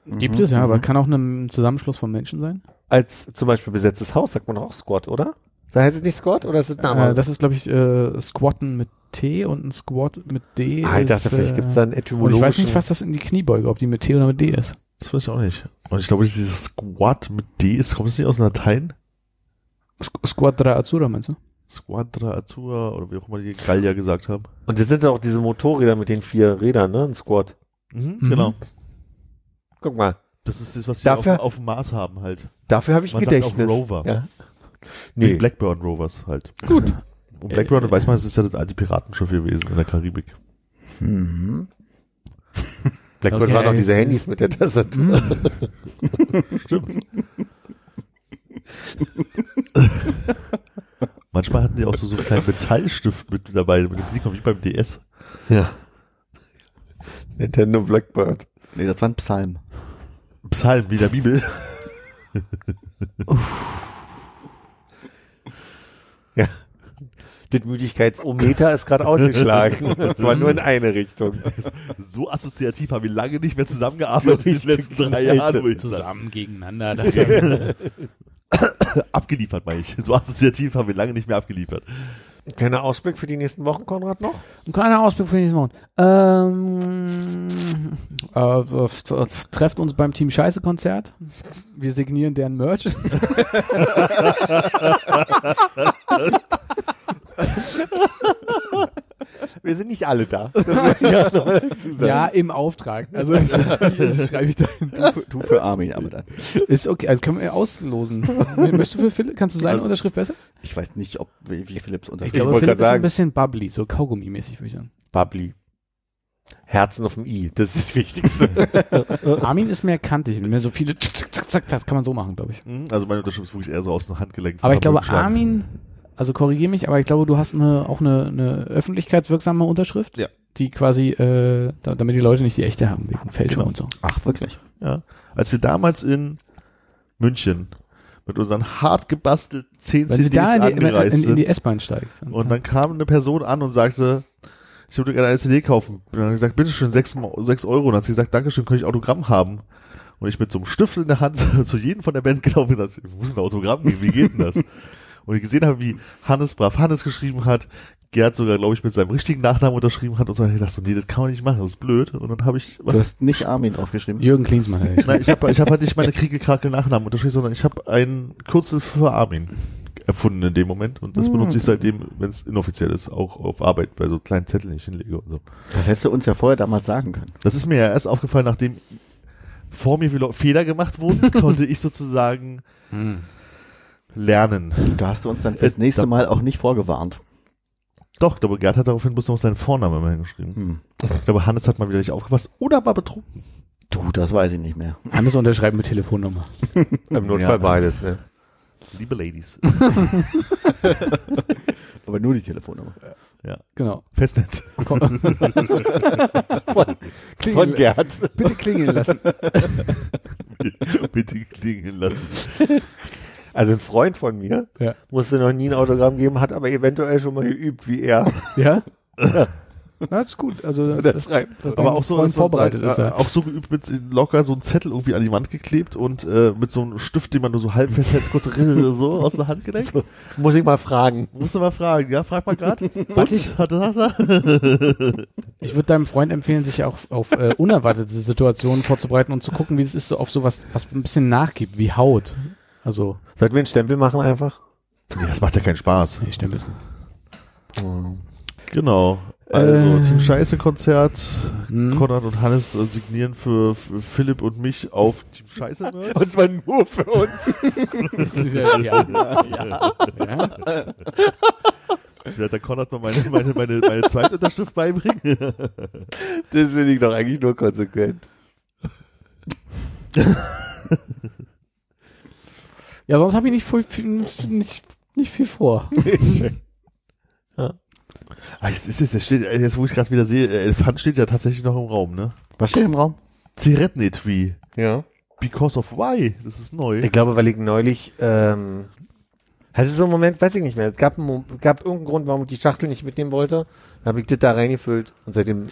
B: Gibt
D: Mhm,
B: es ja, aber
D: mhm.
B: kann auch ein Zusammenschluss von Menschen sein.
E: Als zum Beispiel besetztes Haus sagt man doch auch Squat, oder? Da heißt es nicht Squat oder ist es ein anderer?
B: Äh, das ist, glaube ich, äh, Squatten mit T und ein Squat mit D.
E: ah, ich dachte,
B: ist,
E: vielleicht
B: äh,
E: gibt's da einen
B: und
E: etymologischen...
B: ich weiß nicht, was das in die Kniebeuge, ob die mit T oder mit D ist.
C: Das weiß ich auch nicht. Und ich glaube, dieses Squat mit D ist, kommt das nicht aus dem Latein?
B: Squ- Squadra Azzurra, meinst du?
C: Squadra Azura oder wie auch immer die Gallier gesagt haben.
E: Und das sind doch auch diese Motorräder mit den vier Rädern, ne? Ein Squat.
C: Mhm,
B: Mhm.
C: Genau.
E: Guck mal.
C: Das ist das, was sie auf, auf dem Mars haben halt.
E: Dafür habe ich
C: Man
E: ein
C: sagt
E: Gedächtnis.
C: auch Rover.
E: Ja.
C: Nee.
E: Nee.
C: Blackburn Rovers halt. Gut. Und Blackburn,
B: Äh,
C: weiß man, das ist ja das alte Piratenschiff gewesen in der Karibik.
D: Mhm.
E: Blackbird
B: Okay,
E: waren auch diese Handys mit der Tastatur.
B: Mhm.
C: Stimmt. Manchmal hatten die auch so, so einen kleinen Metallstift mit dabei, mit dem Blick wie beim DS.
E: Ja. Nintendo Blackbird.
D: Nee, das war ein Psalm.
C: Psalm wie der Bibel.
E: Ja. Das Müdigkeitsometer ist gerade ausgeschlagen. Und zwar nur in eine Richtung.
C: So assoziativ haben wir lange nicht mehr zusammengearbeitet in den letzten drei Jahren.
B: Zusammen gegeneinander. Das
C: Abgeliefert, meine ich. So assoziativ haben wir lange nicht mehr abgeliefert.
E: Kleiner Ausblick für die nächsten Wochen, Konrad, noch?
B: Ein kleiner Ausblick für nächsten Morgen. Ähm, äh, f- f- trefft uns beim Team Scheiße Konzert. Wir signieren deren Merch.
E: Wir sind nicht alle da.
B: ja, im Auftrag. Also das schreibe ich da.
D: Du für, du für Armin, aber dann.
B: Ist okay. Also können wir auslosen. Möchtest du für Philipp? Kannst du seine
C: Also-
B: Unterschrift besser?
D: Ich weiß nicht, ob wie, wie Philips
B: Ich
D: Unterschrift.
B: glaube,
E: wollte
B: Philipp ist ein
E: sagen.
B: bisschen bubbly, so Kaugummi-mäßig, würde ich sagen.
E: Bubbly. Herzen auf dem I, das ist das Wichtigste.
B: Armin ist mehr kantig, mehr so viele zack, zack, zack, das kann man so machen, glaube ich.
C: Mhm, Also meine Unterschrift ist wirklich eher so aus dem Handgelenk.
B: Aber ich glaube, Armin, also korrigiere mich, aber ich glaube, du hast eine, auch eine, eine öffentlichkeitswirksame Unterschrift,
C: Ja.
B: die quasi, äh, da, damit die Leute nicht die echte haben, wegen Fälschung
C: Genau.
B: und so.
D: Ach, wirklich?
C: Ja. Als wir damals in München mit unseren hart gebastelten 10
B: Wenn sie
C: CDs
B: da in die, in, in die. S-Bahn steigt.
C: Und dann kam eine Person an und sagte, ich würde gerne eine CD kaufen. Und dann habe ich gesagt, bitteschön, 6, sechs Euro. Und dann hat sie gesagt, Dankeschön, könnte ich Autogramm haben? Und ich mit so einem Stift in der Hand zu jedem von der Band gelaufen und gesagt, ich muss ein Autogramm geben, wie geht denn das? Und ich gesehen habe, wie Hannes brav Hannes geschrieben hat, Gerd sogar, glaube ich, mit seinem richtigen Nachnamen unterschrieben hat und so. Und ich dachte so, nee, das kann man nicht machen, das ist blöd. Und dann habe ich, was
D: Du hast nicht Armin draufgeschrieben.
B: Jürgen Klinsmann. ich.
C: Nein, ich habe ich hab halt nicht meine Kriegelkrakel Nachnamen unterschrieben, sondern ich habe ein Kürzel für Armin erfunden in dem Moment und das
B: Hm.
C: benutze ich seitdem, wenn es inoffiziell ist, auch auf Arbeit bei so kleinen Zetteln, die ich hinlege und so.
D: Das hättest du uns ja vorher damals sagen können.
C: Das ist mir ja erst aufgefallen, nachdem vor mir viele Fehler gemacht wurden, konnte ich sozusagen
B: Hm.
C: Lernen.
D: Da hast du uns dann fürs
C: Äh,
D: nächste
C: da-
D: Mal auch nicht vorgewarnt.
C: Doch, aber Gerd hat daraufhin bloß noch seinen Vornamen immer hingeschrieben.
D: Hm.
C: Ich glaube, Hannes hat mal wieder nicht aufgepasst oder war betrunken.
D: Du, das weiß ich nicht mehr.
B: Hannes unterschreibt mit Telefonnummer.
E: Im Notfall
C: Ja.
E: beides, ne?
C: Liebe Ladies.
D: Aber nur die Telefonnummer.
B: Genau.
C: Festnetz.
B: Komm.
E: Von
B: Klingeln-
E: Gerd.
B: Bitte klingeln lassen.
C: Bitte klingeln lassen.
E: Also ein Freund von mir
B: Ja.
E: musste noch nie ein Autogramm geben, hat aber eventuell schon mal geübt, wie er
B: Ja? Das ist gut. Also,
E: das schreibt.
B: dass
C: Aber
B: dein
C: auch so, man
B: vorbereitet ist. Ja.
C: auch so geübt mit locker so einen Zettel irgendwie an die Wand geklebt und äh, mit so einem Stift, den man nur so halb festhält, kurz so aus der Hand gelenkt.
E: Muss ich mal fragen.
C: Musst du mal fragen, ja? Frag mal grad.
B: Warte ich-
C: Hat das er?
B: Ich würde deinem Freund empfehlen, sich auch auf äh, unerwartete Situationen vorzubereiten und zu gucken, wie es ist, so auf sowas, was ein bisschen nachgibt, wie Haut. Also,
E: Sollten wir einen Stempel machen einfach?
C: Nee, das macht ja keinen Spaß.
B: ich stempel
C: Genau. Also,
B: Äh.
C: Team Scheiße Konzert.
B: Hm.
C: Konrad und Hannes äh, signieren für, für Philipp und mich auf Team Scheiße Merch.
E: Und zwar nur für uns.
B: Das ist ja, ja, ja, ja.
C: Ich werde der Konrad mal meine, meine, meine, meine Zweitunterschrift beibringen.
E: Das finde ich doch eigentlich nur konsequent.
B: ja, sonst habe ich nicht, voll, viel, nicht, nicht viel vor.
C: Ah, jetzt ist es, jetzt steht, jetzt wo ich gerade wieder sehe, äh, Elefant steht ja tatsächlich noch im Raum, ne?
D: Was steht im Raum?
C: Zigarettenetui.
E: Ja.
C: Because of why? Das ist neu.
E: Ich glaube, weil ich neulich, ähm, hatte so einen Moment, weiß ich nicht mehr. Es gab, einen, gab irgendeinen Grund, warum ich die Schachtel nicht mitnehmen wollte. Dann habe ich das da reingefüllt und seitdem.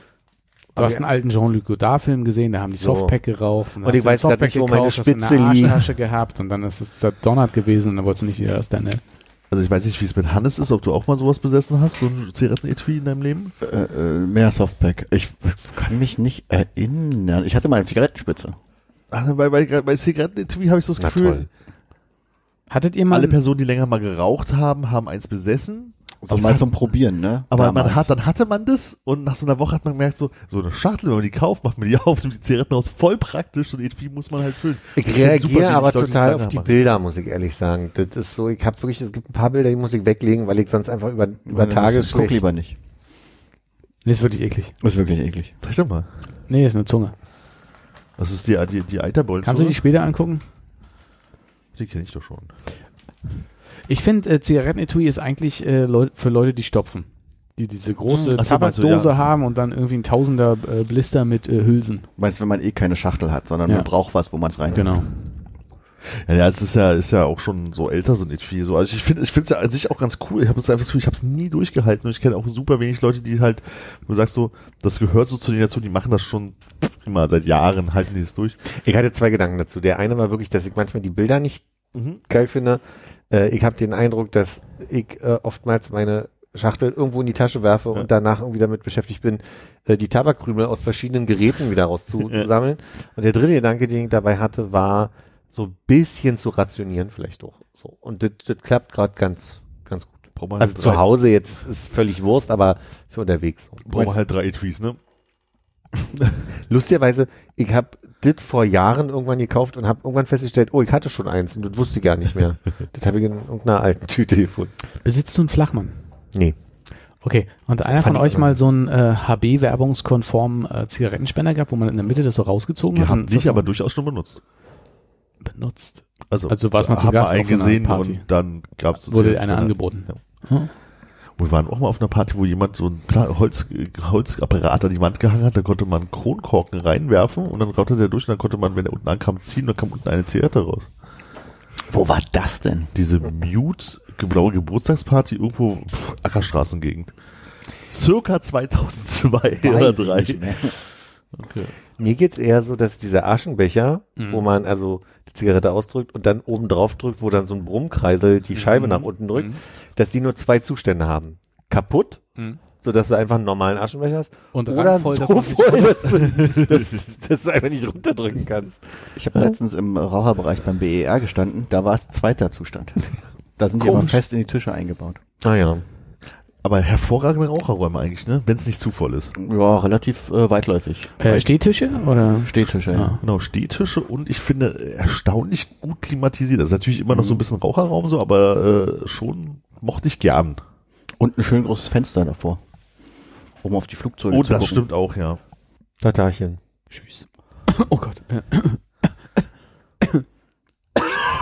B: Du hast einen alten Jean-Luc Godard-Film gesehen, da haben die
E: So.
B: Softpack geraucht. Und,
E: Und ich weiß grad nicht, wo meine
B: gekauft, hast in
E: Spitze liegt.
B: Gehabt und dann ist es zerdonnert gewesen und dann wolltest du nicht wieder das deine.
C: Also ich weiß nicht, wie es mit Hannes ist, ob du auch mal sowas besessen hast, so ein Zigarettenetui in deinem Leben.
D: Äh, äh, mehr Softpack. Ich kann mich nicht erinnern. Ich hatte mal eine Zigarettenspitze.
C: Ach, bei, bei, bei Zigarettenetui habe ich so das
E: Na
C: Gefühl,
E: toll.
B: Hattet ihr mal
C: alle Personen, die länger mal geraucht haben, haben eins besessen.
D: So
C: Aber
D: mal zum Probieren, ne?
C: Aber man
D: Damals.
C: hat, dann hatte man das und nach so einer Woche hat man gemerkt, so, so eine Schachtel, wenn man die kauft, macht man die auf, nimmt die Zigaretten raus, voll praktisch, ein Etui muss man halt füllen.
E: Ich
C: Das klingt super,
E: reagiere aber total auf die
C: machen.
E: Bilder, muss ich ehrlich sagen. Das ist so, ich habe wirklich, es gibt ein paar Bilder, die muss ich weglegen, weil ich sonst einfach über, über
D: Weil
E: Tage
D: das- Guck
E: schlecht.
D: lieber nicht.
B: Nee, ist wirklich eklig.
D: Ist wirklich eklig.
C: Sag doch mal.
B: Nee, ist eine Zunge.
C: Das ist die, die, die Eiterbolzen.
B: Kannst du die später angucken?
C: Die kenne ich doch schon.
B: Ich finde, äh, Zigarettenetui ist eigentlich äh, Leu für Leute, die stopfen. Die diese große
C: Ach so, meinst du,
B: Tabakdose
C: ja.
B: haben und dann irgendwie ein Tausender äh, Blister mit äh, Hülsen.
D: Meinst du, wenn man eh keine Schachtel hat, sondern
B: Ja.
D: man braucht was, wo man es rein
B: Genau.
C: Ja, ja, es ist ja, ist ja auch schon so älter, so ein Etui. So. Also ich finde, ich finde es ja an sich auch ganz cool. Ich habe es einfach Gefühl, ich habe es nie durchgehalten und ich kenne auch super wenig Leute, die halt, wo du sagst so, das gehört so zu denen dazu, die machen das schon immer seit Jahren, halten die es durch.
E: Ich hatte zwei Gedanken dazu. Der eine war wirklich, dass ich manchmal die Bilder nicht geil finde. Äh, ich habe den Eindruck, dass ich äh, oftmals meine Schachtel irgendwo in die Tasche werfe
C: Ja.
E: und danach irgendwie damit beschäftigt bin, äh, die Tabakkrümel aus verschiedenen Geräten wieder rauszusammeln. Und der dritte Gedanke, den ich dabei hatte, war so ein bisschen zu rationieren vielleicht auch. So. Und das, klappt gerade ganz, ganz gut. Also
C: halt
E: zu
C: drei,
E: Hause jetzt ist völlig Wurst, aber für unterwegs.
C: Man halt drei Etuis, ne?
E: Lustigerweise, ich habe das vor Jahren irgendwann gekauft und habe irgendwann festgestellt, oh, ich hatte schon eins und das wusste ich gar nicht mehr. das habe ich in irgendeiner alten Tüte gefunden.
B: Besitzt du einen Flachmann?
E: Nee.
B: Okay, und einer
E: Fand
B: von euch mal so einen äh, HB-werbungskonformen äh, Zigarettenspender gehabt, wo man in der Mitte das so rausgezogen
C: Die
B: hat?
C: haben sich aber
B: so
C: durchaus schon benutzt.
B: benutzt.
C: Also,
B: Also warst mal zu Gast
C: wir
B: auf einer
C: eingesehen
B: Party.
C: und dann gab es
B: Wurde einer angeboten. Hm?
C: Wir waren auch mal auf einer Party, wo jemand so ein Holz, Holzapparat an die Wand gehangen hat, da konnte man Kronkorken reinwerfen und dann raute der durch und dann konnte man, wenn er unten ankam, ziehen und dann kam unten eine Zigarette raus.
D: Wo war das denn?
C: Diese Mute, blaue Geburtstagsparty irgendwo pff, Ackerstraßengegend. Circa 2002 oder
D: Weiß ich
C: 3.
D: nicht mehr.
C: Okay.
E: Mir geht's eher so, dass dieser Aschenbecher,
B: Mhm.
E: wo man also Zigarette ausdrückt und dann oben drauf drückt, wo dann so ein Brummkreisel die Scheibe
C: Mhm.
E: nach unten drückt,
B: Mhm.
E: dass die nur zwei Zustände haben. Kaputt,
B: Mhm.
E: sodass du einfach einen normalen Aschenbecher hast.
B: Und
E: oder
B: randvoll,
E: so
B: dass
E: voll, dass du, dass, dass du einfach nicht runterdrücken kannst.
D: Ich habe letztens im Raucherbereich beim BER gestanden, da war es zweiter Zustand. Da sind die aber
E: Komisch.
D: fest in die Tische eingebaut.
E: Ah ja.
C: Aber hervorragende Raucherräume eigentlich, ne? Wenn es nicht zu voll ist.
D: Ja, relativ äh, weitläufig.
B: Äh, Stehtische oder?
D: Stehtische, ja.
B: Ah.
C: Genau, Stehtische und ich finde äh, erstaunlich gut klimatisiert. Das ist natürlich immer noch so ein bisschen Raucherraum so, aber äh, schon mochte ich gern.
D: Und ein schön großes Fenster davor. Um auf die Flugzeuge
C: Oh,
D: zu
C: das
D: gucken.
C: stimmt auch, ja.
E: Tatarchen.
B: Tschüss. Oh Gott.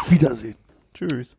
C: Wiedersehen.
D: Tschüss.